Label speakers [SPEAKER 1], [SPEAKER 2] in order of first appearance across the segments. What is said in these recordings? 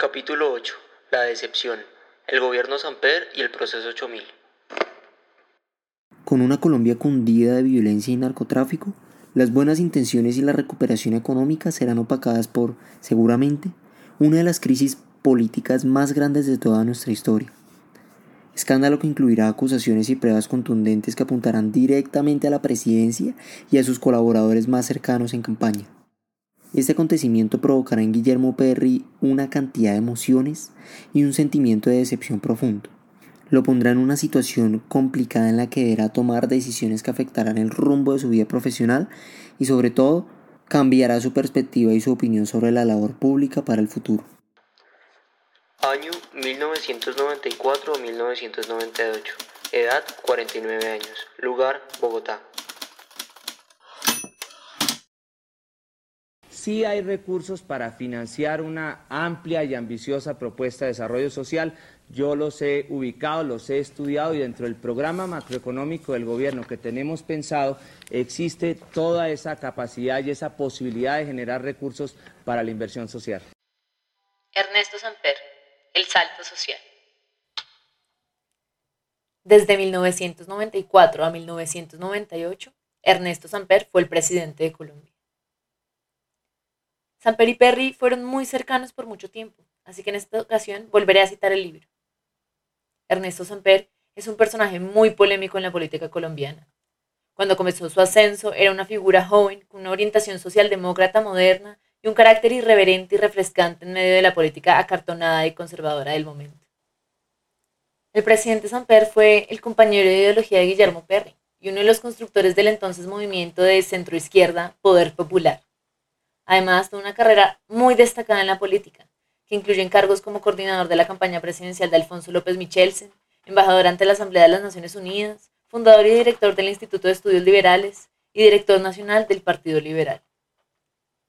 [SPEAKER 1] Capítulo 8. La decepción. El gobierno Samper y el proceso 8000.
[SPEAKER 2] Con una Colombia cundida de violencia y narcotráfico, las buenas intenciones y la recuperación económica serán opacadas por, seguramente, una de las crisis políticas más grandes de toda nuestra historia. Escándalo que incluirá acusaciones y pruebas contundentes que apuntarán directamente a la presidencia y a sus colaboradores más cercanos en campaña. Este acontecimiento provocará en Guillermo Perry una cantidad de emociones y un sentimiento de decepción profundo lo pondrá en una situación complicada en la que deberá tomar decisiones que afectarán el rumbo de su vida profesional y sobre todo cambiará su perspectiva y su opinión sobre la labor pública para el futuro.
[SPEAKER 1] Año 1994 1998. Edad 49 años. Lugar Bogotá.
[SPEAKER 3] Sí hay recursos para financiar una amplia y ambiciosa propuesta de desarrollo social yo los he ubicado, los he estudiado y dentro del programa macroeconómico del gobierno que tenemos pensado existe toda esa capacidad y esa posibilidad de generar recursos para la inversión social.
[SPEAKER 4] Ernesto Samper, El Salto Social.
[SPEAKER 5] Desde 1994 a 1998, Ernesto Samper fue el presidente de Colombia. Samper y Perry fueron muy cercanos por mucho tiempo, así que en esta ocasión volveré a citar el libro. Ernesto Samper es un personaje muy polémico en la política colombiana. Cuando comenzó su ascenso, era una figura joven, con una orientación socialdemócrata moderna y un carácter irreverente y refrescante en medio de la política acartonada y conservadora del momento. El presidente Samper fue el compañero de ideología de Guillermo Perry y uno de los constructores del entonces movimiento de centroizquierda Poder Popular. Además, tuvo una carrera muy destacada en la política, que incluyen cargos como coordinador de la campaña presidencial de Alfonso López Michelsen, embajador ante la Asamblea de las Naciones Unidas, fundador y director del Instituto de Estudios Liberales y director nacional del Partido Liberal.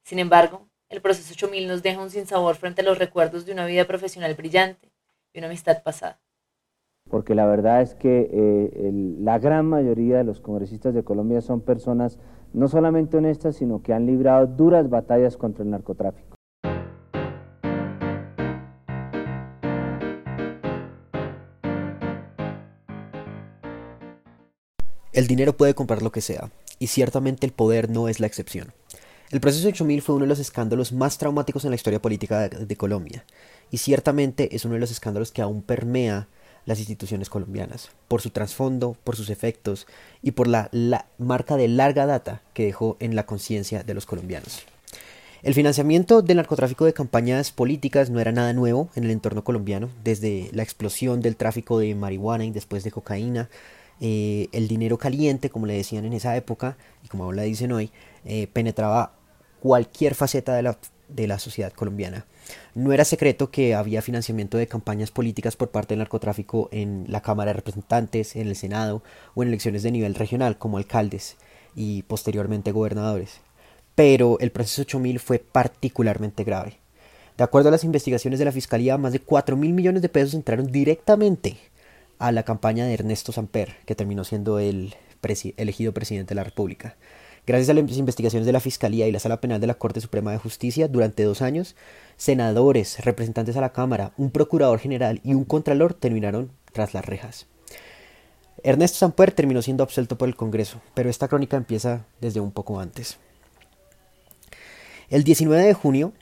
[SPEAKER 5] Sin embargo, el proceso 8000 nos deja un sinsabor frente a los recuerdos de una vida profesional brillante y una amistad pasada.
[SPEAKER 3] Porque la verdad es que eh, la gran mayoría de los congresistas de Colombia son personas no solamente honestas, sino que han librado duras batallas contra el narcotráfico.
[SPEAKER 6] El dinero puede comprar lo que sea, y ciertamente el poder no es la excepción. El proceso 8000 fue uno de los escándalos más traumáticos en la historia política de, Colombia, y ciertamente es uno de los escándalos que aún permea las instituciones colombianas, por su trasfondo, por sus efectos y por la, la marca de larga data que dejó en la conciencia de los colombianos. El financiamiento del narcotráfico de campañas políticas no era nada nuevo en el entorno colombiano, desde la explosión del tráfico de marihuana y después de cocaína, eh, el dinero caliente, como le decían en esa época, y como ahora dicen hoy, eh, penetraba cualquier faceta de la, de la sociedad colombiana. No era secreto que había financiamiento de campañas políticas por parte del narcotráfico en la Cámara de Representantes, en el Senado o en elecciones de nivel regional como alcaldes y posteriormente gobernadores. Pero el proceso 8000 fue particularmente grave. De acuerdo a las investigaciones de la Fiscalía, más de 4 mil millones de pesos entraron directamente a la campaña de Ernesto Samper, que terminó siendo el elegido presidente de la República. Gracias a las investigaciones de la Fiscalía y la Sala Penal de la Corte Suprema de Justicia, durante dos años, senadores, representantes a la Cámara, un procurador general y un contralor terminaron tras las rejas. Ernesto Samper terminó siendo absuelto por el Congreso, pero esta crónica empieza desde un poco antes. El 19 de junio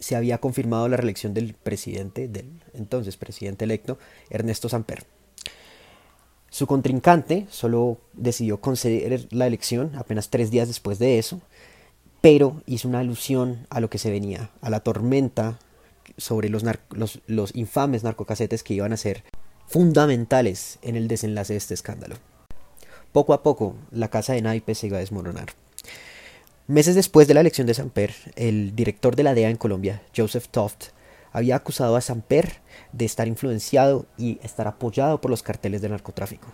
[SPEAKER 6] se había confirmado la reelección del presidente, del entonces presidente electo, Ernesto Samper. Su contrincante solo decidió conceder la elección apenas tres días después de eso, pero hizo una alusión a lo que se venía, a la tormenta sobre los, infames narcocasetes que iban a ser fundamentales en el desenlace de este escándalo. Poco a poco, la casa de naipes se iba a desmoronar. Meses después de la elección de Samper, el director de la DEA en Colombia, Joseph Toft, había acusado a Samper de estar influenciado y estar apoyado por los carteles del narcotráfico.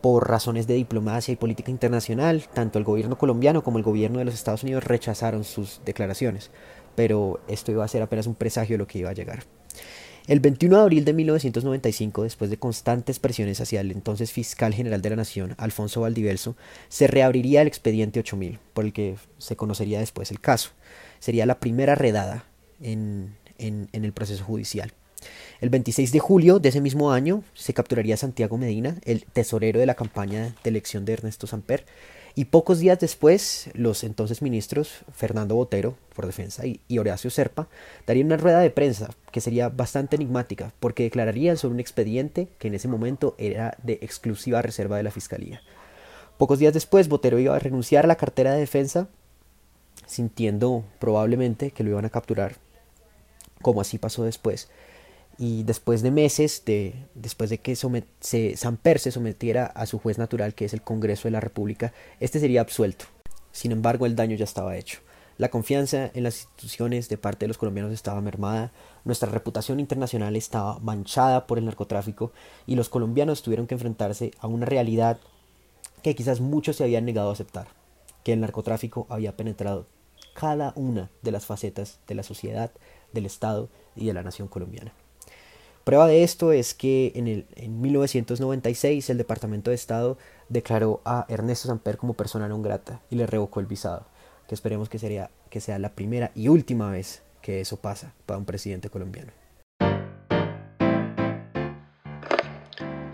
[SPEAKER 6] Por razones de diplomacia y política internacional, tanto el gobierno colombiano como el gobierno de los Estados Unidos rechazaron sus declaraciones, pero esto iba a ser apenas un presagio de lo que iba a llegar. El 21 de abril de 1995, después de constantes presiones hacia el entonces fiscal general de la Nación, Alfonso Valdiverso, se reabriría el expediente 8000, por el que se conocería después el caso. Sería la primera redada en en, el proceso judicial. El 26 de julio de ese mismo año se capturaría Santiago Medina, el tesorero de la campaña de elección de Ernesto Samper, y pocos días después, los entonces ministros Fernando Botero, por defensa, y, Horacio Serpa, darían una rueda de prensa que sería bastante enigmática, porque declararían sobre un expediente que en ese momento era de exclusiva reserva de la Fiscalía. Pocos días después, Botero iba a renunciar a la cartera de defensa, sintiendo probablemente que lo iban a capturar, como así pasó después, y después de meses, de, después de que se, Samper se sometiera a su juez natural, que es el Congreso de la República, este sería absuelto. Sin embargo, el daño ya estaba hecho. La confianza en las instituciones de parte de los colombianos estaba mermada, nuestra reputación internacional estaba manchada por el narcotráfico y los colombianos tuvieron que enfrentarse a una realidad que quizás muchos se habían negado a aceptar, que el narcotráfico había penetrado cada una de las facetas de la sociedad, del Estado y de la nación colombiana. Prueba de esto es que en, el, en 1996 el Departamento de Estado declaró a Ernesto Samper como persona no grata y le revocó el visado, que esperemos que, sería, que sea la primera y última vez que eso pasa para un presidente colombiano.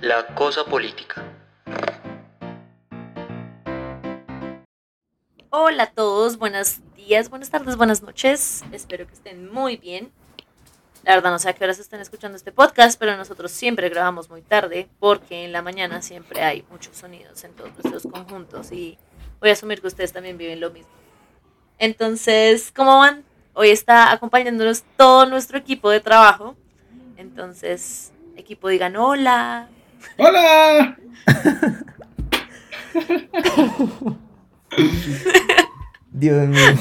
[SPEAKER 1] La cosa política.
[SPEAKER 5] Hola a todos, buenos días, buenas tardes, buenas noches. Espero que estén muy bien. La verdad no sé a qué horas están escuchando este podcast, pero nosotros siempre grabamos muy tarde porque en la mañana siempre hay muchos sonidos en todos nuestros conjuntos y voy a asumir que ustedes también viven lo mismo. Entonces, ¿cómo van? Hoy está acompañándonos todo nuestro equipo de trabajo. Entonces, equipo digan hola.
[SPEAKER 7] Hola.
[SPEAKER 2] Dios mío.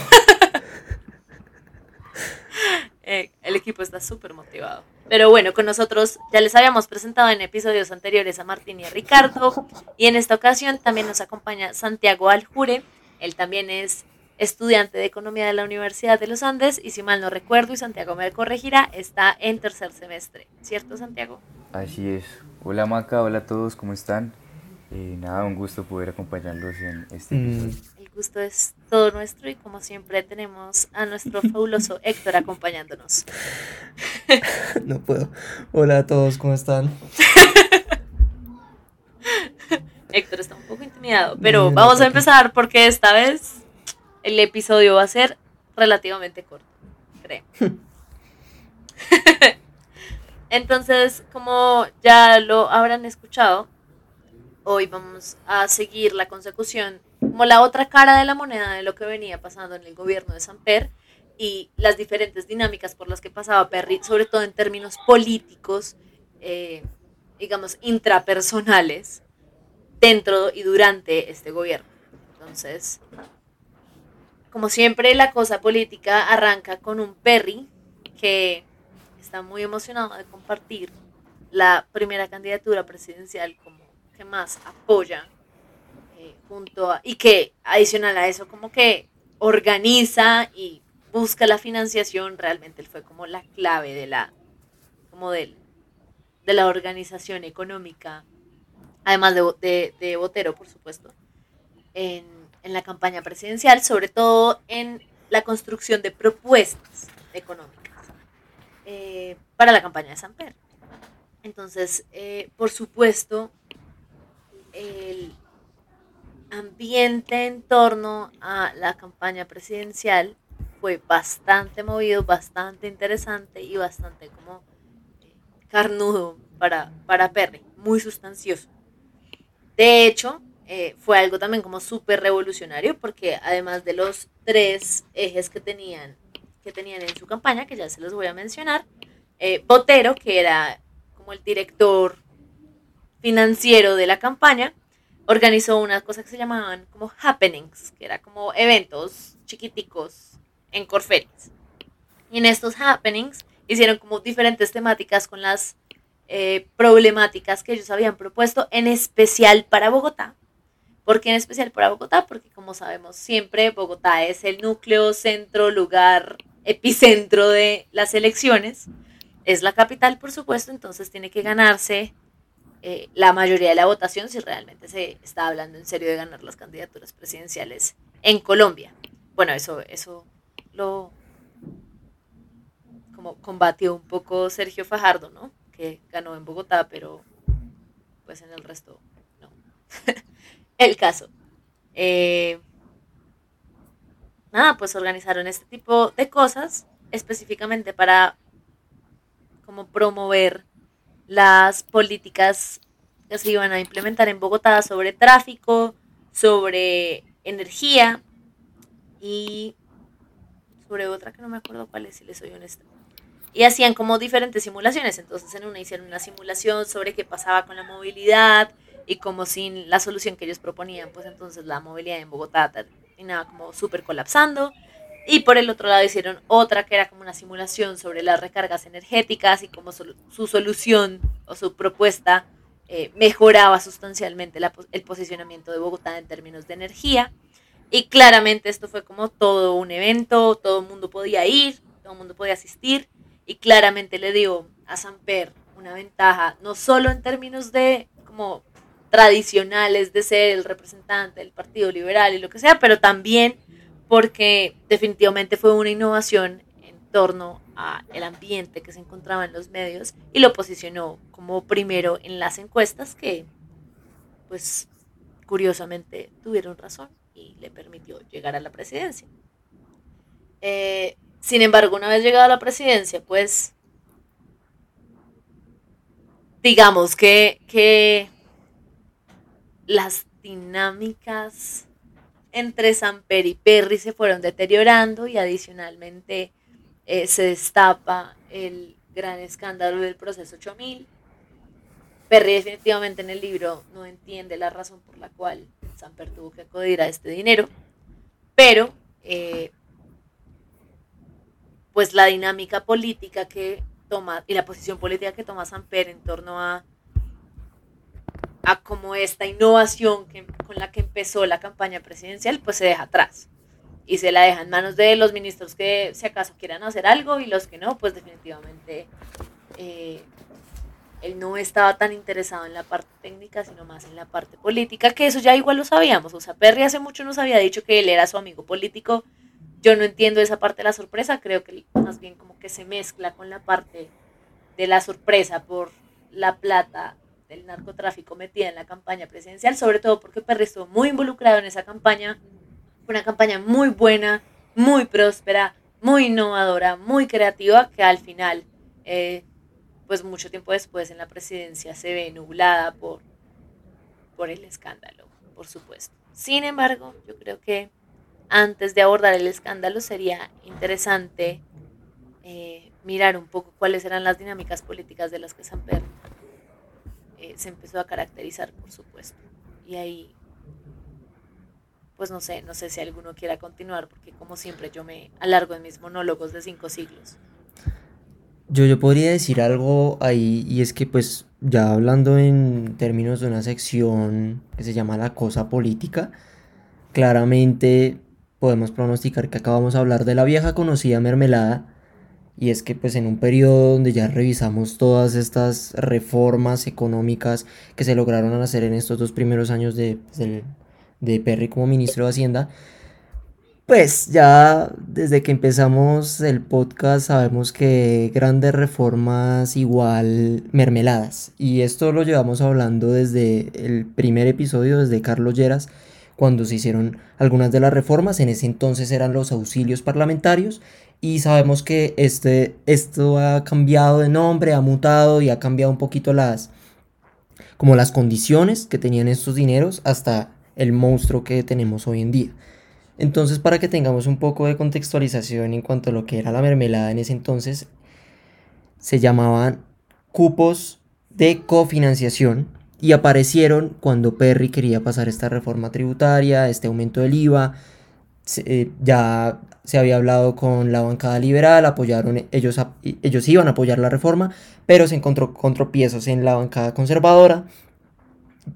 [SPEAKER 5] Eh, el equipo está súper motivado. Pero bueno, con nosotros ya les habíamos presentado en episodios anteriores a Martín y a Ricardo. Y en esta ocasión también nos acompaña Santiago Aljure. Él también es estudiante de Economía de la Universidad de los Andes. Y si mal no recuerdo, y Santiago me corregirá, está en tercer semestre. ¿Cierto, Santiago?
[SPEAKER 8] Así es. Hola Maca, hola a todos, ¿cómo están? Eh, nada, un gusto poder acompañarlos en este mm. episodio
[SPEAKER 5] gusto es todo nuestro y como siempre tenemos a nuestro fabuloso Héctor acompañándonos.
[SPEAKER 2] No puedo. Hola a todos, ¿cómo están?
[SPEAKER 5] Héctor está un poco intimidado, pero vamos a empezar porque esta vez el episodio va a ser relativamente corto, creo. Entonces, como ya lo habrán escuchado, hoy vamos a seguir la consecución como la otra cara de la moneda de lo que venía pasando en el gobierno de Samper y las diferentes dinámicas por las que pasaba Perry, sobre todo en términos políticos, eh, digamos, intrapersonales, dentro y durante este gobierno. Entonces, como siempre, la cosa política arranca con un Perry que está muy emocionado de compartir la primera candidatura presidencial como que más apoya junto y que adicional a eso como que organiza y busca la financiación, realmente él fue como la clave de la, como de, de la organización económica, además de, de, Botero, por supuesto, en, en, la campaña presidencial, sobre todo en la construcción de propuestas económicas eh, para la campaña de San Pedro. Entonces, eh, por supuesto, el, ambiente en torno a la campaña presidencial fue bastante movido, bastante interesante y bastante como eh, carnudo para, para Perry, muy sustancioso. De hecho, eh, fue algo también como súper revolucionario porque además de los tres ejes que tenían, que tenían en su campaña, que ya se los voy a mencionar, eh, Botero, que era como el director financiero de la campaña, organizó unas cosas que se llamaban como happenings, que era como eventos chiquiticos en Corferias. Y en estos happenings hicieron como diferentes temáticas con las eh, problemáticas que ellos habían propuesto, en especial para Bogotá. ¿Por qué en especial para Bogotá? Porque como sabemos siempre, Bogotá es el núcleo, centro, lugar, epicentro de las elecciones. Es la capital, por supuesto, entonces tiene que ganarse eh, la mayoría de la votación si realmente se está hablando en serio de ganar las candidaturas presidenciales en Colombia. Bueno, eso, eso lo, como combatió un poco Sergio Fajardo, ¿no? Que ganó en Bogotá, pero pues en el resto no. el caso. Eh, nada, pues organizaron este tipo de cosas específicamente para como promover las políticas que se iban a implementar en Bogotá sobre tráfico, sobre energía y sobre otra que no me acuerdo cuál es, si les soy honesta. Y hacían como diferentes simulaciones. Entonces en una hicieron una simulación sobre qué pasaba con la movilidad y como sin la solución que ellos proponían, pues entonces la movilidad en Bogotá terminaba como súper colapsando. Y por el otro lado hicieron otra que era como una simulación sobre las recargas energéticas y cómo su solución o su propuesta eh, mejoraba sustancialmente el posicionamiento de Bogotá en términos de energía. Y claramente esto fue como todo un evento, todo el mundo podía ir, todo el mundo podía asistir y claramente le dio a Samper una ventaja, no solo en términos de como tradicionales de ser el representante del Partido Liberal y lo que sea, pero también porque definitivamente fue una innovación en torno a el ambiente que se encontraba en los medios y lo posicionó como primero en las encuestas que pues curiosamente tuvieron razón y le permitió llegar a la presidencia. Eh, sin embargo, una vez llegado a la presidencia, pues digamos que, que las dinámicas entre Samper y Perry se fueron deteriorando y adicionalmente eh, se destapa el gran escándalo del proceso 8000. Perry definitivamente en el libro no entiende la razón por la cual Samper tuvo que acudir a este dinero, pero eh, pues la dinámica política que toma y la posición política que toma Samper en torno a a como esta innovación que, con la que empezó la campaña presidencial, pues se deja atrás. Y se la deja en manos de los ministros que si acaso quieran hacer algo y los que no, pues definitivamente eh, él no estaba tan interesado en la parte técnica, sino más en la parte política, que eso ya igual lo sabíamos. O sea, Perry hace mucho nos había dicho que él era su amigo político. Yo no entiendo esa parte de la sorpresa, creo que más bien como que se mezcla con la parte de la sorpresa por la plata del narcotráfico metida en la campaña presidencial, sobre todo porque Perry estuvo muy involucrado en esa campaña, una campaña muy buena, muy próspera, muy innovadora, muy creativa, que al final, eh, pues mucho tiempo después en la presidencia se ve nublada por, por el escándalo, por supuesto. Sin embargo, yo creo que antes de abordar el escándalo sería interesante eh, mirar un poco cuáles eran las dinámicas políticas de las que Samper eh, se empezó a caracterizar, por supuesto. Y ahí, pues no sé, no sé si alguno quiera continuar, porque como siempre yo me alargo en mis monólogos de cinco siglos.
[SPEAKER 2] Yo, yo podría decir algo ahí, y es que pues ya hablando en términos de una sección que se llama la cosa política, claramente podemos pronosticar que acabamos de hablar de la vieja conocida mermelada, y es que pues en un periodo donde ya revisamos todas estas reformas económicas que se lograron hacer en estos dos primeros años de, pues, de Perry como ministro de Hacienda, pues ya desde que empezamos el podcast sabemos que grandes reformas igual mermeladas. Y esto lo llevamos hablando desde el primer episodio, desde Carlos Lleras, cuando se hicieron algunas de las reformas. En ese entonces eran los auxilios parlamentarios y sabemos que este, esto ha cambiado de nombre, ha mutado y ha cambiado un poquito las, como las condiciones que tenían estos dineros hasta el monstruo que tenemos hoy en día. Entonces, para que tengamos un poco de contextualización en cuanto a lo que era la mermelada en ese entonces, se llamaban cupos de cofinanciación y aparecieron cuando Perry quería pasar esta reforma tributaria, este aumento del IVA, eh, ya se había hablado con la bancada liberal, apoyaron, ellos, iban a apoyar la reforma, pero se encontró con tropiezos en la bancada conservadora,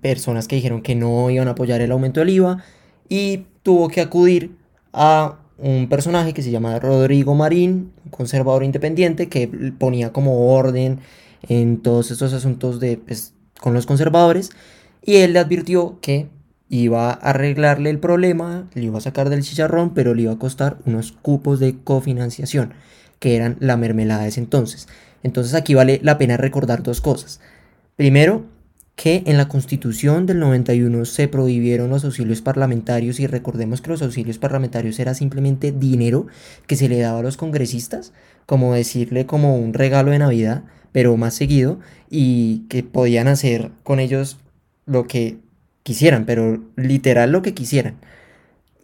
[SPEAKER 2] personas que dijeron que no iban a apoyar el aumento del IVA, y tuvo que acudir a un personaje que se llama Rodrigo Marín, un conservador independiente, que ponía como orden en todos estos asuntos de, pues, con los conservadores, y él le advirtió que iba a arreglarle el problema, le iba a sacar del chicharrón, pero le iba a costar unos cupos de cofinanciación. que eran la mermelada de ese entonces. Entonces aquí vale la pena recordar dos cosas. Primero, que en la constitución del 91 se prohibieron los auxilios parlamentarios y recordemos que los auxilios parlamentarios era simplemente dinero que se le daba a los congresistas, como decirle como un regalo de Navidad, pero más seguido, y que podían hacer con ellos lo que quisieran, pero literal lo que quisieran.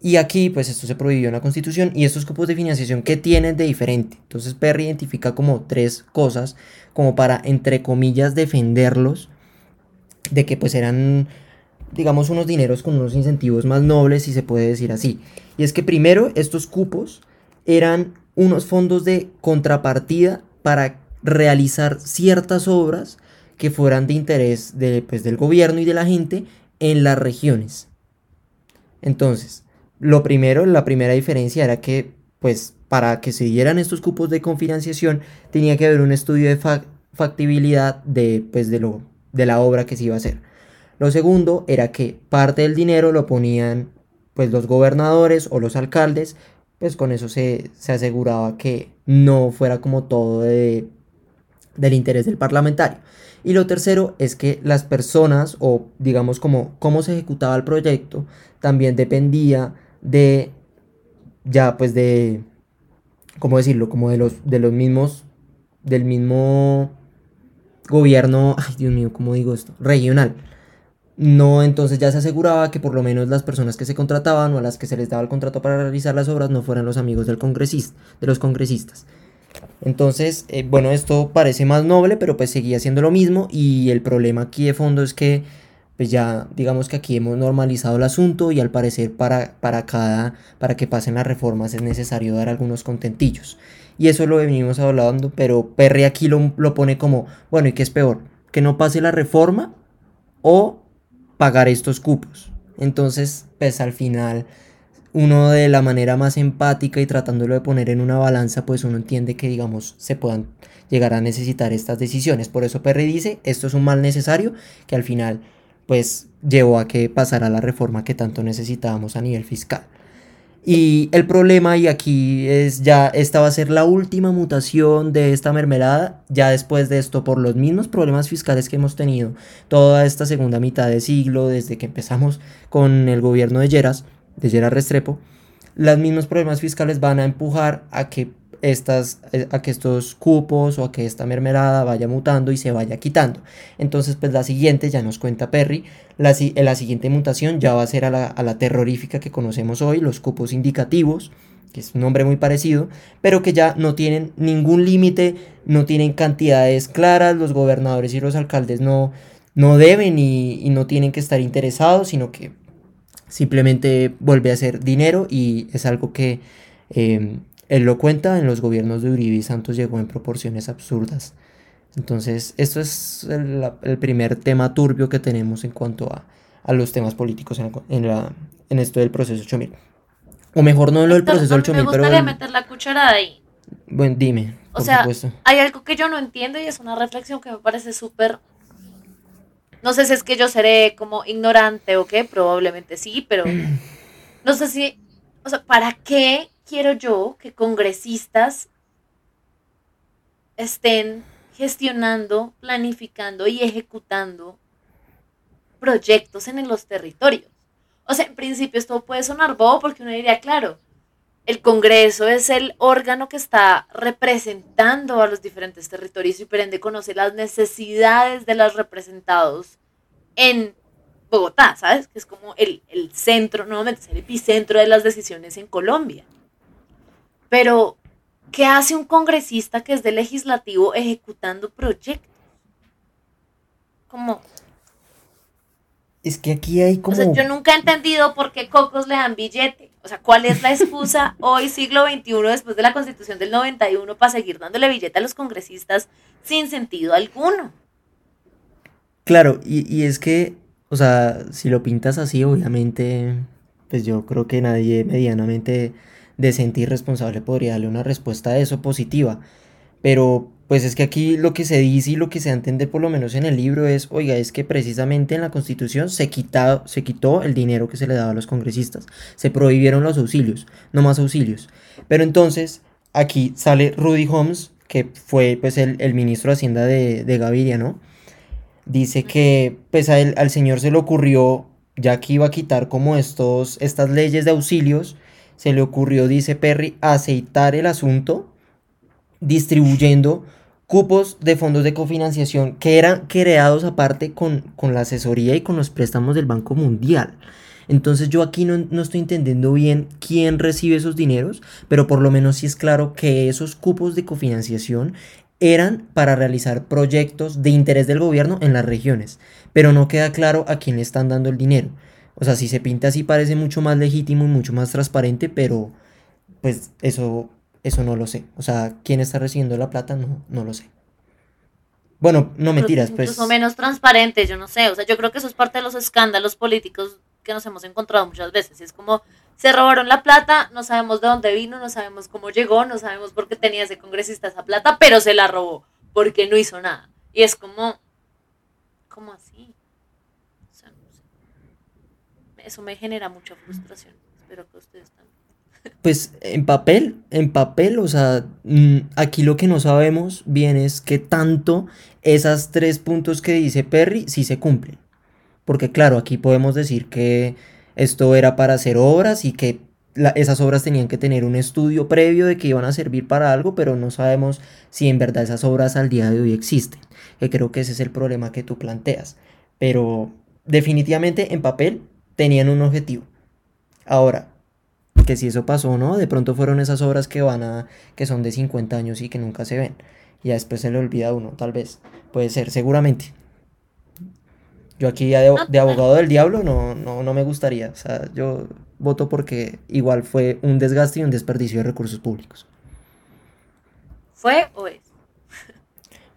[SPEAKER 2] Y aquí, pues esto se prohibió en la Constitución y estos cupos de financiación, ¿qué tienen de diferente? Entonces Perry identifica como tres cosas, como para, entre comillas, defenderlos de que pues eran, digamos, unos dineros con unos incentivos más nobles, si se puede decir así. Y es que primero, estos cupos eran unos fondos de contrapartida para realizar ciertas obras que fueran de interés pues, del gobierno y de la gente en las regiones. Entonces, lo primero, la primera diferencia era que, pues, para que se dieran estos cupos de confinanciación, tenía que haber un estudio de factibilidad de, pues, de, lo, de la obra que se iba a hacer. Lo segundo era que parte del dinero lo ponían, pues, los gobernadores o los alcaldes, pues con eso se, se aseguraba que no fuera como todo de, del interés del parlamentario. Y lo tercero es que las personas o digamos como cómo se ejecutaba el proyecto también dependía de ya pues de cómo decirlo, como de los de los mismos del mismo gobierno, ay Dios mío, ¿cómo digo esto? regional. No, entonces ya se aseguraba que por lo menos las personas que se contrataban o a las que se les daba el contrato para realizar las obras no fueran los amigos del congresista, de los congresistas. Entonces, eh, bueno, esto parece más noble, pero pues seguía siendo lo mismo y el problema aquí de fondo es que pues ya digamos que aquí hemos normalizado el asunto y al parecer para, para cada, para que pasen las reformas es necesario dar algunos contentillos. Y eso lo venimos hablando, pero Perry aquí lo, lo pone como, bueno, ¿y qué es peor? ¿Que no pase la reforma o pagar estos cupos? Entonces, pues al final uno de la manera más empática y tratándolo de poner en una balanza, pues uno entiende que, digamos, se puedan llegar a necesitar estas decisiones. Por eso Perry dice, esto es un mal necesario que al final, pues, llevó a que pasara la reforma que tanto necesitábamos a nivel fiscal. Y el problema, y aquí es ya, esta va a ser la última mutación de esta mermelada, ya después de esto, por los mismos problemas fiscales que hemos tenido toda esta segunda mitad de siglo, desde que empezamos con el gobierno de Lleras, de Gerard Restrepo, los mismos problemas fiscales van a empujar a que, estas, eh, a que estos cupos o a que esta mermelada vaya mutando y se vaya quitando. Entonces, pues la siguiente, ya nos cuenta Perry, la, eh, la siguiente mutación ya va a ser a la, a la terrorífica que conocemos hoy, los cupos indicativos, que es un nombre muy parecido, pero que ya no tienen ningún límite, no tienen cantidades claras, los gobernadores y los alcaldes no, no deben y, y no tienen que estar interesados, sino que simplemente vuelve a ser dinero y es algo que em, él lo cuenta, en los gobiernos de Uribe y Santos llegó en proporciones absurdas. Entonces, esto es el, primer tema turbio que tenemos en cuanto a, a los temas políticos en, en, la, en esto del proceso 8000. O mejor no lo del proceso 8000,
[SPEAKER 5] pero... Me gustaría meter la cucharada ahí.
[SPEAKER 2] Bueno, dime.
[SPEAKER 5] O sea, hay algo que yo no entiendo y es una reflexión que me parece súper no sé si es que yo seré como ignorante o qué, probablemente sí, pero no sé si, o sea, ¿para qué quiero yo que congresistas estén gestionando, planificando y ejecutando proyectos en los territorios? O sea, en principio esto puede sonar bobo porque uno diría, claro, el Congreso es el órgano que está representando a los diferentes territorios y por conoce las necesidades de los representados en Bogotá, ¿sabes? Que es como el, centro, nuevamente, es el epicentro de las decisiones en Colombia. Pero, ¿qué hace un congresista que es de legislativo ejecutando proyectos? Como...
[SPEAKER 2] Es que aquí hay como...
[SPEAKER 5] O sea, yo nunca he entendido por qué cocos le dan billete. O sea, ¿cuál es la excusa hoy, siglo XXI, después de la constitución del 91, para seguir dándole billete a los congresistas sin sentido alguno?
[SPEAKER 2] Claro, y, y es que, o sea, si lo pintas así, obviamente, pues yo creo que nadie medianamente decente y responsable podría darle una respuesta a eso positiva. Pero pues es que aquí lo que se dice y lo que se entiende por lo menos en el libro es, oiga, es que precisamente en la Constitución se, quitado, se quitó el dinero que se le daba a los congresistas, se prohibieron los auxilios, no más auxilios. Pero entonces, aquí sale Rudy Holmes, que fue pues el, el ministro de Hacienda de, de Gaviria, ¿no? Dice que pues a él- al señor se le ocurrió, ya que iba a quitar como estos, estas leyes de auxilios, se le ocurrió, dice Perry, aceitar el asunto distribuyendo cupos de fondos de cofinanciación que eran creados aparte con, con la asesoría y con los préstamos del Banco Mundial. Entonces yo aquí no, no estoy entendiendo bien quién recibe esos dineros, pero por lo menos sí es claro que esos cupos de cofinanciación eran para realizar proyectos de interés del gobierno en las regiones, pero no queda claro a quién le están dando el dinero. O sea, si se pinta así parece mucho más legítimo y mucho más transparente, pero pues eso, eso no lo sé. O sea, quién está recibiendo la plata, no, no lo sé. Bueno, no mentiras, pues.
[SPEAKER 5] Incluso menos transparente, yo no sé. O sea, yo creo que eso es parte de los escándalos políticos que nos hemos encontrado muchas veces. Es como, se robaron la plata, no sabemos de dónde vino, no sabemos cómo llegó, no sabemos por qué tenía ese congresista esa plata, pero se la robó, porque no hizo nada. Y es como, ¿cómo así? O sea, no sé. Eso me genera mucha frustración. Espero que ustedes también.
[SPEAKER 2] Pues en papel, en papel, o sea, mm, aquí lo que no sabemos bien es que tanto esas tres puntos que dice Perry sí se cumplen. Porque claro, aquí podemos decir que esto era para hacer obras y que esas obras tenían que tener un estudio previo de que iban a servir para algo, pero no sabemos si en verdad esas obras al día de hoy existen. Que creo que ese es el problema que tú planteas. Pero definitivamente en papel tenían un objetivo. Ahora, que si eso pasó no, de pronto fueron esas obras que van a, que son de 50 años y que nunca se ven. Y después se le olvida a uno, tal vez. Puede ser, seguramente. Yo aquí ya de, de abogado del diablo no, no, no me gustaría. O sea, yo voto porque igual fue un desgaste y un desperdicio de recursos públicos.
[SPEAKER 5] ¿Fue o es?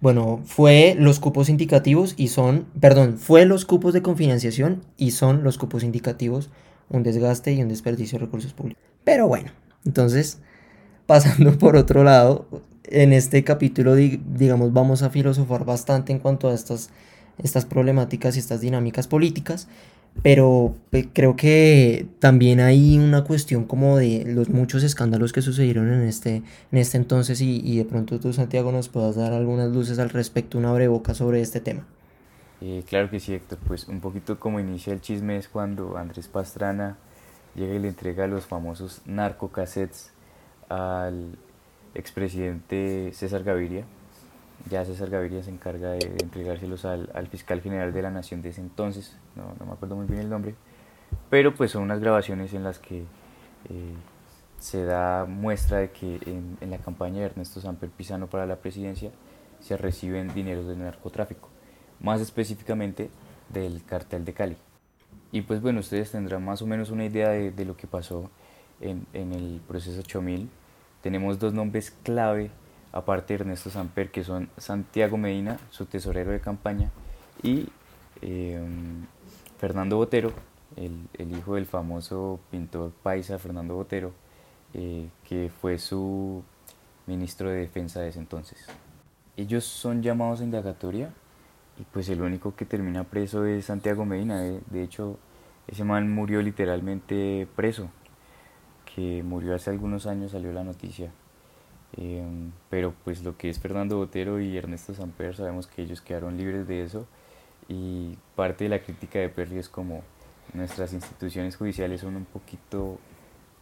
[SPEAKER 2] Bueno, fue los cupos indicativos y son, perdón, fue los cupos de confinanciación y son los cupos indicativos un desgaste y un desperdicio de recursos públicos. Pero bueno, entonces, pasando por otro lado, en este capítulo, di- digamos, vamos a filosofar bastante en cuanto a estas, estas problemáticas y estas dinámicas políticas, pero eh, creo que también hay una cuestión como de los muchos escándalos que sucedieron en este, en este entonces y, y de pronto tú, Santiago, nos puedas dar algunas luces al respecto, una breboca sobre este tema.
[SPEAKER 8] Eh, claro que sí, Héctor. Pues un poquito como inicia el chisme es cuando Andrés Pastrana llega y le entrega los famosos narcocassettes al expresidente César Gaviria. Ya César Gaviria se encarga de, entregárselos al, al fiscal general de la nación de ese entonces, no, no me acuerdo muy bien el nombre, pero pues son unas grabaciones en las que eh, se da muestra de que en, en la campaña de Ernesto Samper Pizano para la presidencia se reciben dineros del narcotráfico más específicamente del cartel de Cali. Y pues bueno, ustedes tendrán más o menos una idea de, lo que pasó en, en el proceso 8000. Tenemos dos nombres clave, aparte de Ernesto Samper, que son Santiago Medina, su tesorero de campaña, y eh, Fernando Botero, el, el, hijo del famoso pintor paisa Fernando Botero, eh, que fue su ministro de defensa de ese entonces. Ellos son llamados a indagatoria y pues el único que termina preso es Santiago Medina. De, hecho, ese man murió literalmente preso, que murió hace algunos años, salió la noticia. Eh, pero pues lo que es Fernando Botero y Ernesto Samper, sabemos que ellos quedaron libres de eso y parte de la crítica de Perry es como nuestras instituciones judiciales son un poquito,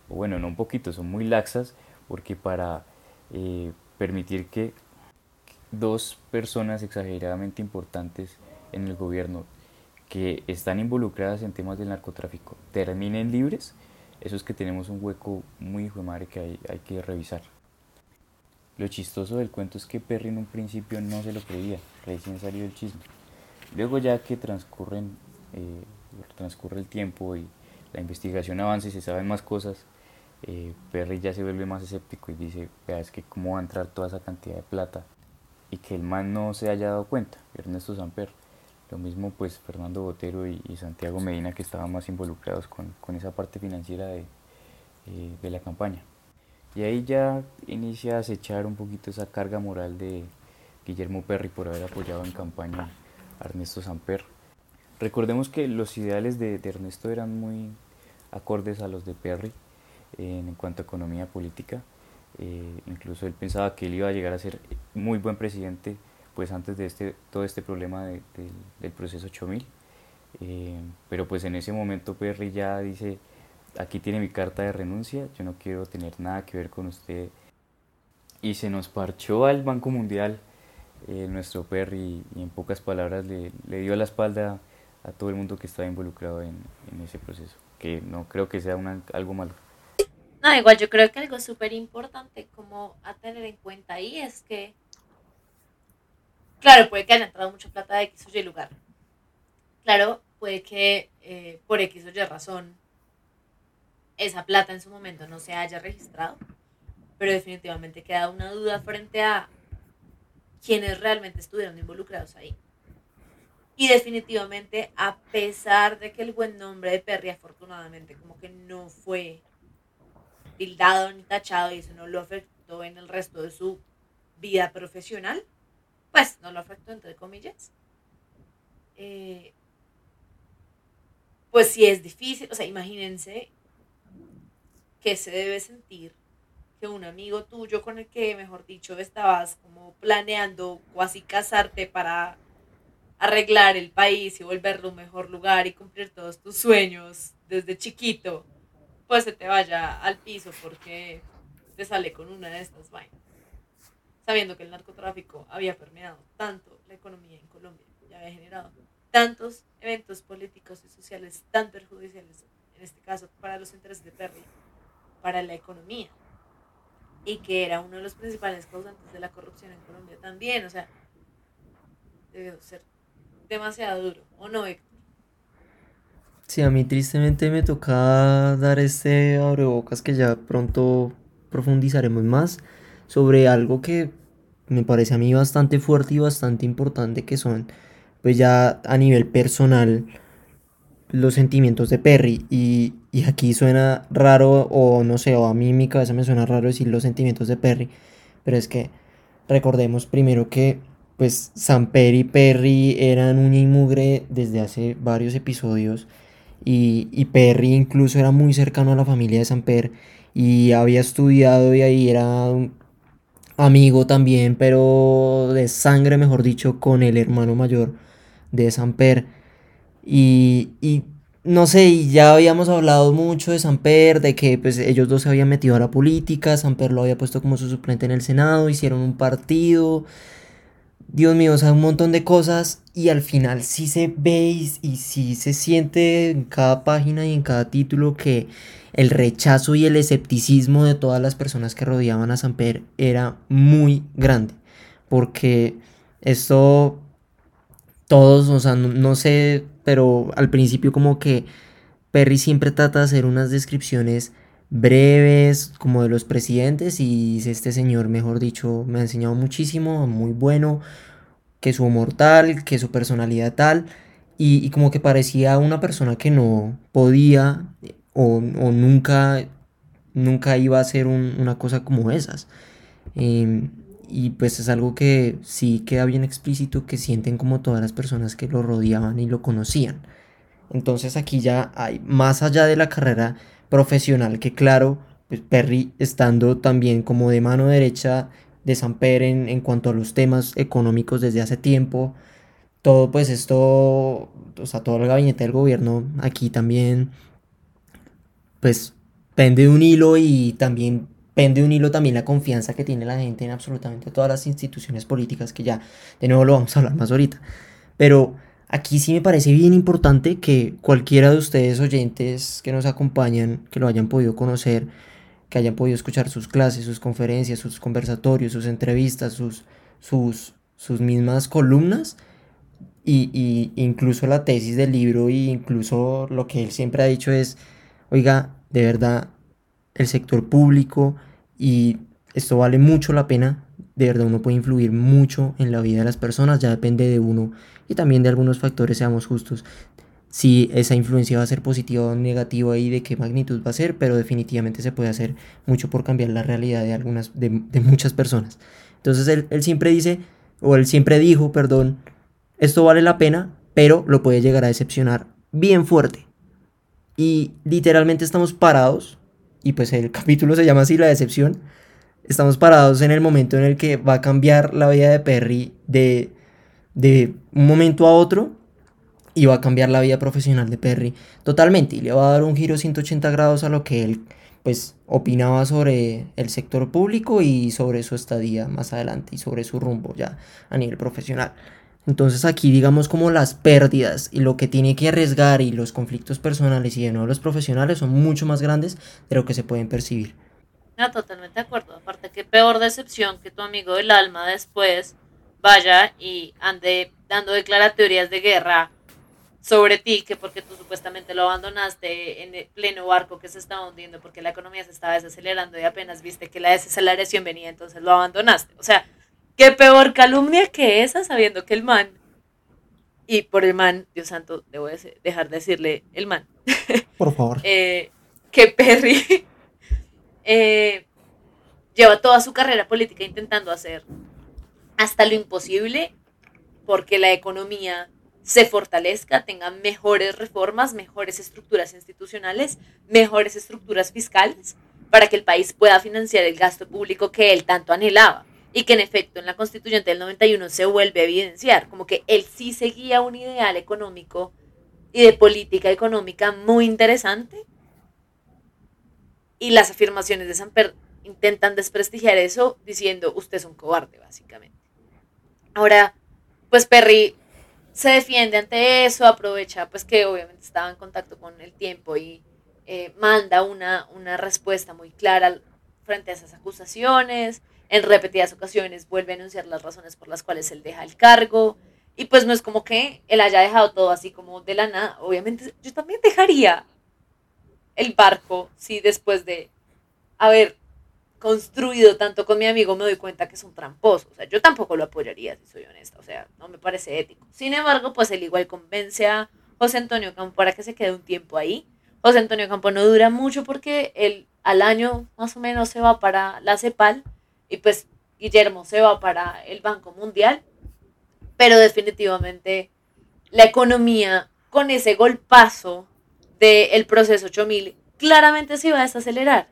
[SPEAKER 8] bueno, no un poquito, son muy laxas porque para eh, permitir que dos personas exageradamente importantes en el gobierno que están involucradas en temas del narcotráfico terminen libres, eso es que tenemos un hueco muy hijo de madre que hay, hay, que revisar. Lo chistoso del cuento es que Perry en un principio no se lo creía, recién salió el chisme. Luego ya que transcurren, eh, transcurre el tiempo y la investigación avanza y se saben más cosas, eh, Perry ya se vuelve más escéptico y dice, es que cómo va a entrar toda esa cantidad de plata y que el man no se haya dado cuenta, Ernesto Samper. Lo mismo pues Fernando Botero y, Santiago Medina que estaban más involucrados con, con esa parte financiera de, eh, de, la campaña. Y ahí ya inicia a acechar un poquito esa carga moral de Guillermo Perry por haber apoyado en campaña a Ernesto Samper. Recordemos que los ideales de, de Ernesto eran muy acordes a los de Perry en, en cuanto a economía política eh, incluso él pensaba que él iba a llegar a ser muy buen presidente pues antes de este, todo este problema del proceso 8000. Eh, pero pues en ese momento Perry ya dice, aquí tiene mi carta de renuncia, yo no quiero tener nada que ver con usted. Y se nos parchó al Banco Mundial eh, nuestro Perry y, en pocas palabras le, le, dio la espalda a todo el mundo que estaba involucrado en, en ese proceso, que no creo que sea una, algo malo.
[SPEAKER 5] No, igual yo creo que algo súper importante como a tener en cuenta ahí es que, claro, puede que haya entrado mucha plata de X o Y lugar. Claro, puede que eh, por X o Y razón esa plata en su momento no se haya registrado, pero definitivamente queda una duda frente a quienes realmente estuvieron involucrados ahí. Y definitivamente, a pesar de que el buen nombre de Perry afortunadamente como que no fue tildado ni tachado y eso no lo afectó en el resto de su vida profesional, pues no lo afectó entre comillas. Eh, pues sí es difícil, o sea, imagínense que se debe sentir que un amigo tuyo con el que, mejor dicho, estabas como planeando o así casarte para arreglar el país y volverlo un mejor lugar y cumplir todos tus sueños desde chiquito, pues se te vaya al piso porque te sale con una de estas vainas. Sabiendo que el narcotráfico había permeado tanto la economía en Colombia y había generado tantos eventos políticos y sociales tan perjudiciales, en este caso para los intereses de Perry, para la economía, y que era uno de los principales causantes de la corrupción en Colombia también, o sea, debió ser demasiado duro, ¿o no, Héctor?
[SPEAKER 2] Sí, a mí tristemente me toca dar este abrebocas que ya pronto profundizaremos más sobre algo que me parece a mí bastante fuerte y bastante importante que son pues ya a nivel personal los sentimientos de Perry. Y, y, aquí suena raro o no sé o a mí en mi cabeza me suena raro decir los sentimientos de Perry pero es que recordemos primero que pues Samper y Perry eran uña y mugre desde hace varios episodios y, y Perry incluso era muy cercano a la familia de Samper y había estudiado y ahí era amigo también, pero de sangre, mejor dicho, con el hermano mayor de Samper. Y, y no sé, ya habíamos hablado mucho de Samper, de que pues ellos dos se habían metido a la política, Samper lo había puesto como su suplente en el Senado, hicieron un partido, Dios mío, o sea, un montón de cosas y al final sí se ve y, sí se siente en cada página y en cada título que el rechazo y el escepticismo de todas las personas que rodeaban a Samper era muy grande. Porque esto, todos, o sea, no, sé, pero al principio como que Perry siempre trata de hacer unas descripciones breves como de los presidentes y este señor, mejor dicho, me ha enseñado muchísimo, muy bueno, que su humor tal, que su personalidad tal, y, como que parecía una persona que no podía o, nunca, nunca iba a hacer una cosa como esas. Em, y pues es algo que sí queda bien explícito que sienten como todas las personas que lo rodeaban y lo conocían. Entonces aquí ya hay, más allá de la carrera profesional que claro, pues Perry estando también como de mano derecha de Samper en, en cuanto a los temas económicos desde hace tiempo, todo pues esto, o sea, todo el gabinete del gobierno aquí también, pues pende de un hilo y también pende de un hilo también la confianza que tiene la gente en absolutamente todas las instituciones políticas, que ya de nuevo lo vamos a hablar más ahorita. Pero Aquí sí me parece bien importante que cualquiera de ustedes oyentes que nos acompañan, que lo hayan podido conocer, que hayan podido escuchar sus clases, sus conferencias, sus conversatorios, sus entrevistas, sus, sus, sus mismas columnas, y, y, incluso la tesis del libro, e incluso lo que él siempre ha dicho es, oiga, de verdad, el sector público, y esto vale mucho la pena, de verdad uno puede influir mucho en la vida de las personas, ya depende de uno y también de algunos factores, seamos justos, si esa influencia va a ser positiva o negativa y de qué magnitud va a ser, pero definitivamente se puede hacer mucho por cambiar la realidad de algunas, de, muchas personas. Entonces él, él siempre dice, o él siempre dijo, perdón, esto vale la pena, pero lo puede llegar a decepcionar bien fuerte. Y literalmente estamos parados, y pues el capítulo se llama así, la decepción, estamos parados en el momento en el que va a cambiar la vida de Perry de, de un momento a otro va a cambiar la vida profesional de Perry totalmente y le va a dar un giro 180 grados a lo que él pues opinaba sobre el sector público y sobre su estadía más adelante y sobre su rumbo ya a nivel profesional. Entonces aquí digamos como las pérdidas y lo que tiene que arriesgar y los conflictos personales y de nuevo los profesionales son mucho más grandes de lo que se pueden percibir.
[SPEAKER 5] No, totalmente de acuerdo. Aparte, qué peor decepción que tu amigo del alma después vaya y ande dando declaratorias de guerra sobre ti, que porque tú supuestamente lo abandonaste en el pleno barco que se estaba hundiendo porque la economía se estaba desacelerando y apenas viste que la desaceleración venía, entonces lo abandonaste. O sea, qué peor calumnia que esa sabiendo que el man, y por el man, Dios santo, debo dejar de decirle el man.
[SPEAKER 2] Por favor.
[SPEAKER 5] eh, que Perry eh, lleva toda su carrera política intentando hacer hasta lo imposible porque la economía se fortalezca, tenga mejores reformas, mejores estructuras institucionales, mejores estructuras fiscales, para que el país pueda financiar el gasto público que él tanto anhelaba. Y que en efecto en la constituyente del 91 se vuelve a evidenciar, como que él sí seguía un ideal económico y de política económica muy interesante. Y las afirmaciones de Samper intentan desprestigiar eso diciendo usted es un cobarde, básicamente. Ahora, pues Perry se defiende ante eso, aprovecha pues que obviamente estaba en contacto con el tiempo y eh, manda una, una respuesta muy clara frente a esas acusaciones. En repetidas ocasiones vuelve a anunciar las razones por las cuales él deja el cargo. Y pues no es como que él haya dejado todo así como de la nada. Obviamente yo también dejaría el barco si después de haber construido tanto con mi amigo me doy cuenta que es un tramposo. O sea, yo tampoco lo apoyaría, si soy honesta. O sea, no me parece ético. Sin embargo, pues él igual convence a José Antonio Campo para que se quede un tiempo ahí. José Antonio Campo no dura mucho porque él al año más o menos se va para la CEPAL y pues Guillermo se va para el Banco Mundial. Pero definitivamente la economía con ese golpazo del proceso 8000 claramente se iba a desacelerar.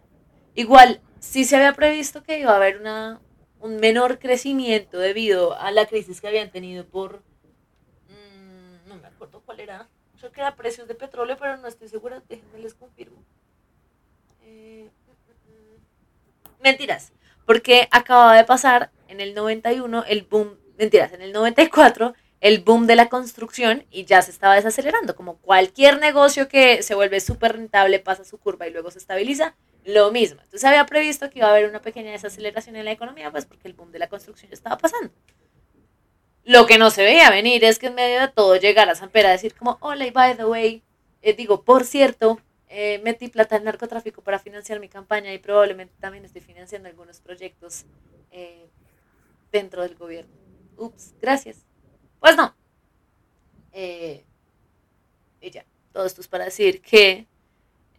[SPEAKER 5] Igual sí se había previsto que iba a haber una, un menor crecimiento debido a la crisis que habían tenido por, mmm, no me acuerdo cuál era, creo que era precios de petróleo, pero no estoy segura, déjenme les confirmo. Eh, mentiras, porque acababa de pasar en el 91 el boom, mentiras, en el 94 el boom de la construcción y ya se estaba desacelerando, como cualquier negocio que se vuelve súper rentable pasa su curva y luego se estabiliza, lo mismo. Entonces había previsto que iba a haber una pequeña desaceleración en la economía, pues porque el boom de la construcción ya estaba pasando. Lo que no se veía venir es que en medio de todo llegara Samper a decir como, hola, y by the way, eh, digo, por cierto, eh, metí plata en narcotráfico para financiar mi campaña y probablemente también estoy financiando algunos proyectos eh, dentro del gobierno. Ups, gracias. Pues no. Eh, y ya, todo esto es para decir que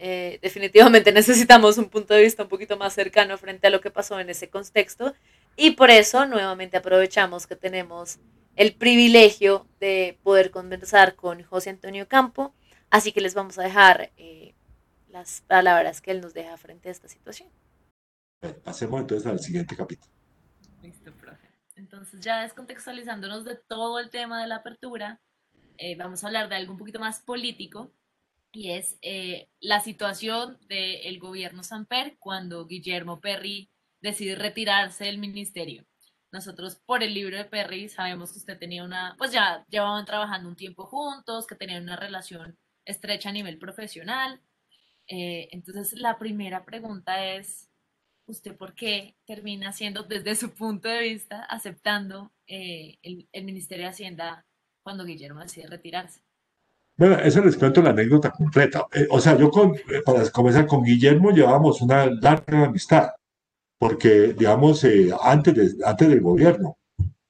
[SPEAKER 5] eh, definitivamente necesitamos un punto de vista un poquito más cercano frente a lo que pasó en ese contexto y por eso nuevamente aprovechamos que tenemos el privilegio de poder conversar con José Antonio Campo, así que les vamos a dejar eh, las palabras que él nos deja frente a esta situación.
[SPEAKER 7] Pasemos entonces al siguiente capítulo.
[SPEAKER 9] Listo, profe. Entonces ya descontextualizándonos de todo el tema de la apertura, eh, vamos a hablar de algo un poquito más político y es eh, la situación del gobierno Samper cuando Guillermo Perry decide retirarse del ministerio. Nosotros por el libro de Perry sabemos que usted tenía una, pues ya llevaban trabajando un tiempo juntos, que tenían una relación estrecha a nivel profesional. Eh, entonces la primera pregunta es, ¿usted por qué termina siendo desde su punto de vista aceptando eh, el, el Ministerio de Hacienda cuando Guillermo decide retirarse?
[SPEAKER 7] Bueno, eso les cuento la anécdota completa. Eh, o sea, yo con, eh, para comenzar con Guillermo llevábamos una larga amistad, porque, digamos, eh, antes, de, antes del gobierno,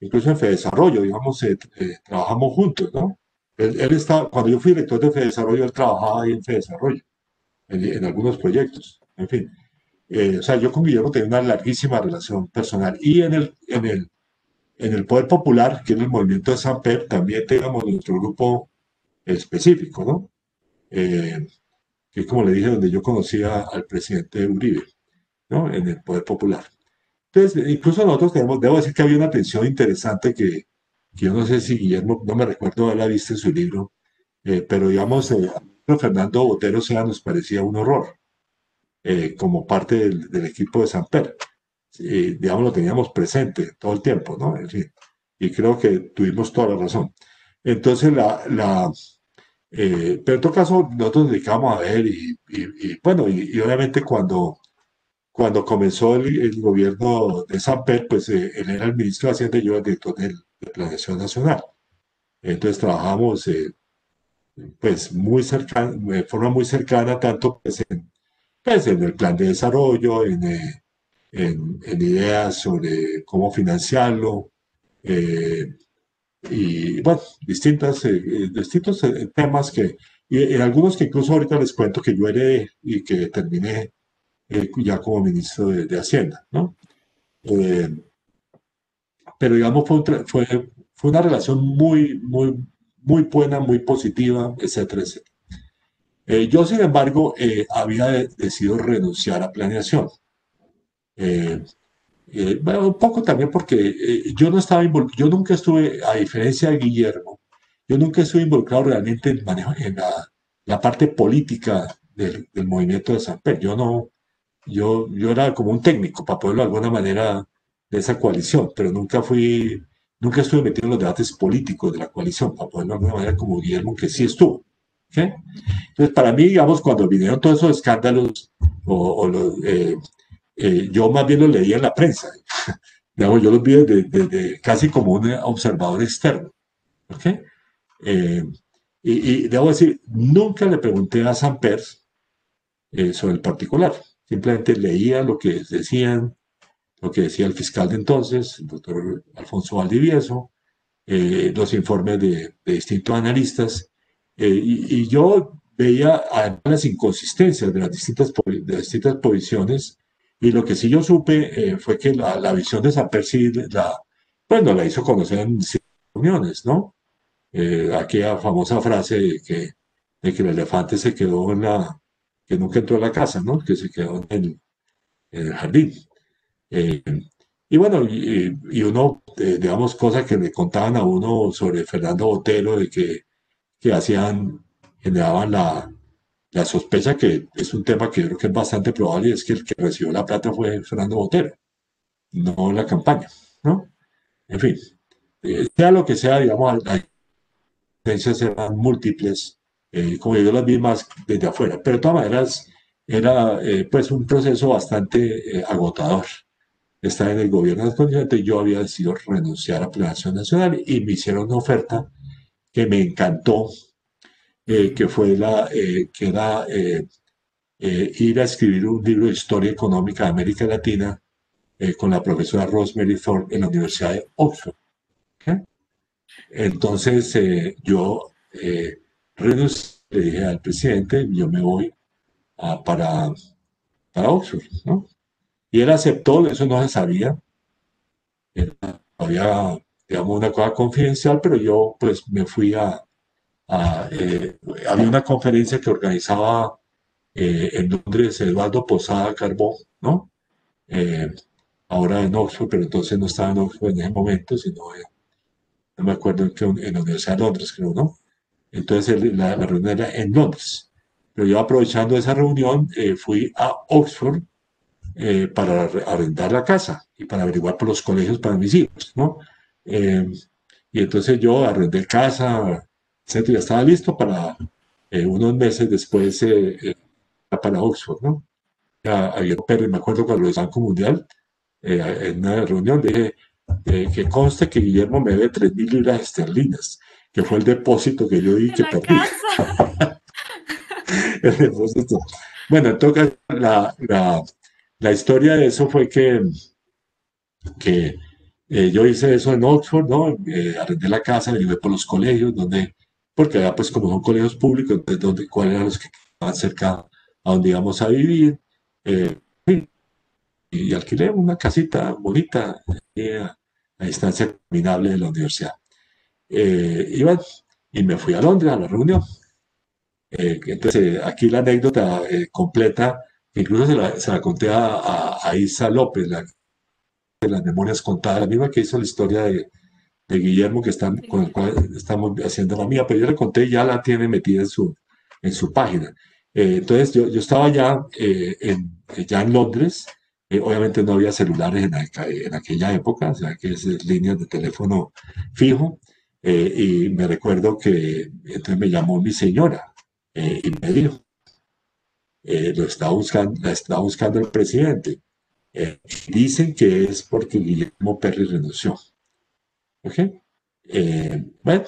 [SPEAKER 7] incluso en Fedesarrollo, digamos, eh, eh, trabajamos juntos, ¿no? Él, él estaba, cuando yo fui director de Fedesarrollo, él trabajaba ahí en Fedesarrollo, en, en algunos proyectos, en fin. Eh, o sea, yo con Guillermo tenía una larguísima relación personal. Y en el, en el, en el Poder Popular, que es el movimiento de San Pedro, también teníamos nuestro grupo específico, ¿no? Eh, que es como le dije, donde yo conocía al presidente Uribe, ¿no? En el Poder Popular. Entonces, incluso nosotros tenemos, debo decir que había una tensión interesante que, que yo no sé si Guillermo, no me recuerdo haberla visto en su libro, eh, pero digamos, eh, Fernando Botero Sea nos parecía un horror eh, como parte del, del, equipo de Samper. digamos, lo teníamos presente todo el tiempo, ¿no? En fin, y creo que tuvimos toda la razón. Entonces, la, la pero en todo caso, nosotros nos dedicamos a ver y, bueno, y, obviamente cuando, cuando comenzó el, gobierno de Samper, pues él era el ministro de Hacienda y yo el director de, de Planeación Nacional. Entonces trabajamos eh, pues muy cercana, de forma muy cercana, tanto pues en, pues el plan de desarrollo, en, eh, en, en ideas sobre cómo financiarlo, eh, y bueno, distintas, eh, distintos temas que, y, algunos que incluso ahorita les cuento que yo heredé y que terminé ya como ministro de, de Hacienda, ¿no? pero digamos fue, fue, fue una relación muy, muy, muy buena, muy positiva, etcétera, etcétera. Eh, yo, sin embargo, eh, había decidido renunciar a planeación. Eh, un poco también porque yo no estaba yo nunca estuve, a diferencia de Guillermo, yo nunca estuve involucrado realmente en, manejo, en la, la parte política del, movimiento de San Pedro. Yo no, yo, yo era como un técnico para poderlo de alguna manera de esa coalición, pero nunca fui nunca estuve metido en los debates políticos de la coalición, para poderlo de alguna manera como Guillermo, que sí estuvo. Entonces, para mí, digamos, cuando vinieron todos esos escándalos, o, eh, eh, yo más bien los leía en la prensa. digamos, yo los vi desde, casi como un observador externo. Eh, y, debo decir, nunca le pregunté a San Pers sobre el particular. Simplemente leía lo que decían, lo que decía el fiscal de entonces, el doctor Alfonso Valdivieso, eh, los informes de, distintos analistas, eh, y, yo veía además las inconsistencias de las distintas, de distintas posiciones, y lo que sí yo supe eh, fue que la, la, visión de San Percy, la, bueno, la hizo conocer en reuniones, ¿no? aquella famosa frase de que, de que el elefante se quedó en la, que nunca entró a la casa, ¿no? Que se quedó en el, en el jardín. Eh, y bueno, y, uno, eh, digamos, cosas que le contaban a uno sobre Fernando Botero, de que, que hacían, generaban la, la sospecha que es un tema que yo creo que es bastante probable, es que el que recibió la plata fue Fernando Botero, no la campaña, ¿no? En fin, eh, sea lo que sea, digamos, las diferencias eran múltiples, como yo las vi más desde afuera, pero de todas maneras era pues un proceso bastante agotador estar en el gobierno del continente, yo había decidido renunciar a Planación Nacional y me hicieron una oferta que me encantó, eh, que fue la, eh, que era eh, ir a escribir un libro de historia económica de América Latina con la profesora Rosemary Thorne en la Universidad de Oxford. Entonces yo renuncié, le dije al presidente, yo me voy para, para Oxford, ¿no? Y él aceptó, eso no se sabía. había, digamos, una cosa confidencial, pero yo pues me fui a... Eh, había una conferencia que organizaba eh, en Londres Eduardo Posada Carbón, ¿no? Eh, ahora en Oxford, pero entonces no estaba en Oxford en ese momento, sino no me acuerdo en, en la Universidad de Londres, creo, ¿no? Entonces la, la, reunión era en Londres. Pero yo aprovechando esa reunión fui a Oxford eh, para arrendar la casa y para averiguar por los colegios para mis hijos, ¿no? Eh, y entonces yo arrendé casa, etcétera, ya estaba listo para eh, unos meses después para Oxford, ¿no? Pero me acuerdo cuando el Banco Mundial, en una reunión, dije que conste que Guillermo me debe 3 mil libras esterlinas, que fue el depósito que yo di que perdí. el depósito. Bueno, entonces la, la, la historia de eso fue que, que eh, yo hice eso en Oxford, ¿no? Eh, arrendé la casa, llevé por los colegios, donde, porque era pues como son colegios públicos, entonces donde, cuáles eran los que estaban cerca a donde íbamos a vivir. Eh, y, alquilé una casita bonita a, a, distancia caminable de la universidad. iba y me fui a Londres a la reunión. entonces, aquí la anécdota completa Incluso se la, conté a, Isa López, la de las memorias contadas, la misma que hizo la historia de, de Guillermo, que están, con el cual estamos haciendo la mía, pero yo le conté, ya la tiene metida en su, en su página. Eh, entonces, yo, yo estaba ya, eh, en, ya en Londres, eh, obviamente no había celulares en, en, aquella época, o sea, que es líneas de teléfono fijo, y me recuerdo que entonces me llamó mi señora y me dijo, lo está buscando, la está buscando el presidente. dicen que es porque Guillermo Perry renunció. ¿Ok? bueno,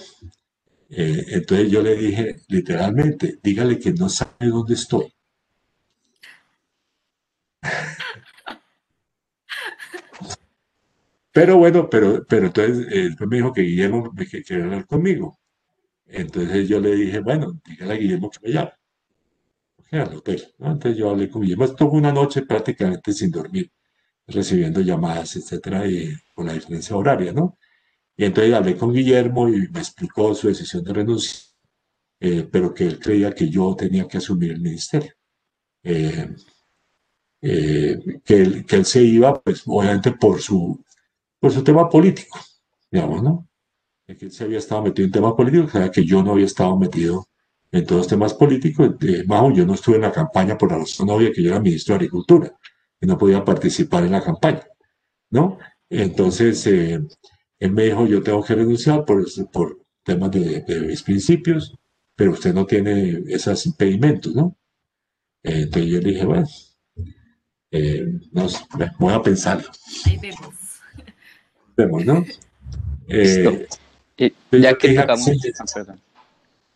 [SPEAKER 7] eh, entonces yo le dije literalmente, dígale que no sabe dónde estoy. Pero bueno, pero, pero entonces eh, después me dijo que Guillermo me quería hablar conmigo. Entonces yo le dije, bueno, dígale a Guillermo que me llame. al hotel. Entonces yo hablé con Guillermo. Estuvo una noche prácticamente sin dormir, recibiendo llamadas, etcétera, y con la diferencia horaria, ¿no? Y entonces hablé con Guillermo y me explicó su decisión de renunciar, eh, pero que él creía que yo tenía que asumir el ministerio. Eh, eh, que, él, que, él, se iba, pues obviamente por su, por su tema político, digamos, ¿no? Que él se había estado metido en temas políticos, que, que yo no había estado metido en todos los temas políticos. Eh, yo no estuve en la campaña por la razón obvia que yo era ministro de Agricultura y no podía participar en la campaña, ¿no? Entonces, él me dijo, yo tengo que renunciar por, por temas de, mis principios, pero usted no tiene esos impedimentos, ¿no? entonces yo le dije, bueno, eh, voy a pensarlo. Ahí vemos. Vemos, ¿no? Eh, ya que yo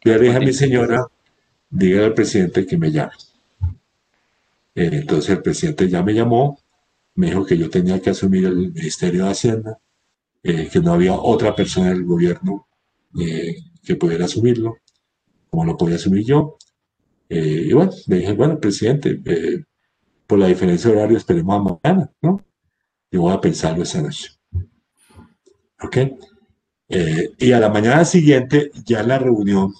[SPEAKER 7] le dije a mi señora, dígale al presidente que me llame. Eh, entonces el presidente ya me llamó, me dijo que yo tenía que asumir el Ministerio de Hacienda, eh, que no había otra persona del gobierno eh, que pudiera asumirlo, como lo podía asumir yo. Eh, y bueno, le dije, bueno, presidente, por la diferencia de horario esperemos a mañana, ¿no? Y voy a pensarlo esa noche. ¿Ok? y a la mañana siguiente, ya en la reunión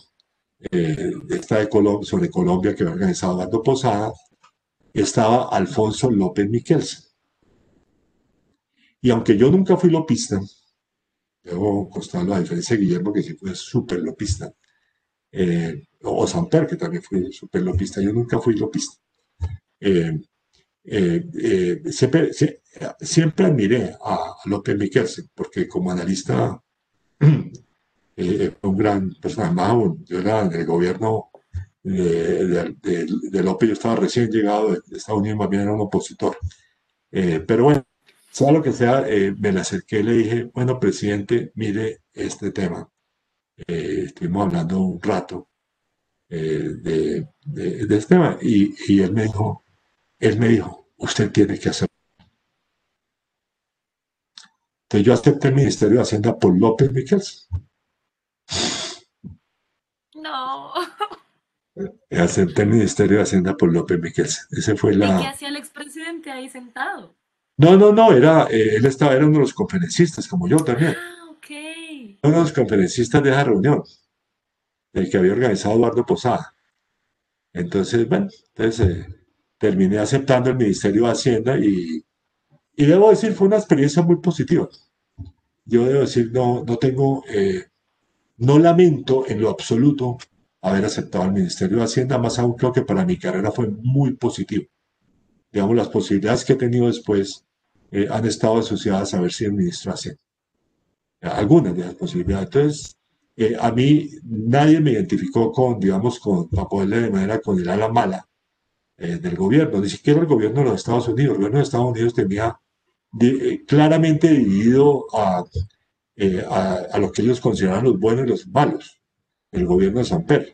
[SPEAKER 7] esta de sobre Colombia que había organizado Eduardo Posada, estaba Alfonso López Miquelsen. Y aunque yo nunca fui lopista, debo constarlo a diferencia de Guillermo, que sí fue súper lopista, eh, o Samper, que también fue súper lopista, yo nunca fui lopista. Eh, eh, siempre, siempre, admiré a López Miquelsen, porque como analista fue un gran personaje. Más yo era en el gobierno de, de, López, yo estaba recién llegado de Estados Unidos, más bien era un opositor. pero bueno, sea lo que sea, eh, me le acerqué y le dije, bueno, presidente, mire este tema. Eh, estuvimos hablando un rato eh, de, este tema y, y, él me dijo, él me dijo, usted tiene que hacerlo. Entonces yo acepté el Ministerio de Hacienda por López Miquels.
[SPEAKER 9] No.
[SPEAKER 7] Acepté el Ministerio de Hacienda por López Miquels. Ese fue la...
[SPEAKER 9] ¿Y qué hacía el expresidente ahí sentado?
[SPEAKER 7] No, no, no, era, eh, él estaba, era uno de los conferencistas, como yo también.
[SPEAKER 9] Ah, ok.
[SPEAKER 7] Uno de los conferencistas de esa reunión, el que había organizado Eduardo Posada. Entonces, bueno, entonces eh, terminé aceptando el Ministerio de Hacienda y, y, debo decir, fue una experiencia muy positiva. Yo debo decir, no, no tengo, eh, no lamento en lo absoluto haber aceptado el Ministerio de Hacienda, más aún creo que para mi carrera fue muy positivo. Digamos, las posibilidades que he tenido después eh, han estado asociadas a ver si hace algunas de las posibilidades. Entonces, eh, a mí nadie me identificó con, digamos, con, para poderle de manera con el ala mala eh, del gobierno, ni siquiera el gobierno de los Estados Unidos. El gobierno de Estados Unidos tenía claramente dividido a, a, lo que ellos consideraban los buenos y los malos, el gobierno de San Pedro.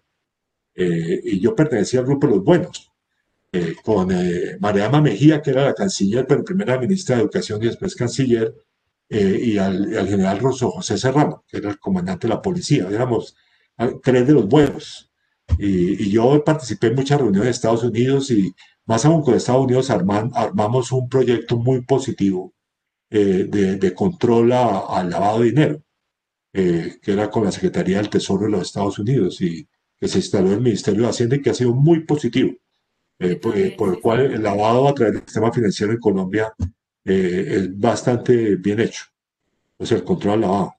[SPEAKER 7] y yo pertenecía al grupo de los buenos. Eh, con eh, Mariama Mejía, que era la canciller, pero primera ministra de Educación y después canciller, eh, y al, general Rosso José Serrano, que era el comandante de la policía. Éramos ah, tres de los buenos. Y, yo participé en muchas reuniones de Estados Unidos y más aún con Estados Unidos armamos un proyecto muy positivo de, control al lavado de dinero, que era con la Secretaría del Tesoro de los Estados Unidos y que se instaló en el Ministerio de Hacienda y que ha sido muy positivo. Eh, por, el cual el lavado a través del sistema financiero en Colombia eh, es bastante bien hecho. O sea, el control al lavado.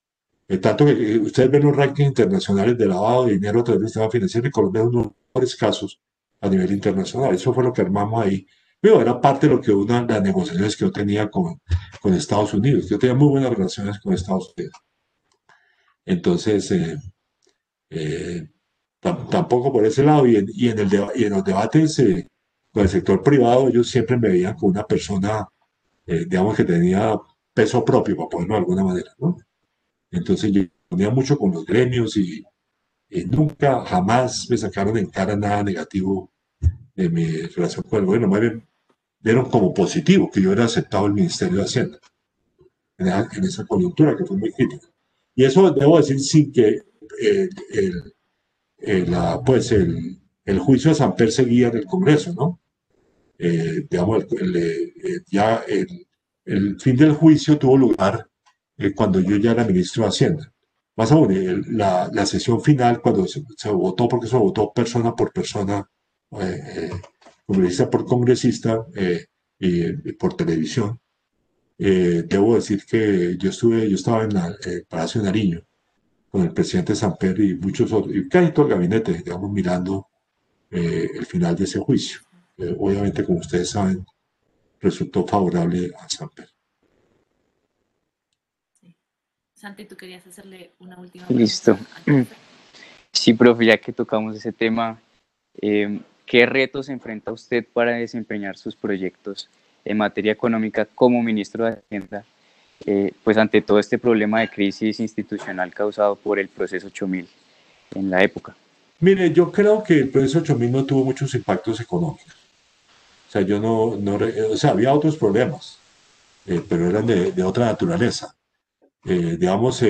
[SPEAKER 7] Eh, tanto que eh, ustedes ven los rankings internacionales de lavado de dinero a través del sistema financiero y Colombia es uno de los mejores casos a nivel internacional. Eso fue lo que armamos ahí. Pero era parte de lo que una de las negociaciones que yo tenía con, con Estados Unidos. Yo tenía muy buenas relaciones con Estados Unidos. Entonces, eh, eh, tampoco por ese lado. Y en, y en, el y en los debates eh, con el sector privado, ellos siempre me veían como una persona, digamos, que tenía peso propio, para ponerlo de alguna manera. ¿no? Entonces, yo ponía mucho con los gremios y, nunca, jamás me sacaron en cara nada negativo de mi relación con el gobierno. Más bien, vieron como positivo que yo era aceptado el Ministerio de Hacienda en esa coyuntura que fue muy crítica. Y eso debo decir sin que eh, el, la, pues el, el, juicio de San seguía en el Congreso, ¿no? Eh, digamos, el, eh, ya el, el, fin del juicio tuvo lugar cuando yo ya era ministro de Hacienda. Más aún, la, la, sesión final, cuando se, se, votó, porque se votó persona por persona, congresista por congresista y, por televisión, eh, debo decir que yo estuve, yo estaba en el eh, Palacio de Nariño con el presidente Samper y muchos otros, y casi todo el gabinete, digamos, mirando eh, el final de ese juicio. obviamente, como ustedes saben, resultó favorable a Samper.
[SPEAKER 9] Santi, tú querías hacerle una última
[SPEAKER 10] pregunta. Listo. Sí, profe, ya que tocamos ese tema, ¿qué retos enfrenta usted para desempeñar sus proyectos en materia económica como ministro de Hacienda, eh, pues ante todo este problema de crisis institucional causado por el proceso 8000 en la época?
[SPEAKER 7] Mire, yo creo que el proceso 8000 no tuvo muchos impactos económicos. O sea, yo no, no o sea, había otros problemas, eh, pero eran de, otra naturaleza. Eh, digamos,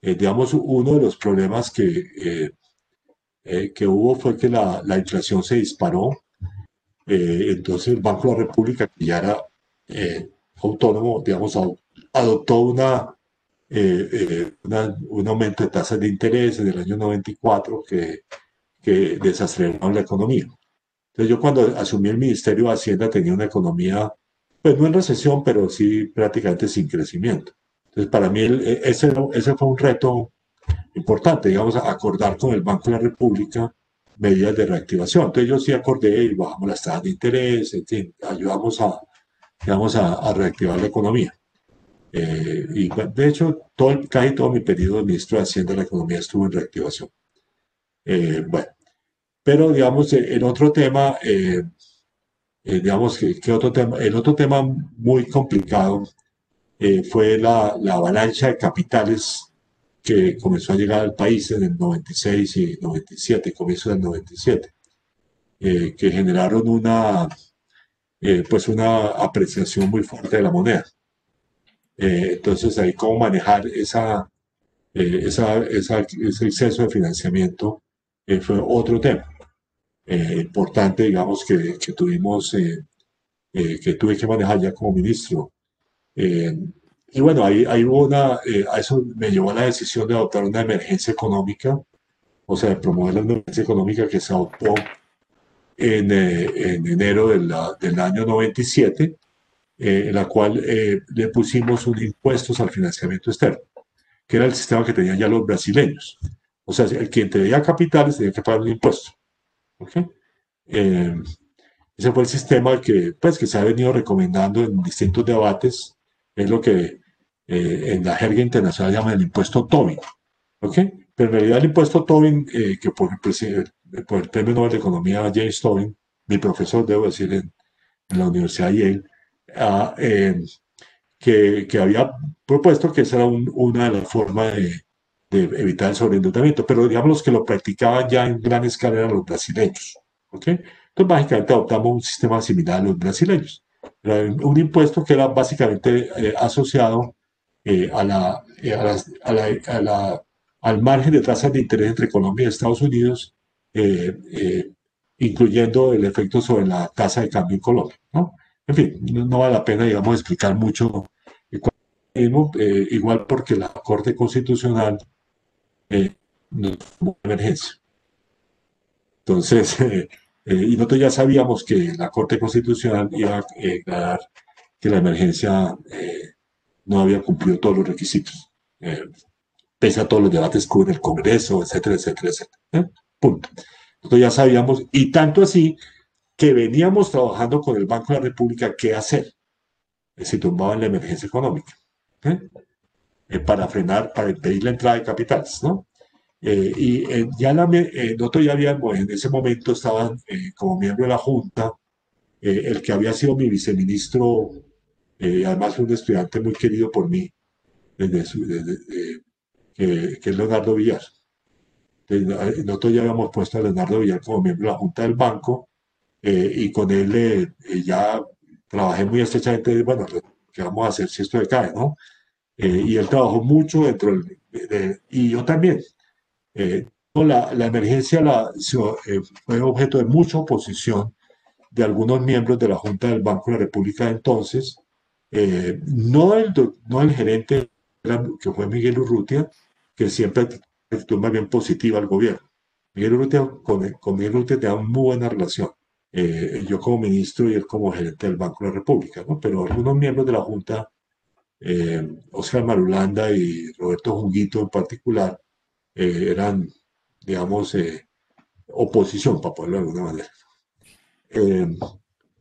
[SPEAKER 7] digamos, uno de los problemas que, que hubo fue que la, la inflación se disparó eh, entonces el Banco de la República, que ya era eh, autónomo, digamos, adoptó eh, una, un aumento de tasas de interés en el año 94 que, que desaceleraron la economía. Entonces yo cuando asumí el Ministerio de Hacienda tenía una economía, pues no en recesión, pero sí prácticamente sin crecimiento. Entonces para mí ese, ese fue un reto importante, digamos, acordar con el Banco de la República medidas de reactivación. Entonces yo sí acordé y bajamos las tasas de interés, en fin, ayudamos a, digamos, a, reactivar la economía. Eh, y de hecho, todo, casi todo mi periodo de ministro de Hacienda de la Economía estuvo en reactivación. Eh, bueno, pero digamos, eh, el otro tema, digamos, que, otro tema, el otro tema muy complicado fue la, la avalancha de capitales que comenzó a llegar al país en el 96 y 97, comienzo del 97, eh, que generaron una, eh, pues una apreciación muy fuerte de la moneda. Eh, entonces, ahí cómo manejar esa, esa, esa, ese exceso de financiamiento fue otro tema importante, digamos, que, que tuvimos, que tuve que manejar ya como ministro. Y bueno, ahí, ahí hubo una, eh, a eso me llevó a la decisión de adoptar una emergencia económica, o sea, de promover la emergencia económica que se adoptó en, eh, en enero del, del, año 97, eh, en la cual le pusimos un impuestos al financiamiento externo, que era el sistema que tenían ya los brasileños. O sea, el quien tenía capitales tenía que pagar un impuesto. ¿Okay? ese fue el sistema que, pues, que se ha venido recomendando en distintos debates es lo que eh, en la jerga internacional llaman el impuesto Tobin. ¿ok? Pero en realidad el impuesto Tobin, eh, que por el, por el, Premio Nobel de Economía James Tobin, mi profesor, debo decir, en, la Universidad de Yale, eh, que, que, había propuesto que esa era una de las formas de, de, evitar el sobreendeudamiento, pero digamos los que lo practicaban ya en gran escala eran los brasileños. ¿ok? Entonces, básicamente adoptamos un sistema similar a los brasileños un impuesto que era básicamente eh, asociado eh, a, la, eh, a, la, al margen de tasas de interés entre Colombia y Estados Unidos, incluyendo el efecto sobre la tasa de cambio en Colombia. ¿no? En fin, no, vale la pena, digamos, explicar mucho. igual porque la Corte Constitucional no tuvo emergencia. Entonces, Eh, y nosotros ya sabíamos que la Corte Constitucional iba a declarar que la emergencia eh, no había cumplido todos los requisitos, eh, pese a todos los debates que hubo en el Congreso, etcétera, etcétera, etcétera. Punto. Nosotros ya sabíamos, y tanto así que veníamos trabajando con el Banco de la República qué hacer si tumbaban la emergencia económica, para frenar, para impedir la entrada de capitales, ¿no? Eh, y eh, ya la, eh, nosotros ya habíamos, en ese momento estaban como miembro de la Junta, el que había sido mi viceministro, además un estudiante muy querido por mí, desde, que, es Leonardo Villar. Nosotros ya habíamos puesto a Leonardo Villar como miembro de la Junta del Banco y con él ya trabajé muy estrechamente, bueno, ¿qué vamos a hacer si esto decae, no? y él trabajó mucho dentro del, y yo también, eh, la, la, emergencia la, eh, fue objeto de mucha oposición de algunos miembros de la Junta del Banco de la República de entonces, eh, no, el, no el gerente que fue Miguel Urrutia, que siempre estuvo más bien positiva al gobierno. Miguel Urrutia, con, con Miguel Urrutia tenía muy buena relación, yo como ministro y él como gerente del Banco de la República, ¿no? pero algunos miembros de la Junta, Oscar Marulanda y Roberto Junguito en particular, eh, eran, digamos, eh, oposición, para ponerlo de alguna manera. Eh,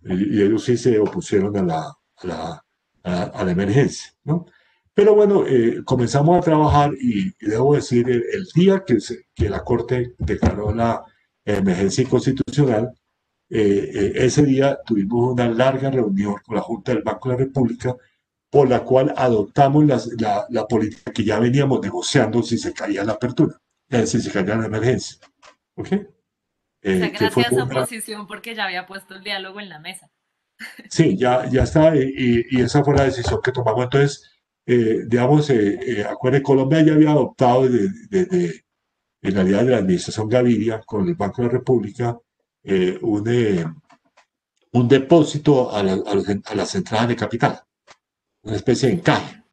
[SPEAKER 7] y, ellos sí se opusieron a la, a la, a, la emergencia, ¿no? Pero bueno, comenzamos a trabajar y, debo decir, el, día que, que, la Corte declaró la emergencia inconstitucional, ese día tuvimos una larga reunión con la Junta del Banco de la República por la cual adoptamos la, la, política que ya veníamos negociando si se caía la apertura, si se caía la emergencia. ¿Ok?
[SPEAKER 9] Eh, gracias a oposición porque ya había puesto el diálogo en la mesa.
[SPEAKER 7] Sí, ya, ya está, y, y esa fue la decisión que tomamos. Entonces, eh, digamos, eh, eh acuérdense, Colombia ya había adoptado desde, en realidad de la administración Gaviria con el Banco de la República eh, un, un depósito a, a las entradas de capital una especie de encaje.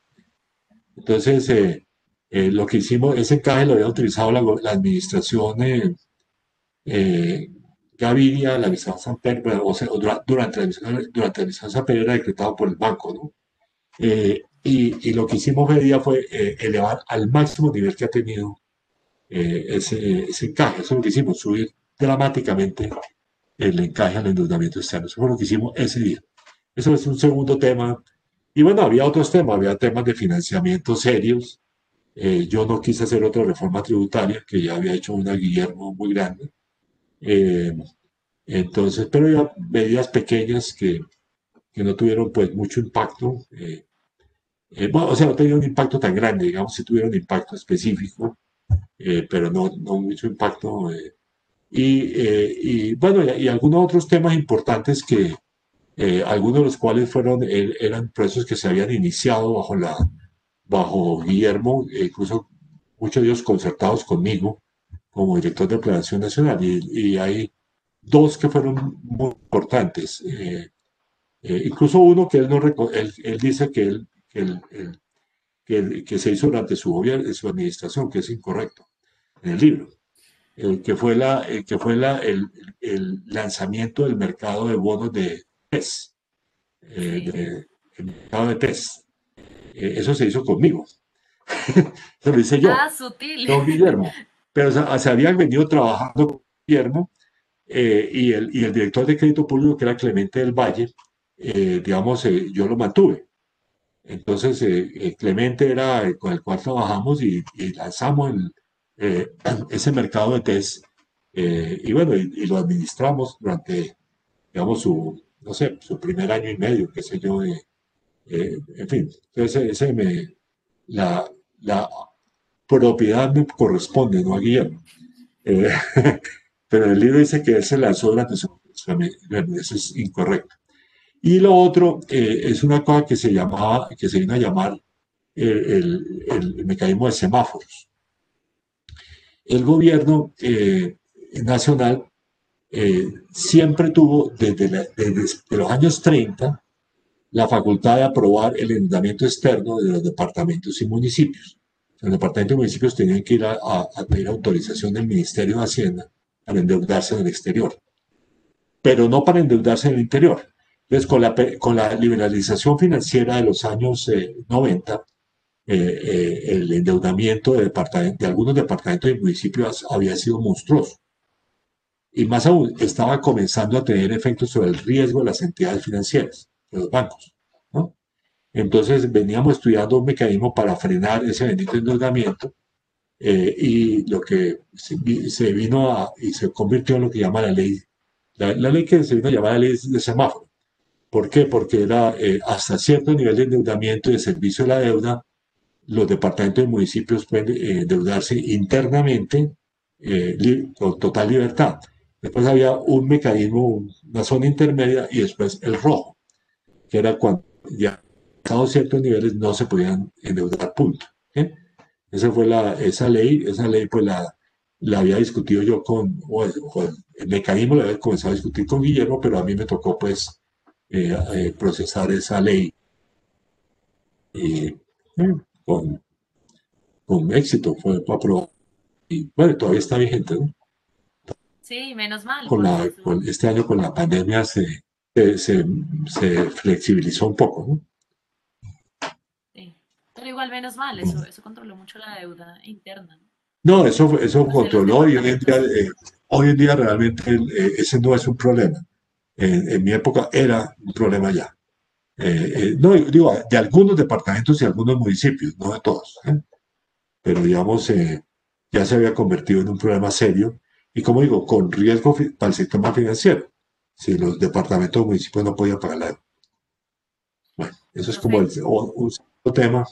[SPEAKER 7] Entonces, eh, eh, lo que hicimos, ese encaje lo había utilizado la, administración eh, Gaviria, la administración San Pedro, o sea, durante, la, durante la administración San Pedro era decretado por el banco, ¿no? Y, y, lo que hicimos ese día fue elevar al máximo nivel que ha tenido ese, ese encaje. Eso es lo que hicimos, subir dramáticamente el encaje al endeudamiento externo. Eso fue lo que hicimos ese día. Eso es un segundo tema y bueno, había otros temas, había temas de financiamiento serios. Eh, yo no quise hacer otra reforma tributaria, que ya había hecho una Guillermo muy grande. Eh, entonces, pero ya medidas pequeñas que, que, no tuvieron pues mucho impacto. Eh, bueno, o sea, no tenían un impacto tan grande, digamos, si tuvieron impacto específico, pero no, no mucho impacto. Y, y, bueno, y, y algunos otros temas importantes que, eh, algunos de los cuales fueron, er, eran procesos que se habían iniciado bajo, la, bajo Guillermo, e incluso muchos de ellos concertados conmigo como director de Planeación Nacional. Y, hay dos que fueron muy importantes. Eh, eh, incluso uno que él, no él, él dice que, él, que, que, se hizo durante su, gobierno, su administración, que es incorrecto en el libro. que fue, la, que fue la, el, el lanzamiento del mercado de bonos de, PES, eh, el mercado de PES. Eh, eso se hizo conmigo. eso lo hice yo.
[SPEAKER 9] Ah, sutil.
[SPEAKER 7] Don Guillermo. Pero se habían venido trabajando con Guillermo eh, y, el, y el director de crédito público, que era Clemente del Valle, digamos, yo lo mantuve. Entonces, Clemente era con el cual trabajamos y, lanzamos ese mercado de test. y bueno, y, lo administramos durante, digamos, su, no sé, su primer año y medio, qué sé yo, eh, en fin, ese, ese me, la, la, propiedad me corresponde, no a Guillermo. Eh, pero el libro dice que él se lanzó durante su eso es incorrecto. Y lo otro eh, es una cosa que se llamaba, que se vino a llamar el, el, mecanismo de semáforos. El gobierno nacional eh, siempre tuvo desde, los años 30 la facultad de aprobar el endeudamiento externo de los departamentos y municipios. Los departamentos y municipios tenían que ir a, pedir autorización del Ministerio de Hacienda para endeudarse en el exterior, pero no para endeudarse en el interior, Entonces, con la, con la liberalización financiera de los años 90, el endeudamiento de, de algunos departamentos y municipios había sido monstruoso y más aún estaba comenzando a tener efectos sobre el riesgo de las entidades financieras, de los bancos. ¿no? Entonces veníamos estudiando un mecanismo para frenar ese bendito endeudamiento eh, y lo que se, vino a, y se convirtió en lo que llama la ley, la, ley que se vino a llamar la ley de semáforo. ¿Por qué? Porque era eh, hasta cierto nivel de endeudamiento y de servicio de la deuda, los departamentos y municipios pueden eh, endeudarse internamente con total libertad. Después había un mecanismo, una zona intermedia y después el rojo, que era cuando ya a ciertos niveles no se podían endeudar, punto. Esa fue la, esa ley, esa ley pues la, la había discutido yo con, o, el mecanismo lo había comenzado a discutir con Guillermo, pero a mí me tocó pues eh, eh, procesar esa ley y, con, con éxito, fue aprobado. Y bueno, todavía está vigente, ¿no?
[SPEAKER 9] Sí, menos mal.
[SPEAKER 7] Con la, este año con la pandemia se, se, se, flexibilizó un poco, ¿no?
[SPEAKER 9] Pero igual menos mal, eso, eso controló mucho la deuda interna.
[SPEAKER 7] No, eso, eso controló y hoy en día, eh, hoy en día realmente eh, ese no es un problema. En mi época era un problema ya. Eh, no, digo, de algunos departamentos y algunos municipios, no de todos. Pero digamos, ya se había convertido en un problema serio y como digo, con riesgo para el sistema financiero, si los departamentos o municipios no podían pagar la deuda. Bueno, eso es como el, un, tema.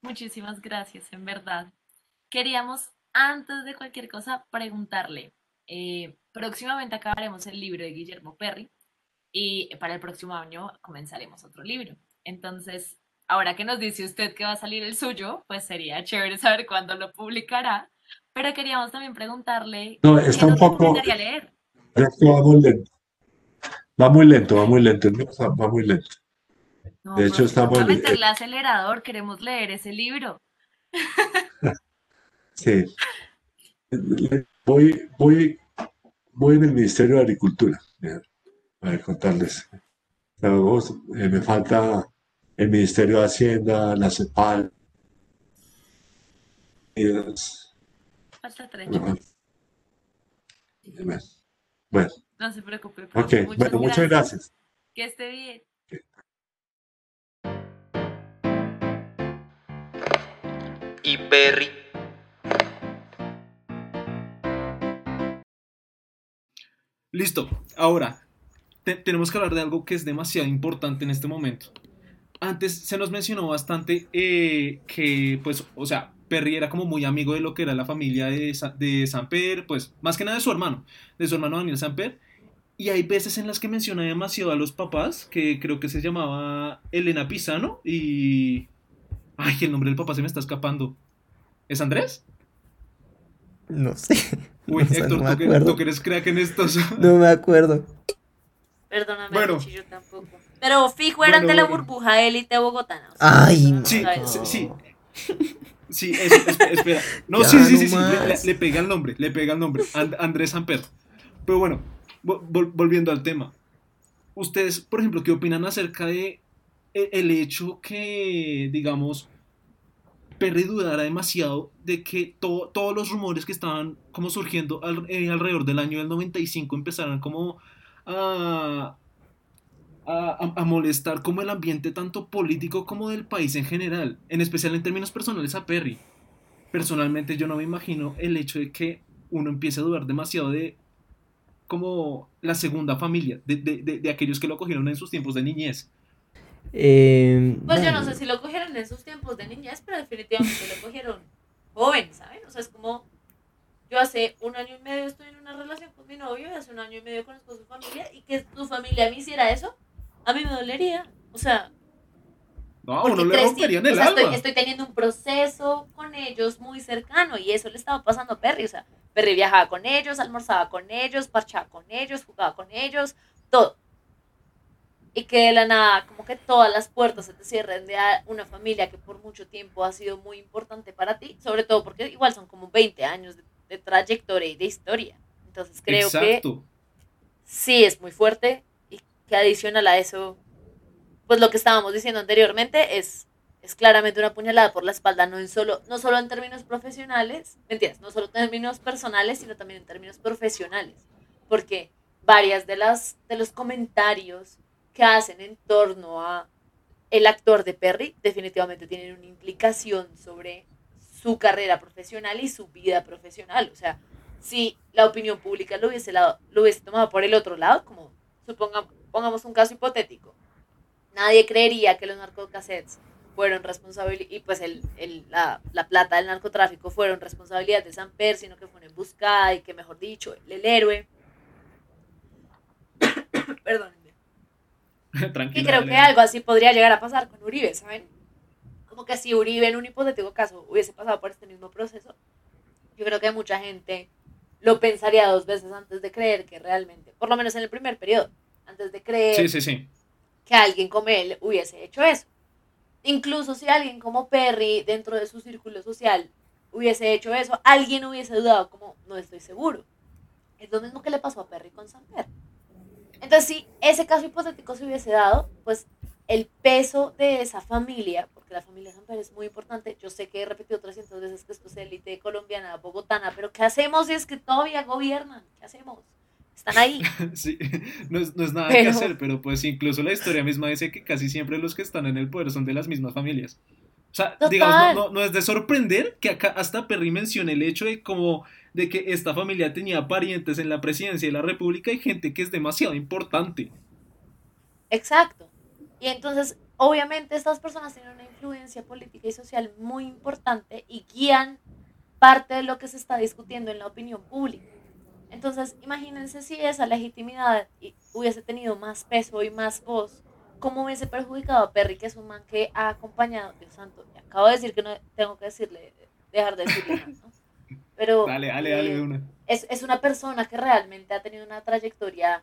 [SPEAKER 9] Muchísimas gracias, en verdad. Queríamos, antes de cualquier cosa, preguntarle, eh, próximamente acabaremos el libro de Guillermo Perry y para el próximo año comenzaremos otro libro. Entonces, ahora que nos dice usted que va a salir el suyo, pues sería chévere saber cuándo lo publicará pero queríamos también preguntarle.
[SPEAKER 7] No, está un poco.
[SPEAKER 9] Leer?
[SPEAKER 7] Va muy lento. Va muy lento, va muy lento. Va muy lento. de hecho, está muy
[SPEAKER 9] lento. el acelerador, queremos leer ese libro.
[SPEAKER 7] sí. Voy, voy, voy en el Ministerio de Agricultura. A contarles. Eh, me falta el Ministerio de Hacienda, la CEPAL.
[SPEAKER 9] Falta tres.
[SPEAKER 7] Bueno.
[SPEAKER 9] No se preocupe.
[SPEAKER 7] Ok, muchas bueno, muchas gracias.
[SPEAKER 9] Que esté bien.
[SPEAKER 1] Y Perry.
[SPEAKER 11] Listo. Ahora, tenemos que hablar de algo que es demasiado importante en este momento. Antes se nos mencionó bastante eh, que, pues, o sea, Perry era como muy amigo de lo que era la familia de, de Samper, pues más que nada de su hermano, de su hermano Daniel Samper. Y hay veces en las que menciona demasiado a los papás, que creo que se llamaba Elena Pisano y... Ay, el nombre del papá se me está escapando. ¿Es Andrés?
[SPEAKER 2] No sé.
[SPEAKER 11] Uy, Héctor, no ¿tú, que, ¿tú, que, eres crack en estos?
[SPEAKER 2] No me acuerdo.
[SPEAKER 5] Perdóname, bueno. yo tampoco. Pero fijo era ante la burbuja élite bogotana.
[SPEAKER 2] Ay,
[SPEAKER 11] sí, sí, sí. Sí, espera. No, sí, sí, sí, sí, le, pega el nombre, le pega el nombre. Andrés Amper. Pero bueno, volviendo al tema. Ustedes, por ejemplo, ¿qué opinan acerca de e, el hecho que, digamos, Perry dudara demasiado de que todos los rumores que estaban como surgiendo eh, alrededor del año del 95 empezaran como a, a, molestar como el ambiente tanto político como del país en general, en especial en términos personales a Perry. Personalmente yo no me imagino el hecho de que uno empiece a dudar demasiado de como la segunda familia, de, de, de, aquellos que lo cogieron en sus tiempos de niñez.
[SPEAKER 5] Eh, pues yo no sé si lo cogieron en sus tiempos de niñez, pero definitivamente lo cogieron joven, ¿saben? O sea, es como yo hace un año y medio estoy en una relación con mi novio y hace un año y medio conozco su familia y que tu familia me hiciera eso, a mí me dolería. O sea.
[SPEAKER 11] No, uno le rompería en el alma.
[SPEAKER 5] Estoy, teniendo un proceso con ellos muy cercano y eso le estaba pasando a Perry. O sea, Perry viajaba con ellos, almorzaba con ellos, parchaba con ellos, jugaba con ellos, todo. Y que de la nada, como que todas las puertas se te cierren de una familia que por mucho tiempo ha sido muy importante para ti, sobre todo porque igual son como 20 años de, trayectoria y de historia. Entonces creo que sí es muy fuerte que adicional a eso, pues lo que estábamos diciendo anteriormente es, es claramente una puñalada por la espalda, no, en solo, no solo en términos profesionales, ¿entiendes? No solo en términos personales, sino también en términos profesionales. Porque varias de, las, de los comentarios que hacen en torno a el actor de Perry definitivamente tienen una implicación sobre su carrera profesional y su vida profesional. O sea, si la opinión pública lo hubiese, lo hubiese tomado por el otro lado, como supongamos, pongamos un caso hipotético, nadie creería que los narcocassettes fueron responsabilidad, y pues el, el, la, la, plata del narcotráfico fueron responsabilidad de Samper, sino que fue una emboscada y que, mejor dicho, el, el héroe. Perdónenme. y creo que algo así podría llegar a pasar con Uribe, ¿saben? Como que si Uribe en un hipotético caso hubiese pasado por este mismo proceso, yo creo que mucha gente lo pensaría dos veces antes de creer que realmente, por lo menos en el primer periodo, antes de creer
[SPEAKER 11] sí, sí, sí.
[SPEAKER 5] que alguien como él hubiese hecho eso. Incluso si alguien como Perry, dentro de su círculo social, hubiese hecho eso, alguien hubiese dudado como, no estoy seguro. Es lo mismo que le pasó a Perry con Samper. Entonces, si ese caso hipotético se hubiese dado, pues el peso de esa familia, porque la familia Samper es muy importante, yo sé que he repetido 300 veces que esto es élite colombiana, bogotana, pero ¿qué hacemos si es que todavía gobiernan? ¿Qué hacemos? Están ahí.
[SPEAKER 11] sí, no es, no es nada pero... que hacer, pero pues incluso la historia misma dice que casi siempre los que están en el poder son de las mismas familias. O sea, Total. digamos, no, no, no, es de sorprender que acá hasta Perry mencione el hecho de como de que esta familia tenía parientes en la presidencia de la República y gente que es demasiado importante.
[SPEAKER 5] Exacto. Y entonces, obviamente, estas personas tienen una influencia política y social muy importante y guían parte de lo que se está discutiendo en la opinión pública. Entonces, imagínense si esa legitimidad hubiese tenido más peso y más voz, ¿cómo hubiese perjudicado a Perry, que es un man que ha acompañado, Dios santo, acabo de decir que no tengo que decirle, dejar de decirle, ¿no? Pero
[SPEAKER 11] dale, dale, dale de una.
[SPEAKER 5] Es, es una persona que realmente ha tenido una trayectoria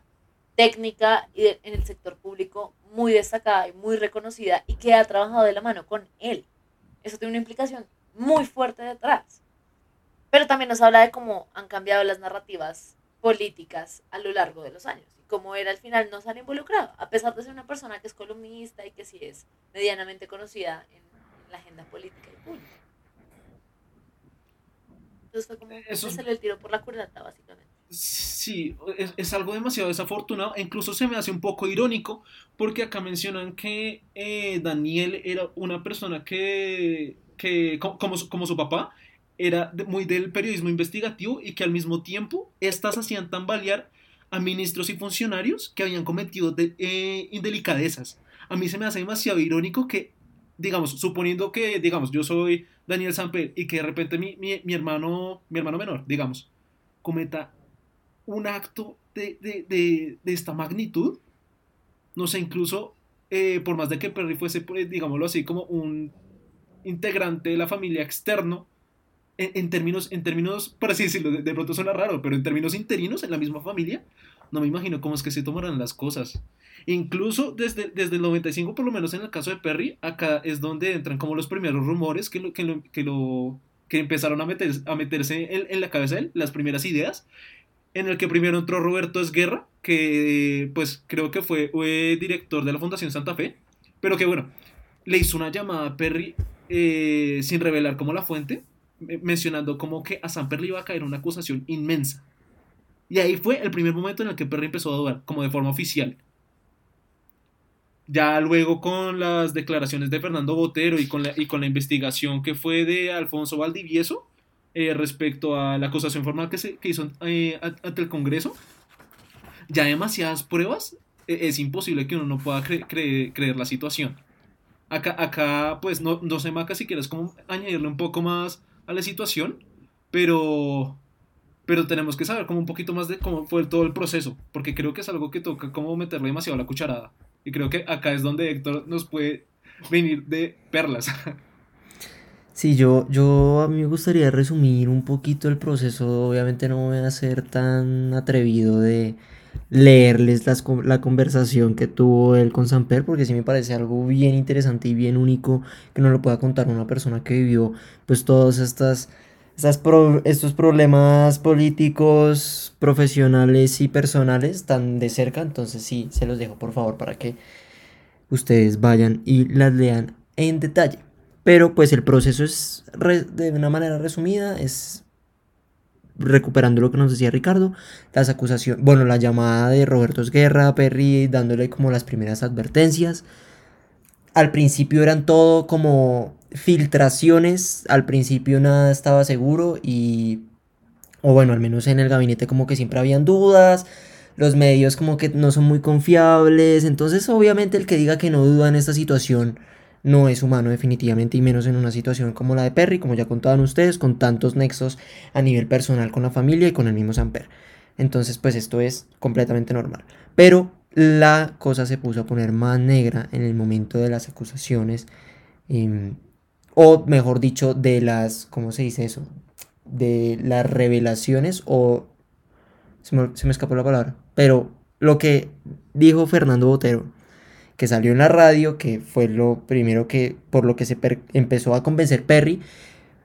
[SPEAKER 5] técnica y de, en el sector público muy destacada y muy reconocida y que ha trabajado de la mano con él. Eso tiene una implicación muy fuerte detrás. Pero también nos habla de cómo han cambiado las narrativas políticas a lo largo de los años y cómo era al final no se han involucrado, a pesar de ser una persona que es columnista y que sí es medianamente conocida en, en la agenda política y pública. Entonces fue como
[SPEAKER 11] Eso-
[SPEAKER 5] se le tiró por la culata, básicamente.
[SPEAKER 11] Sí, es, es algo demasiado desafortunado, e incluso se me hace un poco irónico, porque acá mencionan que eh, Daniel era una persona que, que co- como, su- como su papá, era muy del periodismo investigativo y que al mismo tiempo estas hacían tambalear a ministros y funcionarios que habían cometido de- eh, indelicadezas. A mí se me hace demasiado irónico que, digamos, suponiendo que, digamos, yo soy Daniel Samper y que de repente mi, mi, mi hermano, mi hermano menor, digamos, cometa un acto de, de, de, de esta magnitud, no sé, incluso eh, por más de que Perry fuese, pues, digámoslo así, como un integrante de la familia externo, en, términos, en términos, por así decirlo, de, de pronto suena raro, pero en términos interinos, en la misma familia, no me imagino cómo es que se tomarán las cosas. Incluso desde, desde el 95, por lo menos en el caso de Perry, acá es donde entran como los primeros rumores que lo, que lo, que empezaron a, meter, a meterse en, en la cabeza de él, las primeras ideas, en el que primero entró Roberto Esguerra, que pues creo que fue, fue director de la Fundación Santa Fe, pero que bueno, le hizo una llamada a Perry eh, sin revelar como la fuente, eh, mencionando como que a San Perry iba a caer una acusación inmensa. Y ahí fue el primer momento en el que Perry empezó a dudar, como de forma oficial. Ya luego con las declaraciones de Fernando Botero y con la, y con la investigación que fue de Alfonso Valdivieso eh, respecto a la acusación formal que, se, hizo eh, ante el Congreso, ya demasiadas pruebas, eh, es imposible que uno no pueda cre cre creer la situación. Acá, acá pues no, no sé, Maca, si quieres como añadirle un poco más a la situación, pero, pero tenemos que saber como un poquito más de cómo fue todo el proceso, porque creo que es algo que toca como meterle demasiado la cucharada. Y creo que acá es donde Héctor nos puede venir de perlas.
[SPEAKER 2] Sí, yo, yo a mí me gustaría resumir un poquito el proceso. Obviamente no voy a ser tan atrevido de leerles las la conversación que tuvo él con Samper, porque sí me parece algo bien interesante y bien único que no lo pueda contar una persona que vivió pues todas estas pro- estos problemas políticos, profesionales y personales tan de cerca, entonces sí, se los dejo por favor para que ustedes vayan y las lean en detalle. Pero pues el proceso es de una manera resumida, es recuperando lo que nos decía Ricardo, las acusaciones, bueno, la llamada de Roberto Esguerra a Perry dándole como las primeras advertencias. Al principio eran todo como filtraciones, al principio nada estaba seguro y, o bueno, al menos en el gabinete como que siempre habían dudas, los medios como que no son muy confiables, entonces obviamente el que diga que no duda en esta situación no es humano definitivamente y menos en una situación como la de Perry, como ya contaban ustedes, con tantos nexos a nivel personal con la familia y con el mismo Samper. Entonces pues esto es completamente normal. Pero la cosa se puso a poner más negra en el momento de las acusaciones, em, o mejor dicho, de las, ¿cómo se dice eso? De las revelaciones o... Se me, se me escapó la palabra. Pero lo que dijo Fernando Botero, que salió en la radio, que fue lo primero que, por lo que se empezó a convencer Perry,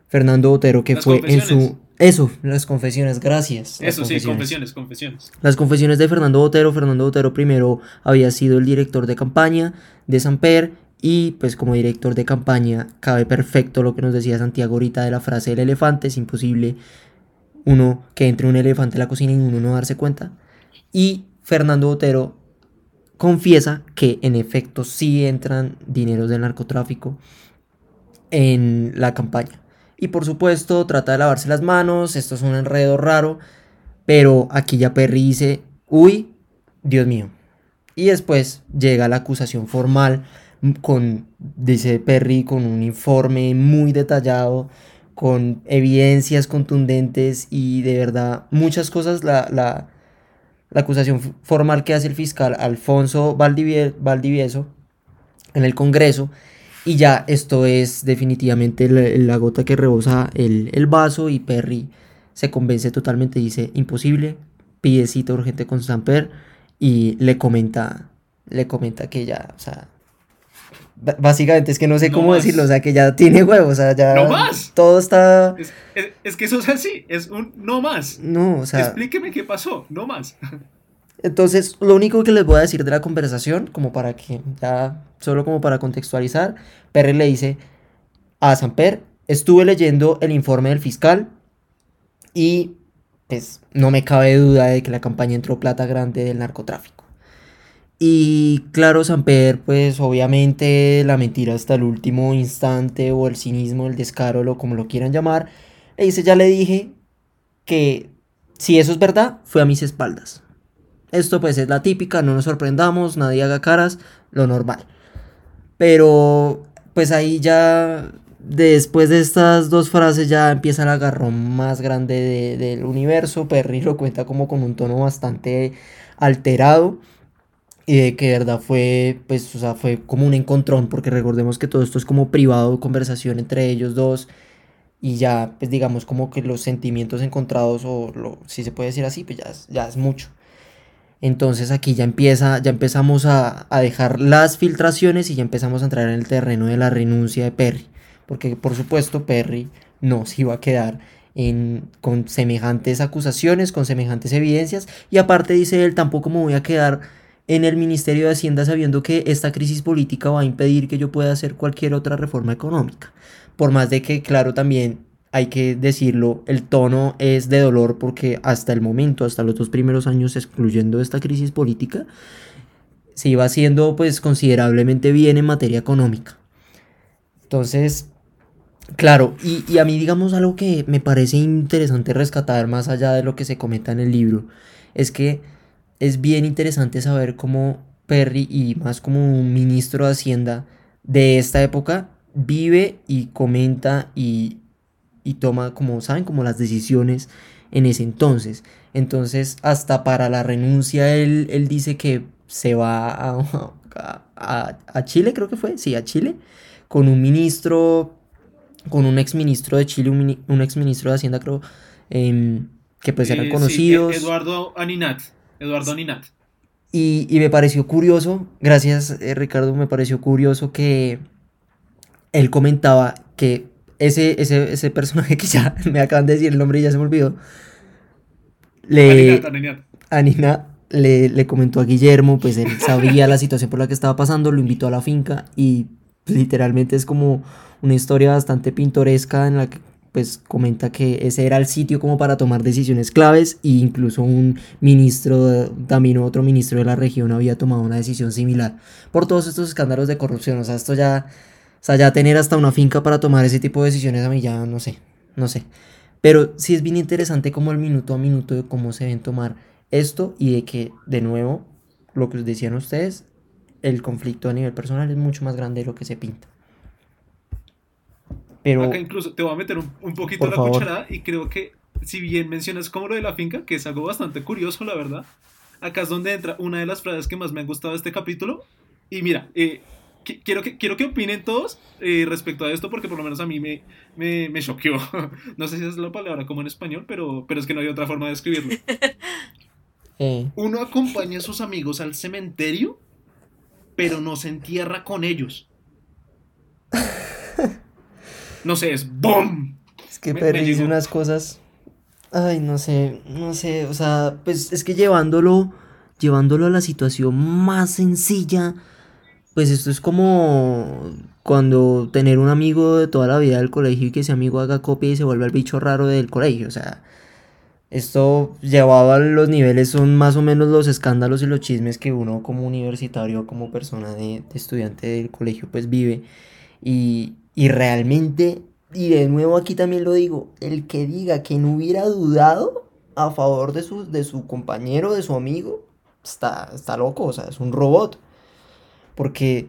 [SPEAKER 2] Fernando Botero, que
[SPEAKER 11] Las
[SPEAKER 2] fue en
[SPEAKER 11] confesiones.
[SPEAKER 2] su... Eso, las confesiones, gracias.
[SPEAKER 11] Eso sí, confesiones, confesiones.
[SPEAKER 2] las confesiones de Fernando Botero. Fernando Botero primero había sido el director de campaña de Samper y pues como director de campaña cabe perfecto lo que nos decía Santiago ahorita de la frase del elefante. Es imposible uno que entre un elefante a la cocina y uno no darse cuenta. Y Fernando Botero confiesa que en efecto sí entran dineros del narcotráfico en la campaña. Y por supuesto trata de lavarse las manos, esto es un enredo raro, pero aquí ya Perry dice, uy, Dios mío. Y después llega la acusación formal con, dice Perry, con un informe muy detallado, con evidencias contundentes y de verdad muchas cosas. La, la, la acusación formal que hace el fiscal Alfonso Valdivie- Valdivieso en el Congreso. Y ya esto es definitivamente la, la gota que rebosa el, el vaso y Perry se convence totalmente, dice imposible, pide cita urgente con Samper y le comenta, le comenta que ya, o sea, básicamente es que no sé
[SPEAKER 11] No
[SPEAKER 2] cómo
[SPEAKER 11] más.
[SPEAKER 2] decirlo, o sea, que ya tiene huevos, o sea, ya
[SPEAKER 11] ¡No más!
[SPEAKER 2] todo está,
[SPEAKER 11] Es, es- es que eso es así, es un no más.
[SPEAKER 2] no, o sea,
[SPEAKER 11] Explíqueme qué pasó, no más.
[SPEAKER 2] Entonces, lo único que les voy a decir de la conversación, como para que ya, solo como para contextualizar, Perry le dice a Samper, estuve leyendo el informe del fiscal y pues no me cabe duda de que la campaña entró plata grande del narcotráfico. Y claro, Samper, pues obviamente la mentira hasta el último instante o el cinismo, el descaro, lo como lo quieran llamar, le dice, ya le dije que si eso es verdad, fue a mis espaldas. Esto pues es la típica, no nos sorprendamos, nadie haga caras, lo normal. Pero pues ahí ya, después de estas dos frases ya empieza el agarrón más grande de- del universo. Perry lo cuenta como con un tono bastante alterado. De que de verdad fue, pues, o sea, fue como un encontrón, porque recordemos que todo esto es como privado, conversación entre ellos dos. Y ya, pues digamos como que los sentimientos encontrados, o lo, si se puede decir así, pues ya es, ya es mucho. Entonces aquí ya empieza, ya empezamos a, a dejar las filtraciones y ya empezamos a entrar en el terreno de la renuncia de Perry. Porque por supuesto Perry no se iba a quedar en, con semejantes acusaciones, con semejantes evidencias. Y aparte dice él, tampoco me voy a quedar en el Ministerio de Hacienda sabiendo que esta crisis política va a impedir que yo pueda hacer cualquier otra reforma económica. Por más de que, claro, también hay que decirlo, el tono es de dolor porque hasta el momento, hasta los dos primeros años, excluyendo esta crisis política, se iba haciendo pues considerablemente bien en materia económica. Entonces, claro, y, y a mí digamos algo que me parece interesante rescatar más allá de lo que se comenta en el libro, es que es bien interesante saber cómo Perry y más como un ministro de Hacienda de esta época vive y comenta y, y toma como saben como las decisiones en ese entonces. Entonces hasta para la renuncia él, él dice que se va a, a, a- Chile, creo que fue, sí, a Chile, con un ministro, con un exministro de Chile, un, un exministro de Hacienda creo, em, que pues eran
[SPEAKER 11] Eh, sí,
[SPEAKER 2] conocidos.
[SPEAKER 11] Eduardo Aninat. Eduardo Aninat.
[SPEAKER 2] Y, y me pareció curioso, gracias eh, Ricardo, me pareció curioso que él comentaba que ese, ese, ese personaje que ya me acaban de decir el nombre y ya se me olvidó, le, Anina le, le comentó a Guillermo, pues él sabía la situación por la que estaba pasando, lo invitó a la finca y literalmente es como una historia bastante pintoresca en la que pues comenta que ese era el sitio como para tomar decisiones claves e incluso un ministro, también otro ministro de la región había tomado una decisión similar por todos estos escándalos de corrupción, o sea, esto ya, o sea, ya tener hasta una finca para tomar ese tipo de decisiones a mí ya no sé, no sé, pero sí es bien interesante como el minuto a minuto de cómo se ven tomar esto y de que, de nuevo, lo que decían ustedes, el conflicto a nivel personal es mucho más grande de lo que se pinta.
[SPEAKER 11] Pero, Acá incluso te voy a meter un, poquito la cucharada y creo que si bien mencionas como lo de la finca, que es algo bastante curioso, la verdad, acá es donde entra una de las frases que más me han gustado de este capítulo. Y mira, eh, quiero, que, quiero que opinen todos eh, respecto a esto porque por lo menos a mí me, me, me choqueó. no sé si es la palabra como en español, pero, pero es que no hay otra forma de escribirlo. Eh. Uno acompaña a sus amigos al cementerio, pero no se entierra con ellos. No sé, es ¡BOOM!
[SPEAKER 2] Es que Perry unas cosas. Ay, no sé, no sé, o sea, pues es que llevándolo, llevándolo a la situación más sencilla, pues esto es como cuando tener un amigo de toda la vida del colegio y que ese amigo haga copia y se vuelva el bicho raro del colegio, o sea, esto llevado a los niveles son más o menos los escándalos y los chismes que uno como universitario, como persona de, estudiante del colegio, pues vive. Y, realmente, y de nuevo aquí también lo digo, el que diga que no hubiera dudado a favor de su, de su compañero, de su amigo, está, está loco, o sea, es un robot. Porque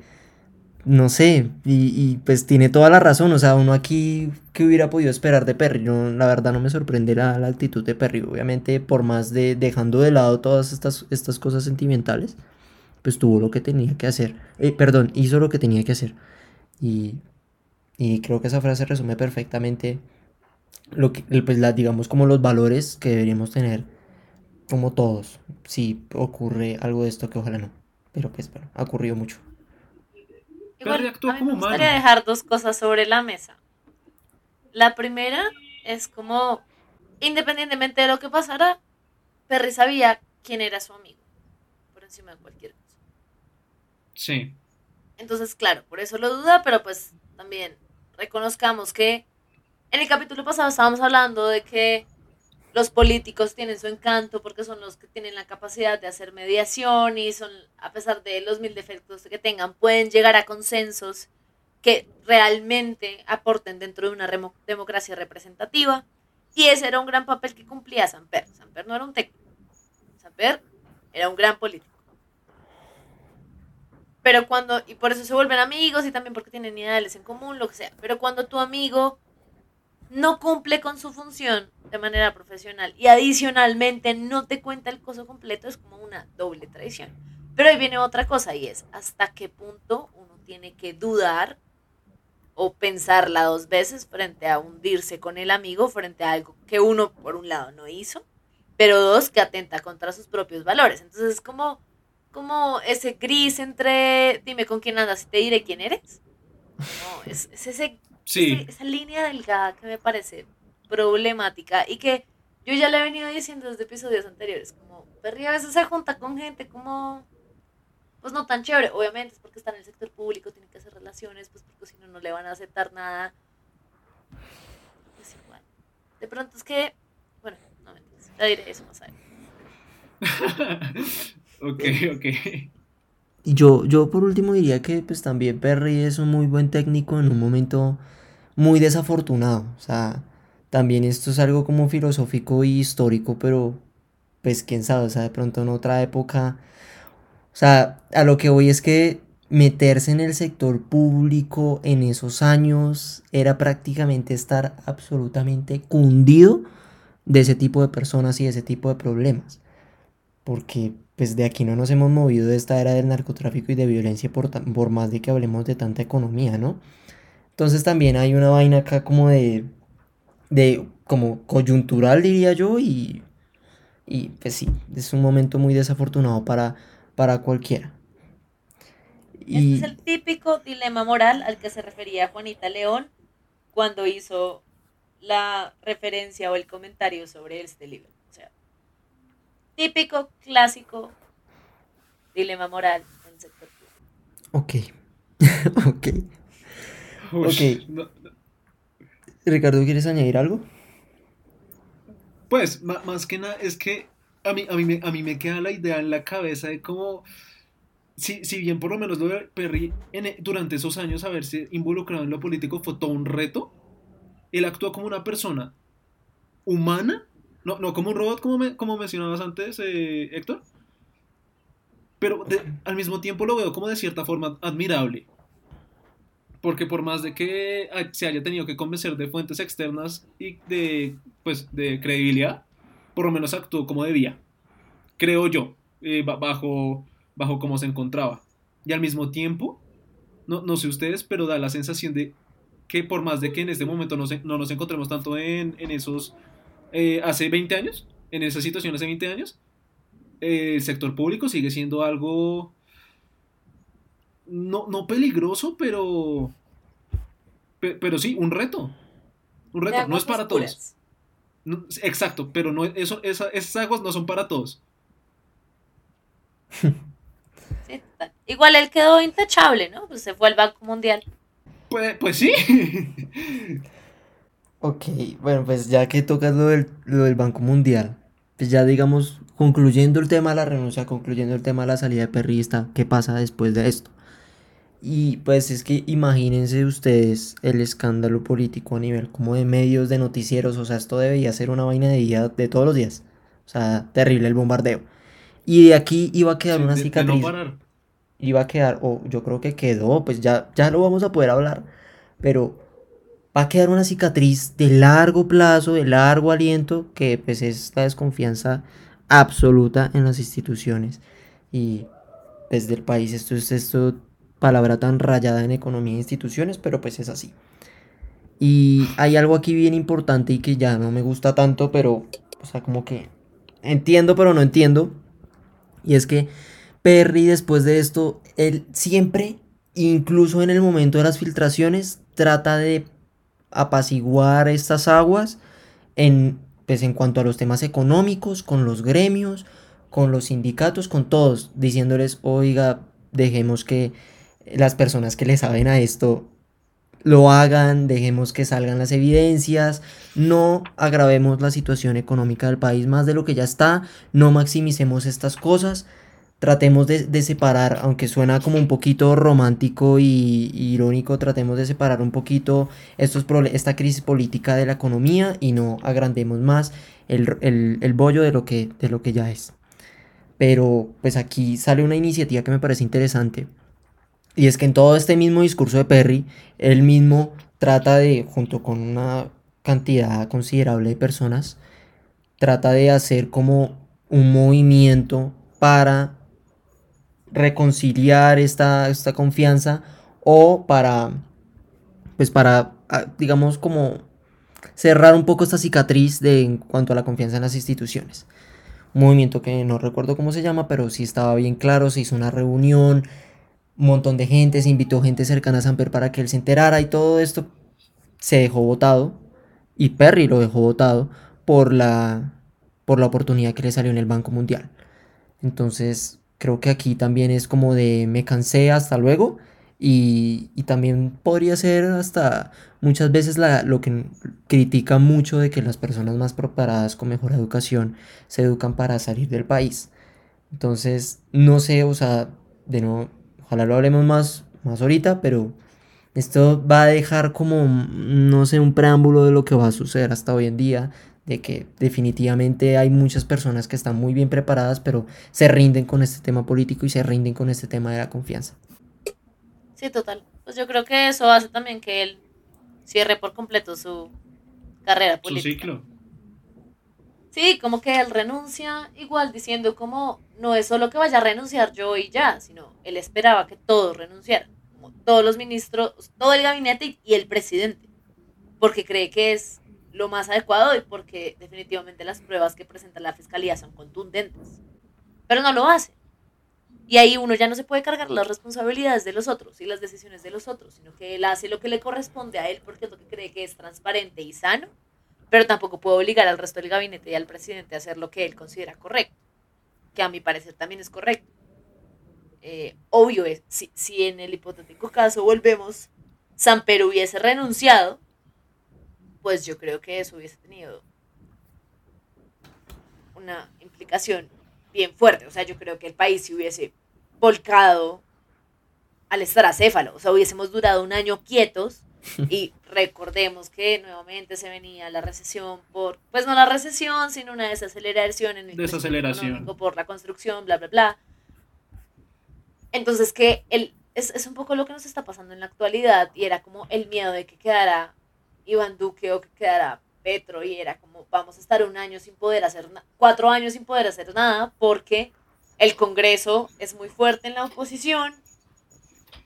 [SPEAKER 2] no sé, y, pues tiene toda la razón, o sea, uno aquí que hubiera podido esperar de Perry, la verdad no me sorprende la, actitud de Perry, obviamente por más de dejando de lado todas estas, estas cosas sentimentales, pues tuvo lo que tenía que hacer, eh, perdón, hizo lo que tenía que hacer, y, y creo que esa frase resume perfectamente lo que, pues la, digamos como los valores que deberíamos tener como todos, si ocurre algo de esto que ojalá no, pero pues bueno, ha ocurrido mucho.
[SPEAKER 5] Igual, a mí me gustaría dejar dos cosas sobre la mesa. La primera es como, independientemente de lo que pasara, Perry sabía quién era su amigo, por encima de cualquier cosa.
[SPEAKER 11] Sí.
[SPEAKER 5] Entonces, claro, por eso lo duda, pero pues también reconozcamos que en el capítulo pasado estábamos hablando de que los políticos tienen su encanto porque son los que tienen la capacidad de hacer mediación y son, a pesar de los mil defectos que tengan, pueden llegar a consensos que realmente aporten dentro de una democracia representativa. Y ese era un gran papel que cumplía Samper. Samper no era un técnico. Samper era un gran político. Pero cuando, y por eso se vuelven amigos y también porque tienen ideales en común, lo que sea. Pero cuando tu amigo no cumple con su función de manera profesional y adicionalmente no te cuenta el coso completo, es como una doble traición. Pero ahí viene otra cosa y es hasta qué punto uno tiene que dudar o pensarla dos veces frente a hundirse con el amigo, frente a algo que uno por un lado no hizo, pero dos que atenta contra sus propios valores. Entonces es como, como ese gris entre dime con quién andas y te diré quién eres. No, es, es ese esa, línea delgada que me parece problemática y que yo ya le he venido diciendo desde episodios anteriores, como Perry a veces se junta con gente como, pues no tan chévere, obviamente es porque está en el sector público, tiene que hacer relaciones, pues porque si no, no le van a aceptar nada. Es igual. De pronto es que, bueno, no me ya diré eso más
[SPEAKER 11] adelante. ok, ok.
[SPEAKER 2] Y yo, yo por último diría que pues también Perry es un muy buen técnico en un momento muy desafortunado. O sea, también esto es algo como filosófico y histórico, pero pues quién sabe, o sea, de pronto en otra época. O sea, a lo que voy es que meterse en el sector público en esos años era prácticamente estar absolutamente cundido de ese tipo de personas y de ese tipo de problemas. Porque pues de aquí no nos hemos movido de esta era del narcotráfico y de violencia por, por más de que hablemos de tanta economía, ¿no? Entonces también hay una vaina acá como de, de como coyuntural diría yo y, y pues sí, es un momento muy desafortunado para, para cualquiera.
[SPEAKER 5] Y... Este es el típico dilema moral al que se refería Juanita León cuando hizo la referencia o el comentario sobre este libro. Típico, clásico, dilema moral en sector
[SPEAKER 2] Ok. ok. ok. Ricardo, ¿quieres añadir algo?
[SPEAKER 11] Pues, más que nada, es que a mí, a, mí me, a mí me queda la idea en la cabeza de cómo, si, si bien por lo menos lo de Perry e, durante esos años haberse involucrado en lo político fue todo un reto, él actúa como una persona humana, no, no como un robot, como, como mencionabas antes, eh, Héctor, pero al mismo tiempo lo veo como de cierta forma admirable. Porque por más de que se haya tenido que convencer de fuentes externas y de, pues, de credibilidad, por lo menos actuó como debía. Creo yo, eh, bajo, bajo cómo se encontraba. Y al mismo tiempo, no, no sé ustedes, pero da la sensación de que por más de que en este momento no, no nos encontremos tanto en, en esos, eh, hace 20 años, en esa situación hace 20 años, el sector público sigue siendo algo no, no peligroso, pero pero sí, un reto. Un reto, no es para todos. exacto, pero no eso esas aguas no son para todos.
[SPEAKER 5] igual él quedó intachable, ¿no? Pues se fue al Banco Mundial.
[SPEAKER 11] Pues, pues sí.
[SPEAKER 2] ok, bueno, pues ya que tocas lo del, lo del Banco Mundial, pues ya digamos, concluyendo el tema de la renuncia, concluyendo el tema de la salida de perrista, ¿qué pasa después de esto? Y pues es que imagínense ustedes el escándalo político a nivel como de medios, de noticieros, o sea, esto debería ser una vaina de día de todos los días. O sea, terrible el bombardeo. Y de aquí iba a quedar una cicatriz. Iba a quedar, o yo creo que quedó, pues ya, ya lo vamos a poder hablar, pero va a quedar una cicatriz de largo plazo, de largo aliento, que pues es la desconfianza absoluta en las instituciones y desde el país. Esto es esto, palabra tan rayada en economía e instituciones, pero pues es así. Y hay algo aquí bien importante y que ya no me gusta tanto, pero, o sea, como que entiendo, pero no entiendo. Y es que Perry, después de esto, él siempre, incluso en el momento de las filtraciones, trata de apaciguar estas aguas en pues en cuanto a los temas económicos, con los gremios, con los sindicatos, con todos, diciéndoles, oiga, dejemos que las personas que le saben a esto lo hagan, dejemos que salgan las evidencias, no agravemos la situación económica del país más de lo que ya está, no maximicemos estas cosas, tratemos de, separar, aunque suena como un poquito romántico y, irónico, tratemos de separar un poquito estos esta crisis política de la economía y no agrandemos más el, bollo de lo, que, de lo que ya es. Pero pues aquí sale una iniciativa que me parece interesante. Y es que en todo este mismo discurso de Perry, él mismo trata de, junto con una cantidad considerable de personas, trata de hacer como un movimiento para reconciliar esta, esta confianza o para, pues para, ah, digamos, como cerrar un poco esta cicatriz de, en cuanto a la confianza en las instituciones. Un movimiento que no recuerdo cómo se llama, pero sí estaba bien claro, se hizo una reunión, un montón de gente, se invitó gente cercana a Samper para que él se enterara y todo esto se dejó votado y Perry lo dejó votado por la, por la oportunidad que le salió en el Banco Mundial. Entonces, creo que aquí también es como de me cansé, hasta luego. Y, también podría ser hasta muchas veces lo que critica mucho de que las personas más preparadas con mejor educación se educan para salir del país. Entonces, no sé, o sea, de no, ojalá lo hablemos más, más ahorita, pero esto va a dejar como, no sé, un preámbulo de lo que va a suceder hasta hoy en día, de que definitivamente hay muchas personas que están muy bien preparadas, pero se rinden con este tema político y se rinden con este tema de la confianza.
[SPEAKER 5] Sí, total. Pues yo creo que eso hace también que él cierre por completo su carrera política. Su ciclo. Sí, como que él renuncia igual diciendo como no es solo que vaya a renunciar yo y ya, sino él esperaba que todos renunciaran, todos los ministros, todo el gabinete y el presidente, porque cree que es lo más adecuado y porque definitivamente las pruebas que presenta la fiscalía son contundentes. Pero no lo hace. Y ahí uno ya no se puede cargar las responsabilidades de los otros y las decisiones de los otros, sino que él hace lo que le corresponde a él porque es lo que cree que es transparente y sano, pero tampoco puede obligar al resto del gabinete y al presidente a hacer lo que él considera correcto, que a mi parecer también es correcto. Eh, obvio es, si, si en el hipotético caso volvemos, Samper hubiese renunciado, pues yo creo que eso hubiese tenido una implicación bien fuerte. O sea, yo creo que el país se hubiese volcado al estracéfalo. O sea, hubiésemos durado un año quietos y recordemos que nuevamente se venía la recesión por, pues no la recesión, sino una desaceleración en el
[SPEAKER 11] desaceleración
[SPEAKER 5] por la construcción, bla, bla, bla. Entonces que el, es, es un poco lo que nos está pasando en la actualidad y era como el miedo de que quedara Iván Duque o que quedara Petro y era como vamos a estar un año sin poder hacer cuatro años sin poder hacer nada porque el Congreso es muy fuerte en la oposición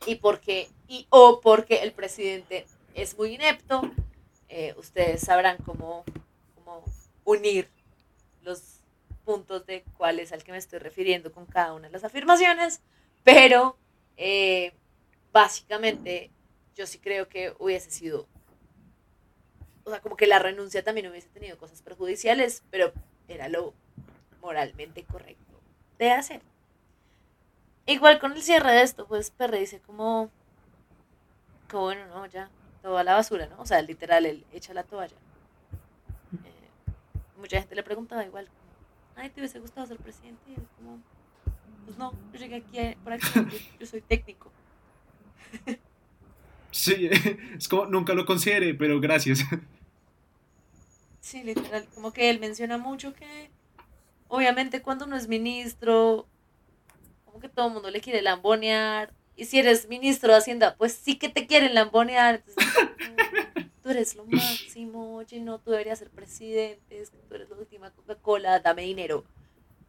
[SPEAKER 5] y porque y o porque el presidente es muy inepto. Eh, ustedes sabrán cómo, cómo unir los puntos de cuál es al que me estoy refiriendo con cada una de las afirmaciones, pero eh, básicamente yo sí creo que hubiese sido, o sea, como que la renuncia también hubiese tenido cosas perjudiciales, pero era lo moralmente correcto de hacer. Igual con el cierre de esto, pues Perre dice como, que bueno, no, ya, toda la basura, ¿no? O sea, literal, él echa la toalla. Eh, mucha gente le preguntaba igual, ay, ¿te hubiese gustado ser presidente? Y él como, pues no, yo llegué aquí eh, por aquí, yo, soy técnico.
[SPEAKER 11] Sí, es como, nunca lo consideré, pero gracias.
[SPEAKER 5] Sí, literal, como que él menciona mucho que obviamente cuando uno es ministro, como que todo el mundo le quiere lambonear. Y si eres ministro de Hacienda, pues sí que te quieren lambonear. tú eres lo máximo, oye, no, tú deberías ser presidente, es que tú eres la última Coca-Cola, dame dinero.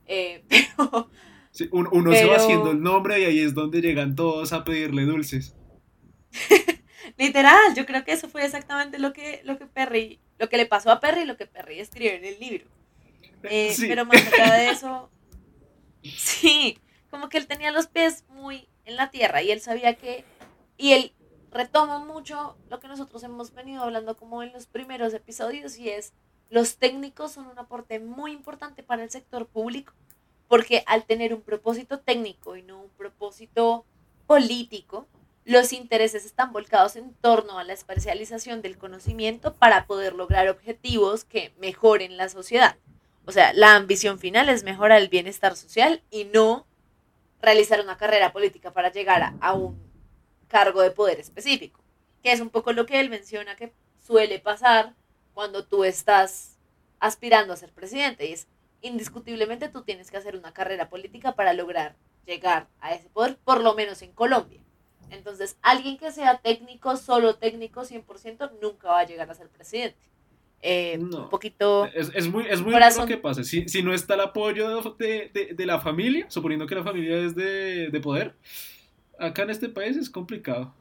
[SPEAKER 5] Eh,
[SPEAKER 11] uno, se va haciendo el nombre y ahí es donde llegan todos a pedirle dulces.
[SPEAKER 5] Literal, yo creo que eso fue exactamente lo que, lo que Perry, lo que le pasó a Perry y lo que Perry escribió en el libro. Eh, pero más allá de eso, sí, como que él tenía los pies muy en la tierra y él sabía que, y él retoma mucho lo que nosotros hemos venido hablando como en los primeros episodios y es, los técnicos son un aporte muy importante para el sector público porque al tener un propósito técnico y no un propósito político, los intereses están volcados en torno a la especialización del conocimiento para poder lograr objetivos que mejoren la sociedad. O sea, la ambición final es mejorar el bienestar social y no realizar una carrera política para llegar a, un cargo de poder específico, que es un poco lo que él menciona que suele pasar cuando tú estás aspirando a ser presidente. Y es indiscutiblemente tú tienes que hacer una carrera política para lograr llegar a ese poder, por lo menos en Colombia. Entonces, alguien que sea técnico, solo técnico 100%, nunca va a llegar a ser presidente. Eh, un poquito...
[SPEAKER 11] Es, muy, es muy raro que pase. Si, si, no está el apoyo de, de, de, la familia, suponiendo que la familia es de, de poder, acá en este país es complicado.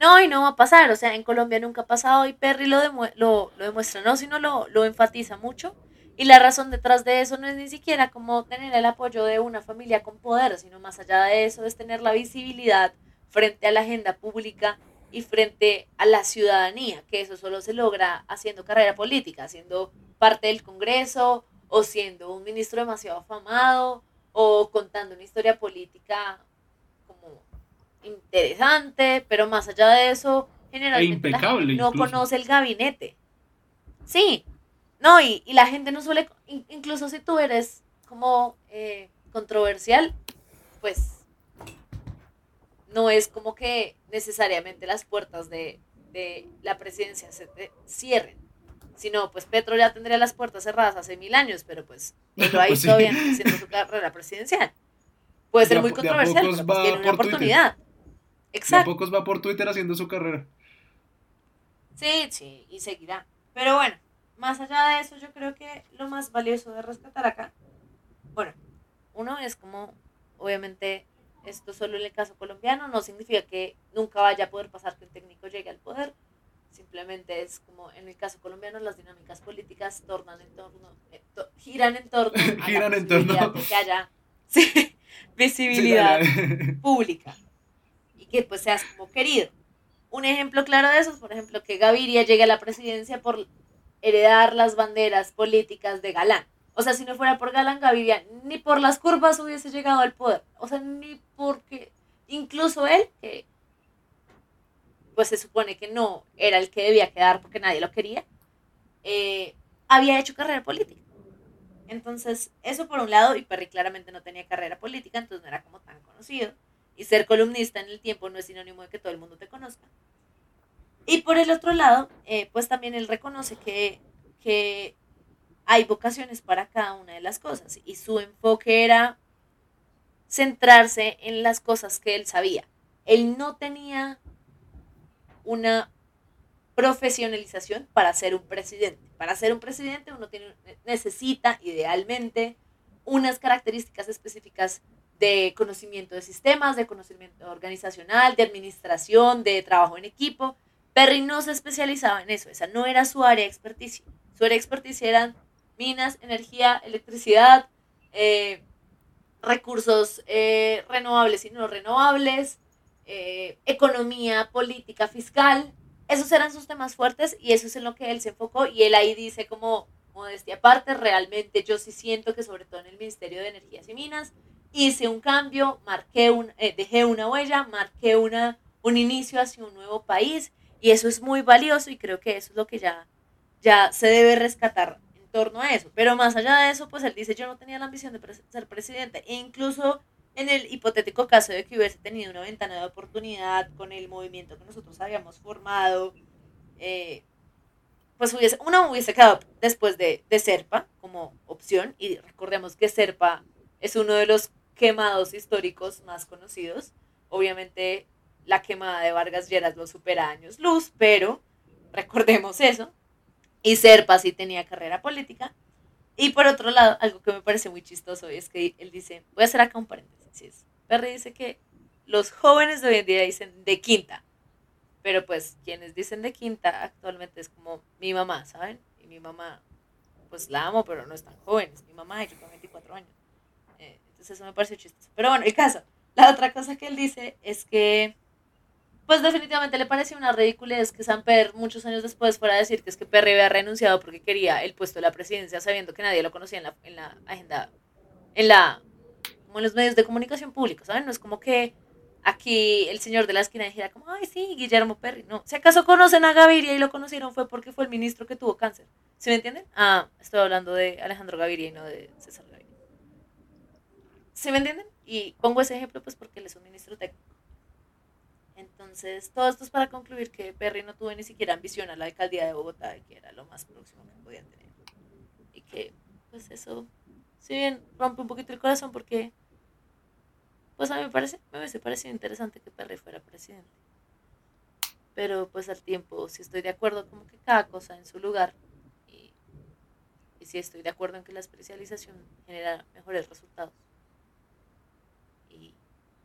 [SPEAKER 5] No, y no va a pasar. O sea, en Colombia nunca ha pasado y Perry lo, lo, lo demuestra, no, sino lo, lo enfatiza mucho. Y la razón detrás de eso no es ni siquiera como tener el apoyo de una familia con poder, sino más allá de eso es tener la visibilidad frente a la agenda pública y frente a la ciudadanía, que eso solo se logra haciendo carrera política, siendo parte del Congreso o siendo un ministro demasiado afamado o contando una historia política como interesante, pero más allá de eso, generalmente
[SPEAKER 11] e
[SPEAKER 5] no conoce el gabinete. Sí, no, y, la gente no suele, incluso si tú eres como eh, controversial, pues no es como que necesariamente las puertas de, la presidencia se cierren. sino pues Petro ya tendría las puertas cerradas hace mil años, pero pues pero ahí pues todavía haciendo su carrera presidencial. Puede ser muy controversial, pero pues tiene una oportunidad.
[SPEAKER 11] Exacto. De a pocos va por Twitter haciendo su carrera.
[SPEAKER 5] Sí, sí, y seguirá. Pero bueno, más allá de eso, yo creo que lo más valioso de rescatar acá, bueno, uno es como, obviamente, esto solo en el caso colombiano, no significa que nunca vaya a poder pasar que un técnico llegue al poder. Simplemente es como en el caso colombiano las dinámicas políticas tornan en torno, eh, giran en torno a
[SPEAKER 11] giran en torno.
[SPEAKER 5] de que haya, sí, visibilidad pública y que pues seas como querido. Un ejemplo claro de eso es, por ejemplo, que Gaviria llegue a la presidencia por heredar las banderas políticas de Galán. O sea, si no fuera por Galán Gaviria, ni por las curvas hubiese llegado al poder. O sea, ni porque incluso él, que pues se supone que no era el que debía quedar porque nadie lo quería, eh, había hecho carrera política. Entonces, eso por un lado, y Perry claramente no tenía carrera política, entonces no era como tan conocido. Y ser columnista en el tiempo no es sinónimo de que todo el mundo te conozca. Y por el otro lado, eh, pues también él reconoce que, que hay vocaciones para cada una de las cosas. Y su enfoque era centrarse en las cosas que él sabía. Él no tenía una profesionalización para ser un presidente. Para ser un presidente uno tiene, necesita idealmente unas características específicas de conocimiento de sistemas, de conocimiento organizacional, de administración, de trabajo en equipo. Perry no se especializaba en eso, esa no era su área de experticia. Su área de experticia eran minas, energía, electricidad, eh, recursos eh, renovables y no renovables, eh, economía, política, fiscal, esos eran sus temas fuertes y eso es en lo que él se enfocó y él ahí dice como modestia aparte, realmente yo sí siento que sobre todo en el Ministerio de Energías y Minas hice un cambio, marqué un, dejé una huella, marqué una, un inicio hacia un nuevo país y eso es muy valioso y creo que eso es lo que ya, ya se debe rescatar en torno a eso. Pero más allá de eso, pues él dice, yo no tenía la ambición de ser presidente e incluso en el hipotético caso de que hubiese tenido una ventana de oportunidad con el movimiento que nosotros habíamos formado, eh, pues hubiese, uno hubiese quedado después de, de Serpa como opción, y recordemos que Serpa es uno de los quemados históricos más conocidos. Obviamente la quemada de Vargas Lleras lo supera años luz, pero recordemos eso. Y Serpa sí tenía carrera política. Y por otro lado, algo que me parece muy chistoso es que él dice, voy a hacer acá un paréntesis. Perry dice que los jóvenes de hoy en día dicen de quinta, pero pues quienes dicen de quinta actualmente es como mi mamá, ¿saben? Y mi mamá, pues la amo, pero no es tan joven, es mi mamá, yo tengo 24 años. Eh, entonces eso me parece chistoso. Pero bueno, el caso, la otra cosa que él dice es que pues definitivamente le pareció una ridiculez que Samper muchos años después fuera a decir que es que Perry había renunciado porque quería el puesto de la presidencia sabiendo que nadie lo conocía en la, en la agenda, en la, como en los medios de comunicación públicos, ¿saben? No es como que aquí el señor de la esquina dijera como, ay, sí, Guillermo Perry. No, si acaso conocen a Gaviria y lo conocieron fue porque fue el ministro que tuvo cáncer. ¿Sí me entienden? Ah, estoy hablando de Alejandro Gaviria y no de César Gaviria. ¿Sí me entienden? Y pongo ese ejemplo pues porque él es un ministro técnico. Entonces, todo esto es para concluir que Perry no tuvo ni siquiera ambición a la alcaldía de Bogotá, que era lo más próximo que podía tener. Y que, pues eso, si bien rompe un poquito el corazón porque, pues a mí me parece, me hubiese parecido interesante que Perry fuera presidente. Pero pues al tiempo, si estoy de acuerdo como que cada cosa en su lugar y, y si estoy de acuerdo en que la especialización genera mejores resultados. Y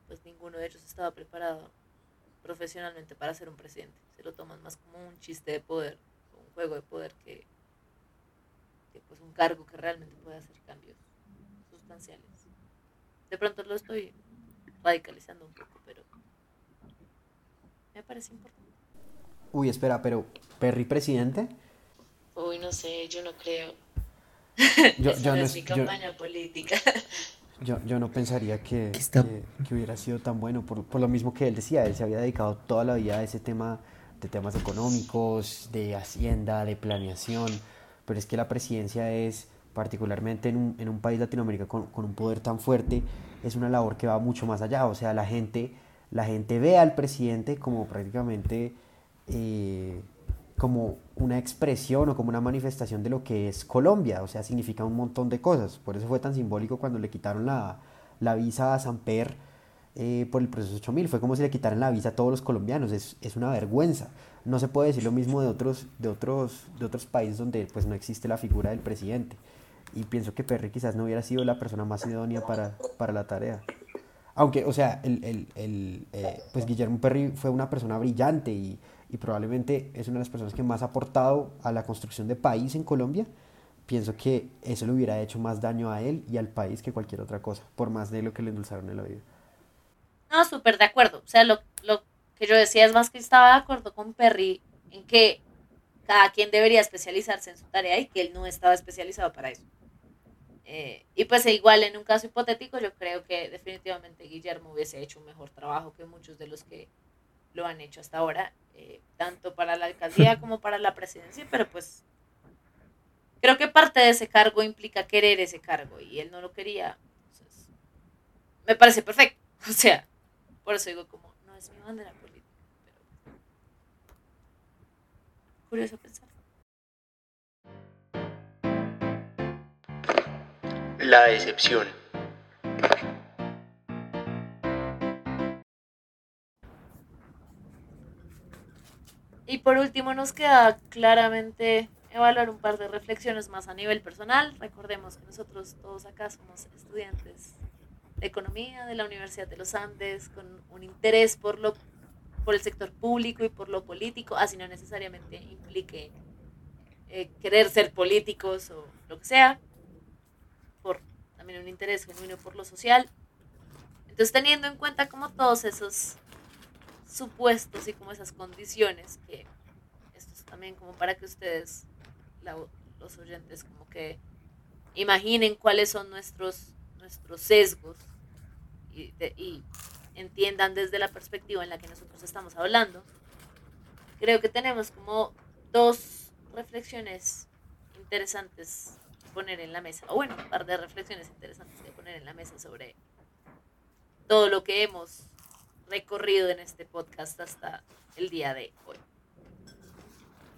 [SPEAKER 5] pues ninguno de ellos estaba preparado profesionalmente para ser un presidente. Se lo toman más como un chiste de poder, un juego de poder que, pues un cargo que realmente puede hacer cambios sustanciales. De pronto lo estoy radicalizando un poco, pero me parece importante.
[SPEAKER 6] Uy, espera, pero ¿Perry presidente?
[SPEAKER 4] Uy, no sé, yo no creo.
[SPEAKER 6] Yo,
[SPEAKER 4] no es mi campaña política.
[SPEAKER 6] Yo, yo no pensaría que, que, hubiera sido tan bueno, por, por, lo mismo que él decía, él se había dedicado toda la vida a ese tema de temas económicos, de hacienda, de planeación, pero es que la presidencia es, particularmente en un, en un país latinoamericano con, con, un poder tan fuerte, es una labor que va mucho más allá, o sea, la gente, la gente ve al presidente como prácticamente... Eh, como una expresión o como una manifestación de lo que es Colombia, o sea, significa un montón de cosas. Por eso fue tan simbólico cuando le quitaron la, la visa a Samper eh, por el proceso 8000. Fue como si le quitaran la visa a todos los colombianos. Es, es, una vergüenza. No se puede decir lo mismo de otros, de otros, de otros países donde pues, no existe la figura del presidente. Y pienso que Perry quizás no hubiera sido la persona más idónea para, para la tarea. Aunque, o sea, el, el, el eh, pues Guillermo Perry fue una persona brillante y y probablemente es una de las personas que más ha aportado a la construcción de país en Colombia, pienso que eso le hubiera hecho más daño a él y al país que cualquier otra cosa, por más de lo que le endulzaron en la vida.
[SPEAKER 5] No, súper de acuerdo. O sea, lo, lo que yo decía es más que estaba de acuerdo con Perry en que cada quien debería especializarse en su tarea y que él no estaba especializado para eso. Eh, y pues igual en un caso hipotético yo creo que definitivamente Guillermo hubiese hecho un mejor trabajo que muchos de los que lo han hecho hasta ahora, eh, tanto para la alcaldía como para la presidencia, pero pues creo que parte de ese cargo implica querer ese cargo y él no lo quería. Entonces, me parece perfecto. O sea, por eso digo como, no es mi bandera política, pero curioso pensar.
[SPEAKER 1] La decepción.
[SPEAKER 5] Y por último nos queda claramente evaluar un par de reflexiones más a nivel personal. Recordemos que nosotros todos acá somos estudiantes de economía de la Universidad de los Andes con un interés por lo por el sector público y por lo político, así no necesariamente implique eh, querer ser políticos o lo que sea, por también un interés genuino por lo social. Entonces, teniendo en cuenta como todos esos supuestos y como esas condiciones, que esto es también como para que ustedes, los oyentes, como que imaginen cuáles son nuestros, nuestros sesgos y, y entiendan desde la perspectiva en la que nosotros estamos hablando. Creo que tenemos como dos reflexiones interesantes que poner en la mesa, o bueno, un par de reflexiones interesantes que poner en la mesa sobre todo lo que hemos recorrido en este podcast hasta el día de hoy.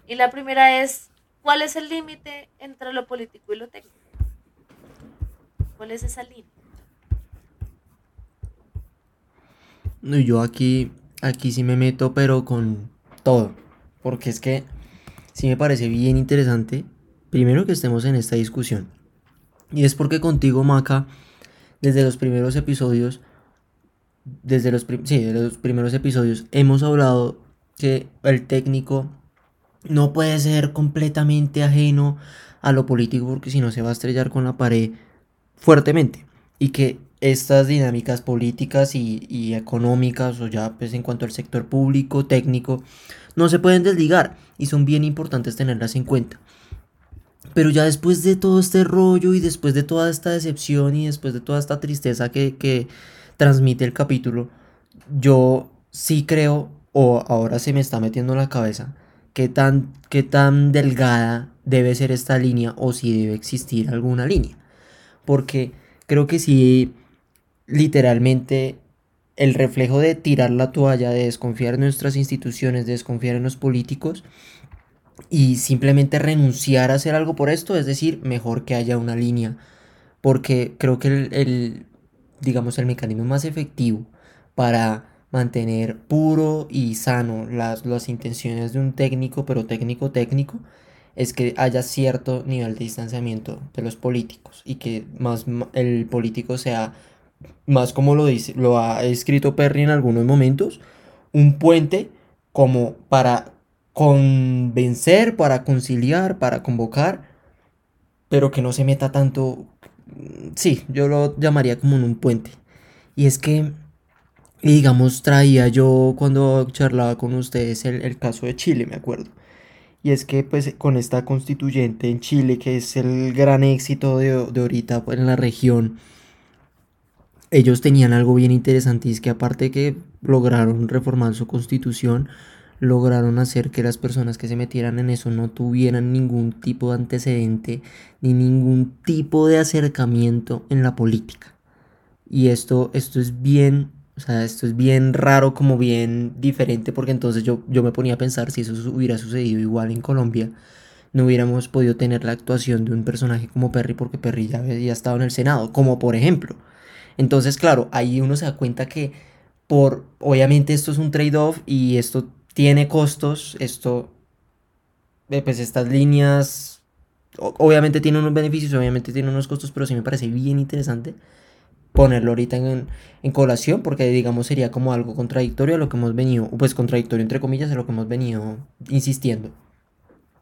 [SPEAKER 5] Y la primera es, ¿cuál es el límite entre lo político y lo técnico? ¿Cuál es esa línea?
[SPEAKER 2] No, yo aquí, aquí sí me meto, pero con todo. Porque es que sí me parece bien interesante, primero que estemos en esta discusión. Y es porque contigo, Maca, desde los primeros episodios, desde los, sí, desde los primeros episodios, hemos hablado que el técnico no puede ser completamente ajeno a lo político porque si no se va a estrellar con la pared fuertemente. Y que estas dinámicas políticas y, económicas, o ya pues en cuanto al sector público, técnico, no se pueden desligar y son bien importantes tenerlas en cuenta. Pero ya después de todo este rollo y después de toda esta decepción y después de toda esta tristeza que, que transmite el capítulo, yo sí creo, o ahora se me está metiendo en la cabeza, qué tan, qué tan delgada debe ser esta línea o si debe existir alguna línea. Porque creo que si literalmente el reflejo de tirar la toalla, de desconfiar en nuestras instituciones, de desconfiar en los políticos y simplemente renunciar a hacer algo por esto, es decir, mejor que haya una línea, porque creo que el, digamos, el mecanismo más efectivo para mantener puro y sano las, las intenciones de un técnico, pero técnico técnico, es que haya cierto nivel de distanciamiento de los políticos y que más el político sea más como lo dice, lo ha escrito Perry en algunos momentos, un puente como para convencer, para conciliar, para convocar, pero que no se meta tanto, sí, yo lo llamaría como un puente. Y es que, digamos, traía yo cuando charlaba con ustedes el, caso de Chile, me acuerdo. Y es que pues con esta constituyente en Chile, que es el gran éxito de, de ahorita en la región, ellos tenían algo bien interesante es que aparte que lograron reformar su constitución, lograron hacer que las personas que se metieran en eso no tuvieran ningún tipo de antecedente ni ningún tipo de acercamiento en la política. Y esto, esto es bien, o sea, esto es bien raro, como bien diferente, porque entonces yo, yo me ponía a pensar si eso hubiera sucedido igual en Colombia, no hubiéramos podido tener la actuación de un personaje como Perry, porque Perry ya había estado en el Senado, como por ejemplo. Entonces, claro, ahí uno se da cuenta que por, obviamente esto es un trade-off y esto tiene costos, esto, eh, pues estas líneas, obviamente tiene unos beneficios, obviamente tiene unos costos, pero sí me parece bien interesante ponerlo ahorita en, en, colación porque digamos sería como algo contradictorio a lo que hemos venido, pues contradictorio entre comillas a lo que hemos venido insistiendo.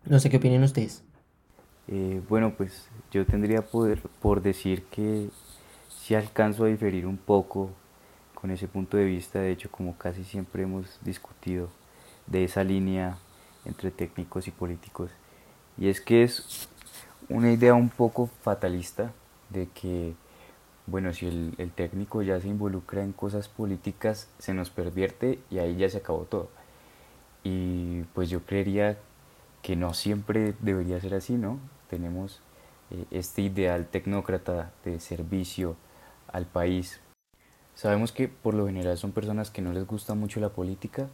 [SPEAKER 2] No sé qué opinan ustedes.
[SPEAKER 8] Eh, bueno, pues yo tendría poder, por decir que si alcanzo a diferir un poco con ese punto de vista, de hecho como casi siempre hemos discutido de esa línea entre técnicos y políticos, y es que es una idea un poco fatalista de que, bueno, si el, el técnico ya se involucra en cosas políticas, se nos pervierte y ahí ya se acabó todo. Y pues yo creería que no siempre debería ser así, ¿no? Tenemos eh, este ideal tecnócrata de servicio al país. Sabemos que por lo general son personas que no les gusta mucho la política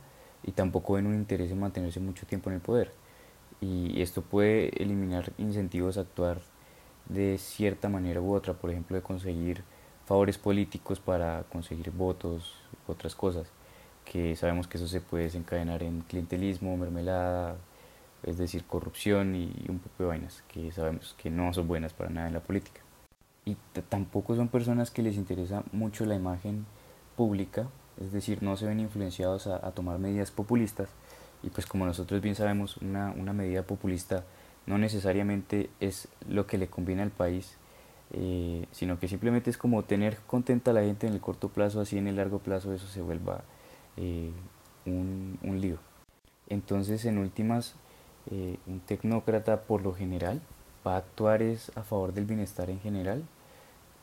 [SPEAKER 8] y tampoco ven un interés en mantenerse mucho tiempo en el poder. Y esto puede eliminar incentivos a actuar de cierta manera u otra, por ejemplo, de conseguir favores políticos para conseguir votos, otras cosas, que sabemos que eso se puede desencadenar en clientelismo, mermelada, es decir, corrupción y un poco de vainas que sabemos que no son buenas para nada en la política. Y tampoco son personas que les interesa mucho la imagen pública, es decir, no se ven influenciados a, tomar medidas populistas. Y pues como nosotros bien sabemos, una, una, medida populista no necesariamente es lo que le conviene al país, eh, sino que simplemente es como tener contenta a la gente en el corto plazo, así en el largo plazo eso se vuelva eh, un, un lío. Entonces, en últimas, eh, un tecnócrata por lo general va a actuar es a favor del bienestar en general,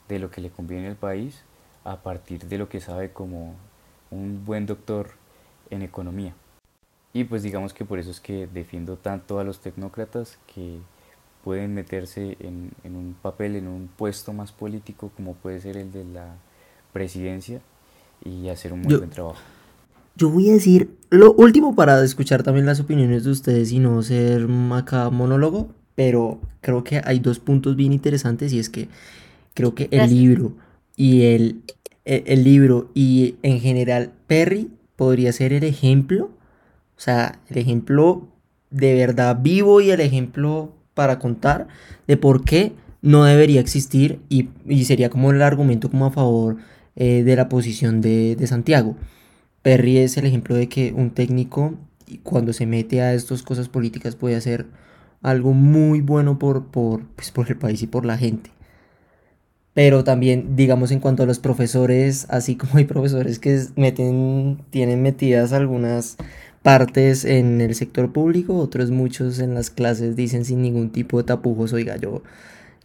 [SPEAKER 8] de lo que le conviene al país, a partir de lo que sabe como un buen doctor en economía. Y pues digamos que por eso es que defiendo tanto a los tecnócratas que pueden meterse en, en un papel, en un puesto más político como puede ser el de la presidencia y hacer un muy buen trabajo.
[SPEAKER 2] Yo voy a decir lo último para escuchar también las opiniones de ustedes y no ser acá monólogo, pero creo que hay dos puntos bien interesantes y es que creo que el libro y el, e, el, libro y en general Perry podría ser el ejemplo, o sea, el ejemplo de verdad vivo y el ejemplo para contar de por qué no debería existir y, sería como el argumento como a favor eh, de la posición de, de Santiago. Perry es el ejemplo de que un técnico cuando se mete a estas cosas políticas puede hacer algo muy bueno por, por, pues, por el país y por la gente. Pero también, digamos, en cuanto a los profesores, así como hay profesores que meten, tienen metidas algunas partes en el sector público, otros muchos en las clases dicen sin ningún tipo de tapujos, oiga, yo,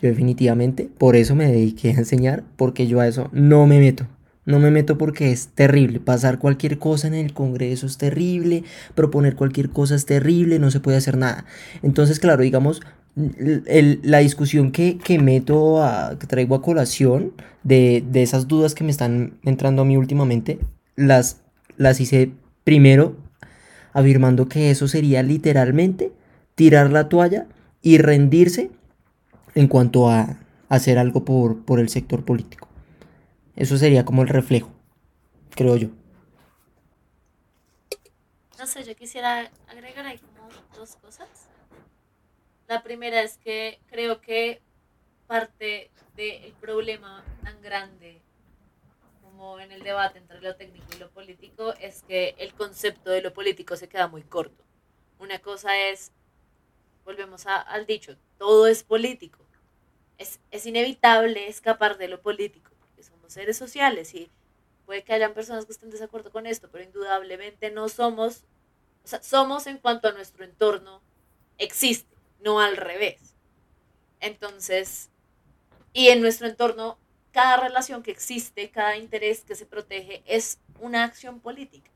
[SPEAKER 2] yo definitivamente, por eso me dediqué a enseñar, porque yo a eso no me meto. No me meto porque es terrible. Pasar cualquier cosa en el Congreso es terrible. Proponer cualquier cosa es terrible. No se puede hacer nada. Entonces, claro, digamos, la discusión que, meto, a, que traigo a colación de, esas dudas que me están entrando a mí últimamente, las, las hice primero afirmando que eso sería literalmente tirar la toalla y rendirse en cuanto a hacer algo por, por el sector político. Eso sería como el reflejo, creo yo.
[SPEAKER 5] No sé, yo quisiera agregar ahí como dos cosas. La primera es que creo que parte del problema tan grande como en el debate entre lo técnico y lo político es que el concepto de lo político se queda muy corto. Una cosa es, volvemos al dicho, todo es político. Es, es inevitable escapar de lo político seres sociales y puede que hayan personas que estén de desacuerdo con esto, pero indudablemente no somos, o sea, somos en cuanto a nuestro entorno existe, no al revés. Entonces, y en nuestro entorno, cada relación que existe, cada interés que se protege es una acción política.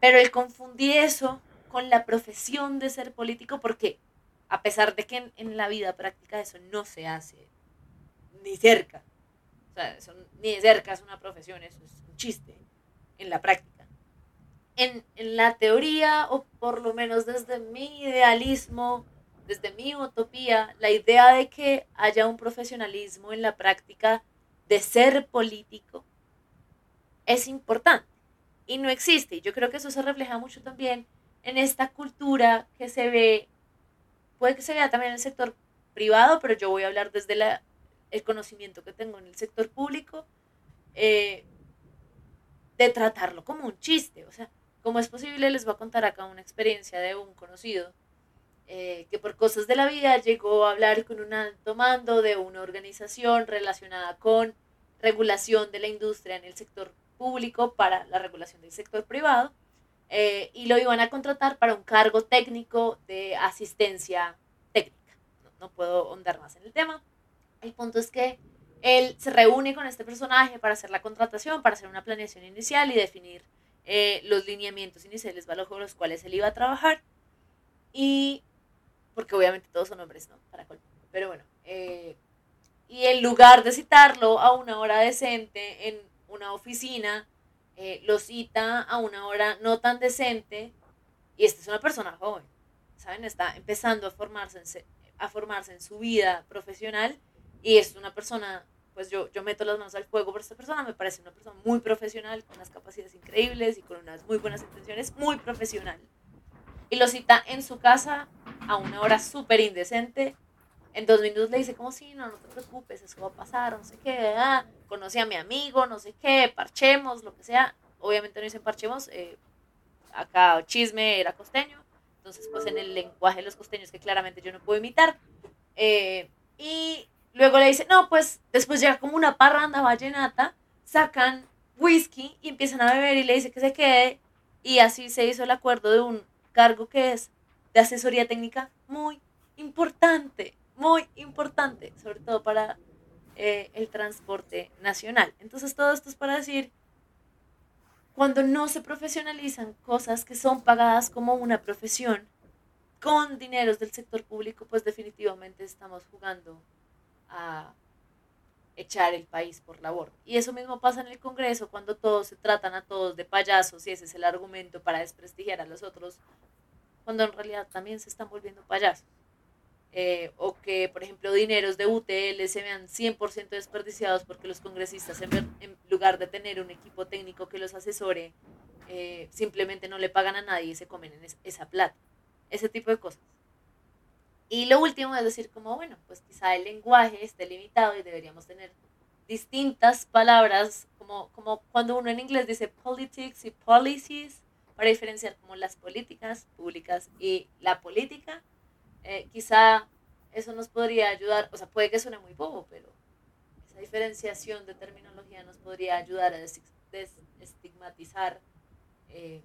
[SPEAKER 5] Pero el confundir eso con la profesión de ser político, porque a pesar de que en, en la vida práctica eso no se hace ni cerca, o sea, eso ni de cerca es una profesión, eso es un chiste en la práctica. En, en la teoría, o por lo menos desde mi idealismo, desde mi utopía, la idea de que haya un profesionalismo en la práctica de ser político es importante y no existe. Y yo creo que eso se refleja mucho también en esta cultura que se ve, puede que se vea también en el sector privado, pero yo voy a hablar desde la el conocimiento que tengo en el sector público, eh, de tratarlo como un chiste. O sea, ¿cómo es posible? Les voy a contar acá una experiencia de un conocido eh, que por cosas de la vida llegó a hablar con un alto mando de una organización relacionada con regulación de la industria en el sector público para la regulación del sector privado eh, y lo iban a contratar para un cargo técnico de asistencia técnica. No, no puedo ahondar más en el tema. El punto es que él se reúne con este personaje para hacer la contratación, para hacer una planeación inicial y definir eh, los lineamientos iniciales bajo los cuales él iba a trabajar. Y porque obviamente todos son hombres, ¿no? Para Pero bueno, eh, y en lugar de citarlo a una hora decente en una oficina, eh, lo cita a una hora no tan decente, y esta es una persona joven, ¿saben? Está empezando a formarse a formarse en su vida profesional, y es una persona, pues yo, yo meto las manos al fuego por esta persona, me parece una persona muy profesional, con unas capacidades increíbles y con unas muy buenas intenciones, muy profesional y lo cita en su casa a una hora súper indecente. En dos minutos le dice como, sí, no, no te preocupes, eso va a pasar, no sé qué, ah, conocí a mi amigo, no sé qué, parchemos, lo que sea. Obviamente no dicen parchemos, eh, acá chisme era costeño, entonces pues en el lenguaje de los costeños que claramente yo no puedo imitar. Eh, y luego le dice, no, pues después llega como una parranda vallenata, sacan whisky y empiezan a beber y le dice que se quede y así se hizo el acuerdo de un cargo que es de asesoría técnica muy importante, muy importante, sobre todo para eh, el transporte nacional. Entonces todo esto es para decir, cuando no se profesionalizan cosas que son pagadas como una profesión con dineros del sector público, pues definitivamente estamos jugando a echar el país por la borda. Y eso mismo pasa en el Congreso cuando todos se tratan a todos de payasos y ese es el argumento para desprestigiar a los otros, cuando en realidad también se están volviendo payasos. Eh, o que, por ejemplo, dineros de UTL se vean 100% desperdiciados porque los congresistas, en, en, lugar de tener un equipo técnico que los asesore, eh, simplemente no le pagan a nadie y se comen en esa plata. Ese tipo de cosas. Y lo último es decir como, bueno, pues quizá el lenguaje esté limitado y deberíamos tener distintas palabras, como, como cuando uno en inglés dice politics y policies, para diferenciar como las políticas públicas y la política. Eh, quizá eso nos podría ayudar, o sea, puede que suene muy bobo, pero esa diferenciación de terminología nos podría ayudar a desestigmatizar eh,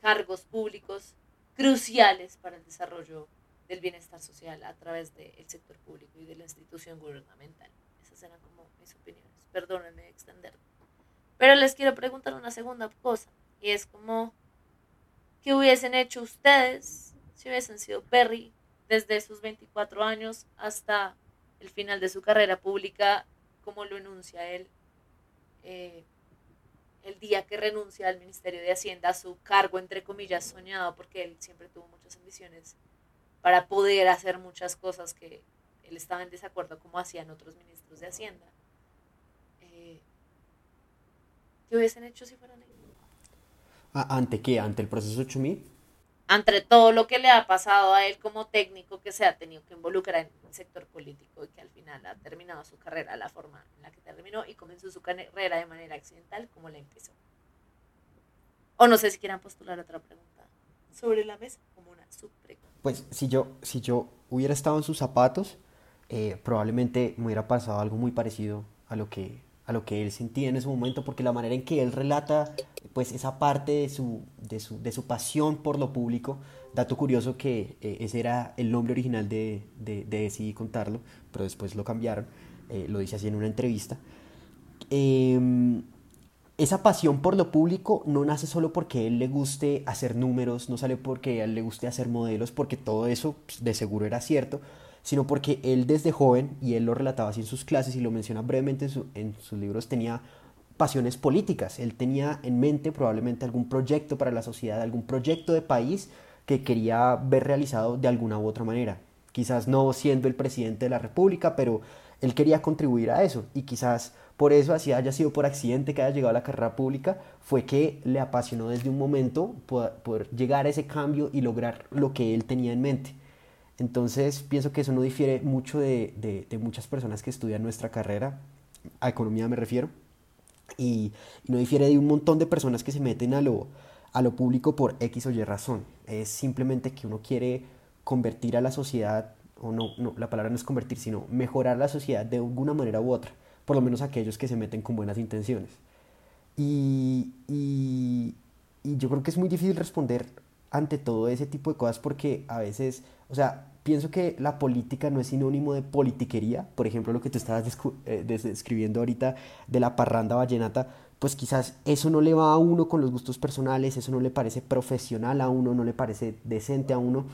[SPEAKER 5] cargos públicos cruciales para el desarrollo del bienestar social a través del sector público y de la institución gubernamental. Esas eran como mis opiniones. Perdónenme extenderme. Pero les quiero preguntar una segunda cosa. Y es como, ¿qué hubiesen hecho ustedes si hubiesen sido Perry desde sus 24 años hasta el final de su carrera pública, como lo enuncia él, eh, el día que renuncia al Ministerio de Hacienda a su cargo, entre comillas, soñado, porque él siempre tuvo muchas ambiciones para poder hacer muchas cosas que él estaba en desacuerdo como hacían otros ministros de Hacienda. Eh, ¿Qué hubiesen hecho si fueran ellos?
[SPEAKER 6] ¿Ante qué? ¿Ante el proceso 8000?
[SPEAKER 5] Ante todo lo que le ha pasado a él como técnico que se ha tenido que involucrar en el sector político y que al final ha terminado su carrera la forma en la que terminó y comenzó su carrera de manera accidental como la empezó. O no sé si quieran postular otra pregunta sobre la mesa como una subpregunta
[SPEAKER 6] pues si yo, si yo hubiera estado en sus zapatos, eh, probablemente me hubiera pasado algo muy parecido a lo que a lo que él sentía en ese momento, porque la manera en que él relata pues esa parte de su, de su, de su pasión por lo público, dato curioso que eh, ese era el nombre original de, de, de Decidí Contarlo, pero después lo cambiaron, eh, lo dice así en una entrevista. Eh, esa pasión por lo público no nace solo porque él le guste hacer números, no sale porque él le guste hacer modelos, porque todo eso pues, de seguro era cierto, sino porque él desde joven, y él lo relataba así en sus clases y lo menciona brevemente en, en sus libros, tenía pasiones políticas. Él tenía en mente probablemente algún proyecto para la sociedad, algún proyecto de país que quería ver realizado de alguna u otra manera. Quizás no siendo el presidente de la República, pero él quería contribuir a eso y quizás por eso, así haya sido por accidente que haya llegado a la carrera pública, fue que le apasionó desde un momento poder, llegar a ese cambio y lograr lo que él tenía en mente. Entonces, pienso que eso no difiere mucho de, muchas personas que estudian nuestra carrera, a economía me refiero, y, no difiere de un montón de personas que se meten a lo, a lo público por X o Y razón. Es simplemente que uno quiere convertir a la sociedad, o no, no, la palabra no es convertir, sino mejorar la sociedad de alguna manera u otra, por lo menos aquellos que se meten con buenas intenciones. Y, y, yo creo que es muy difícil responder ante todo ese tipo de cosas porque a veces, o sea, pienso que la política no es sinónimo de politiquería, por ejemplo, lo que tú estabas eh, describiendo ahorita de la parranda vallenata, pues quizás eso no le va a uno con los gustos personales, eso no le parece profesional a uno, no le parece decente a uno,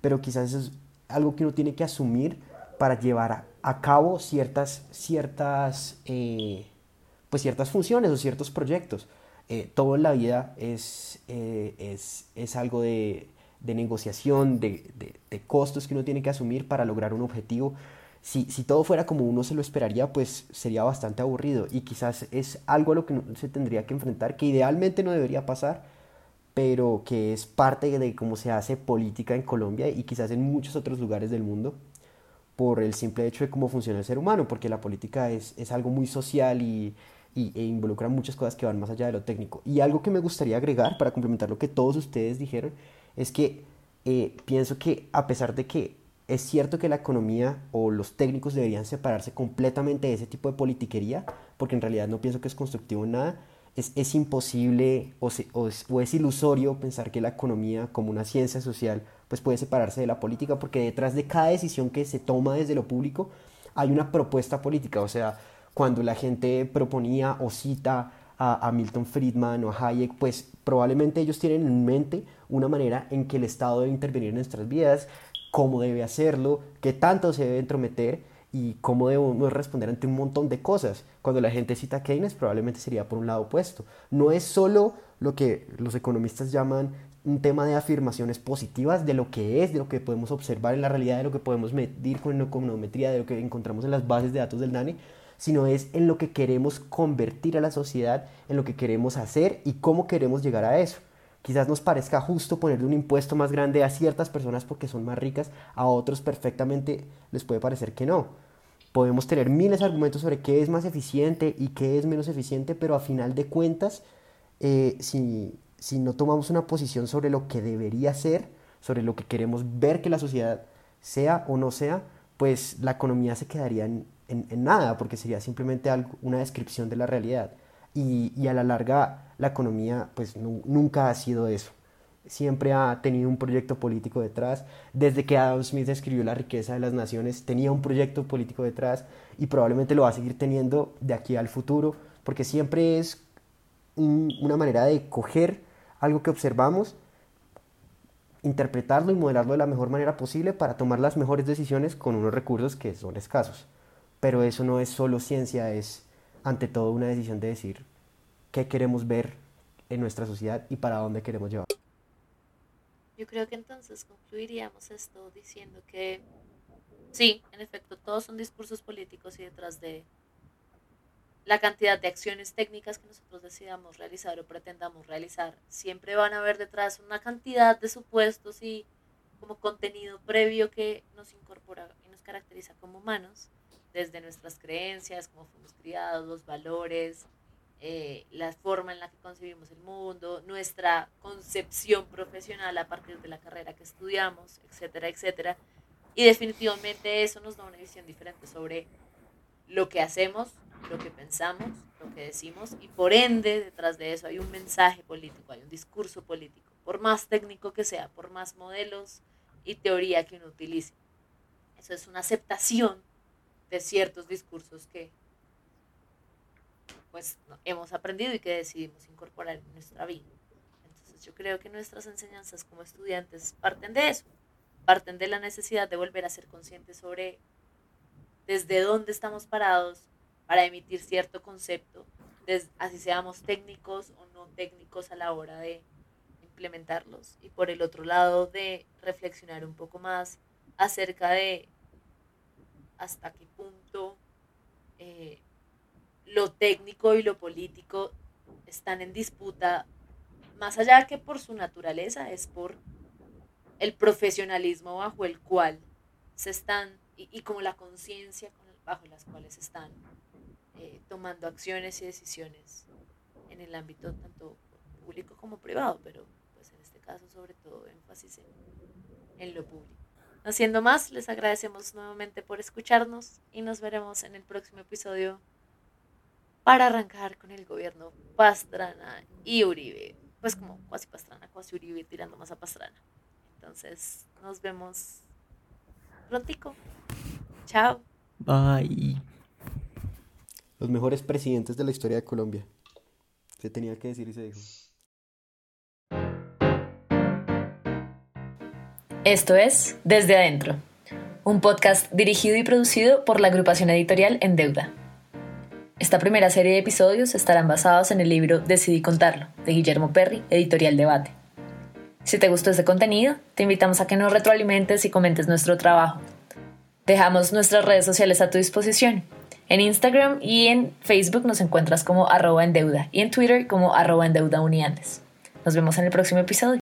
[SPEAKER 6] pero quizás eso es algo que uno tiene que asumir para llevar a, cabo ciertas, ciertas, eh, pues ciertas funciones o ciertos proyectos. Eh, todo en la vida es, es, es algo de, de negociación, de, de, costos que uno tiene que asumir para lograr un objetivo. Si, si, todo fuera como uno se lo esperaría, pues sería bastante aburrido y quizás es algo a lo que se tendría que enfrentar, que idealmente no debería pasar, pero que es parte de cómo se hace política en Colombia y quizás en muchos otros lugares del mundo por el simple hecho de cómo funciona el ser humano, porque la política es, es algo muy social y, y, e involucra muchas cosas que van más allá de lo técnico. Y algo que me gustaría agregar para complementar lo que todos ustedes dijeron es que eh, pienso que a pesar de que es cierto que la economía o los técnicos deberían separarse completamente de ese tipo de politiquería, porque en realidad no pienso que es constructivo en nada, es, es imposible o, o, es, o, es, ilusorio pensar que la economía como una ciencia social pues puede separarse de la política, porque detrás de cada decisión que se toma desde lo público hay una propuesta política, o sea, cuando la gente proponía o cita a, Milton Friedman o a Hayek, pues probablemente ellos tienen en mente una manera en que el Estado debe intervenir en nuestras vidas, cómo debe hacerlo, qué tanto se debe entrometer y cómo debemos responder ante un montón de cosas. Cuando la gente cita a Keynes, probablemente sería por un lado opuesto. No es solo lo que los economistas llaman un tema de afirmaciones positivas de lo que es, de lo que podemos observar en la realidad, de lo que podemos medir con econometría, de lo que encontramos en las bases de datos del DANE, sino es en lo que queremos convertir a la sociedad, en lo que queremos hacer y cómo queremos llegar a eso. Quizás nos parezca justo ponerle un impuesto más grande a ciertas personas porque son más ricas, a otros perfectamente les puede parecer que no. Podemos tener miles de argumentos sobre qué es más eficiente y qué es menos eficiente, pero a final de cuentas, eh, si, si no tomamos una posición sobre lo que debería ser, sobre lo que queremos ver que la sociedad sea o no sea, pues la economía se quedaría en, en, nada, porque sería simplemente algo, una descripción de la realidad. Y, y a la larga, la economía pues nunca ha sido eso. Siempre ha tenido un proyecto político detrás. Desde que Adam Smith escribió La riqueza de las naciones, tenía un proyecto político detrás y probablemente lo va a seguir teniendo de aquí al futuro, porque siempre es una manera de coger algo que observamos interpretarlo y modelarlo de la mejor manera posible para tomar las mejores decisiones con unos recursos que son escasos. Pero eso no es solo ciencia, es ante todo una decisión de decir qué queremos ver en nuestra sociedad y para dónde queremos llevar.
[SPEAKER 5] Yo creo que entonces concluiríamos esto diciendo que sí, en efecto, todos son discursos políticos y detrás de la cantidad de acciones técnicas que nosotros decidamos realizar o pretendamos realizar, siempre van a haber detrás una cantidad de supuestos y como contenido previo que nos incorpora y nos caracteriza como humanos desde nuestras creencias, cómo fuimos criados, los valores, eh, la forma en la que concebimos el mundo, nuestra concepción profesional a partir de la carrera que estudiamos, etcétera, etcétera. Y definitivamente eso nos da una visión diferente sobre lo que hacemos, lo que pensamos, lo que decimos, y por ende detrás de eso hay un mensaje político, hay un discurso político, por más técnico que sea, por más modelos y teoría que uno utilice. Eso es una aceptación de ciertos discursos que pues hemos aprendido y que decidimos incorporar en nuestra vida. Entonces yo creo que nuestras enseñanzas como estudiantes parten de eso, parten de la necesidad de volver a ser conscientes sobre desde dónde estamos parados para emitir cierto concepto, así seamos técnicos o no técnicos a la hora de implementarlos. Y por el otro lado, de reflexionar un poco más acerca de hasta qué punto eh, lo técnico y lo político están en disputa, más allá que por su naturaleza, es por el profesionalismo bajo el cual se están, y, como la conciencia bajo las cuales están eh, tomando acciones y decisiones en el ámbito tanto público como privado, pero pues en este caso sobre todo énfasis en, en lo público.
[SPEAKER 12] Haciendo más, les agradecemos nuevamente por escucharnos y nos veremos en el próximo episodio para arrancar con el gobierno Pastrana y Uribe. Pues como cuasi Pastrana, cuasi Uribe tirando más a Pastrana. Entonces, nos vemos prontico. Chao.
[SPEAKER 2] Bye.
[SPEAKER 6] Los mejores presidentes de la historia de Colombia. Se tenía que decir y se dijo.
[SPEAKER 5] Esto es Desde Adentro, un podcast dirigido y producido por la agrupación editorial En Deuda. Esta primera serie de episodios estarán basados en el libro Decidí contarlo, de Guillermo Perry, editorial Debate. Si te gustó este contenido, te invitamos a que nos retroalimentes y comentes nuestro trabajo. Dejamos nuestras redes sociales a tu disposición. En Instagram y en Facebook nos encuentras como arroba en deuda y en Twitter como arroba en deuda. Nos vemos en el próximo episodio.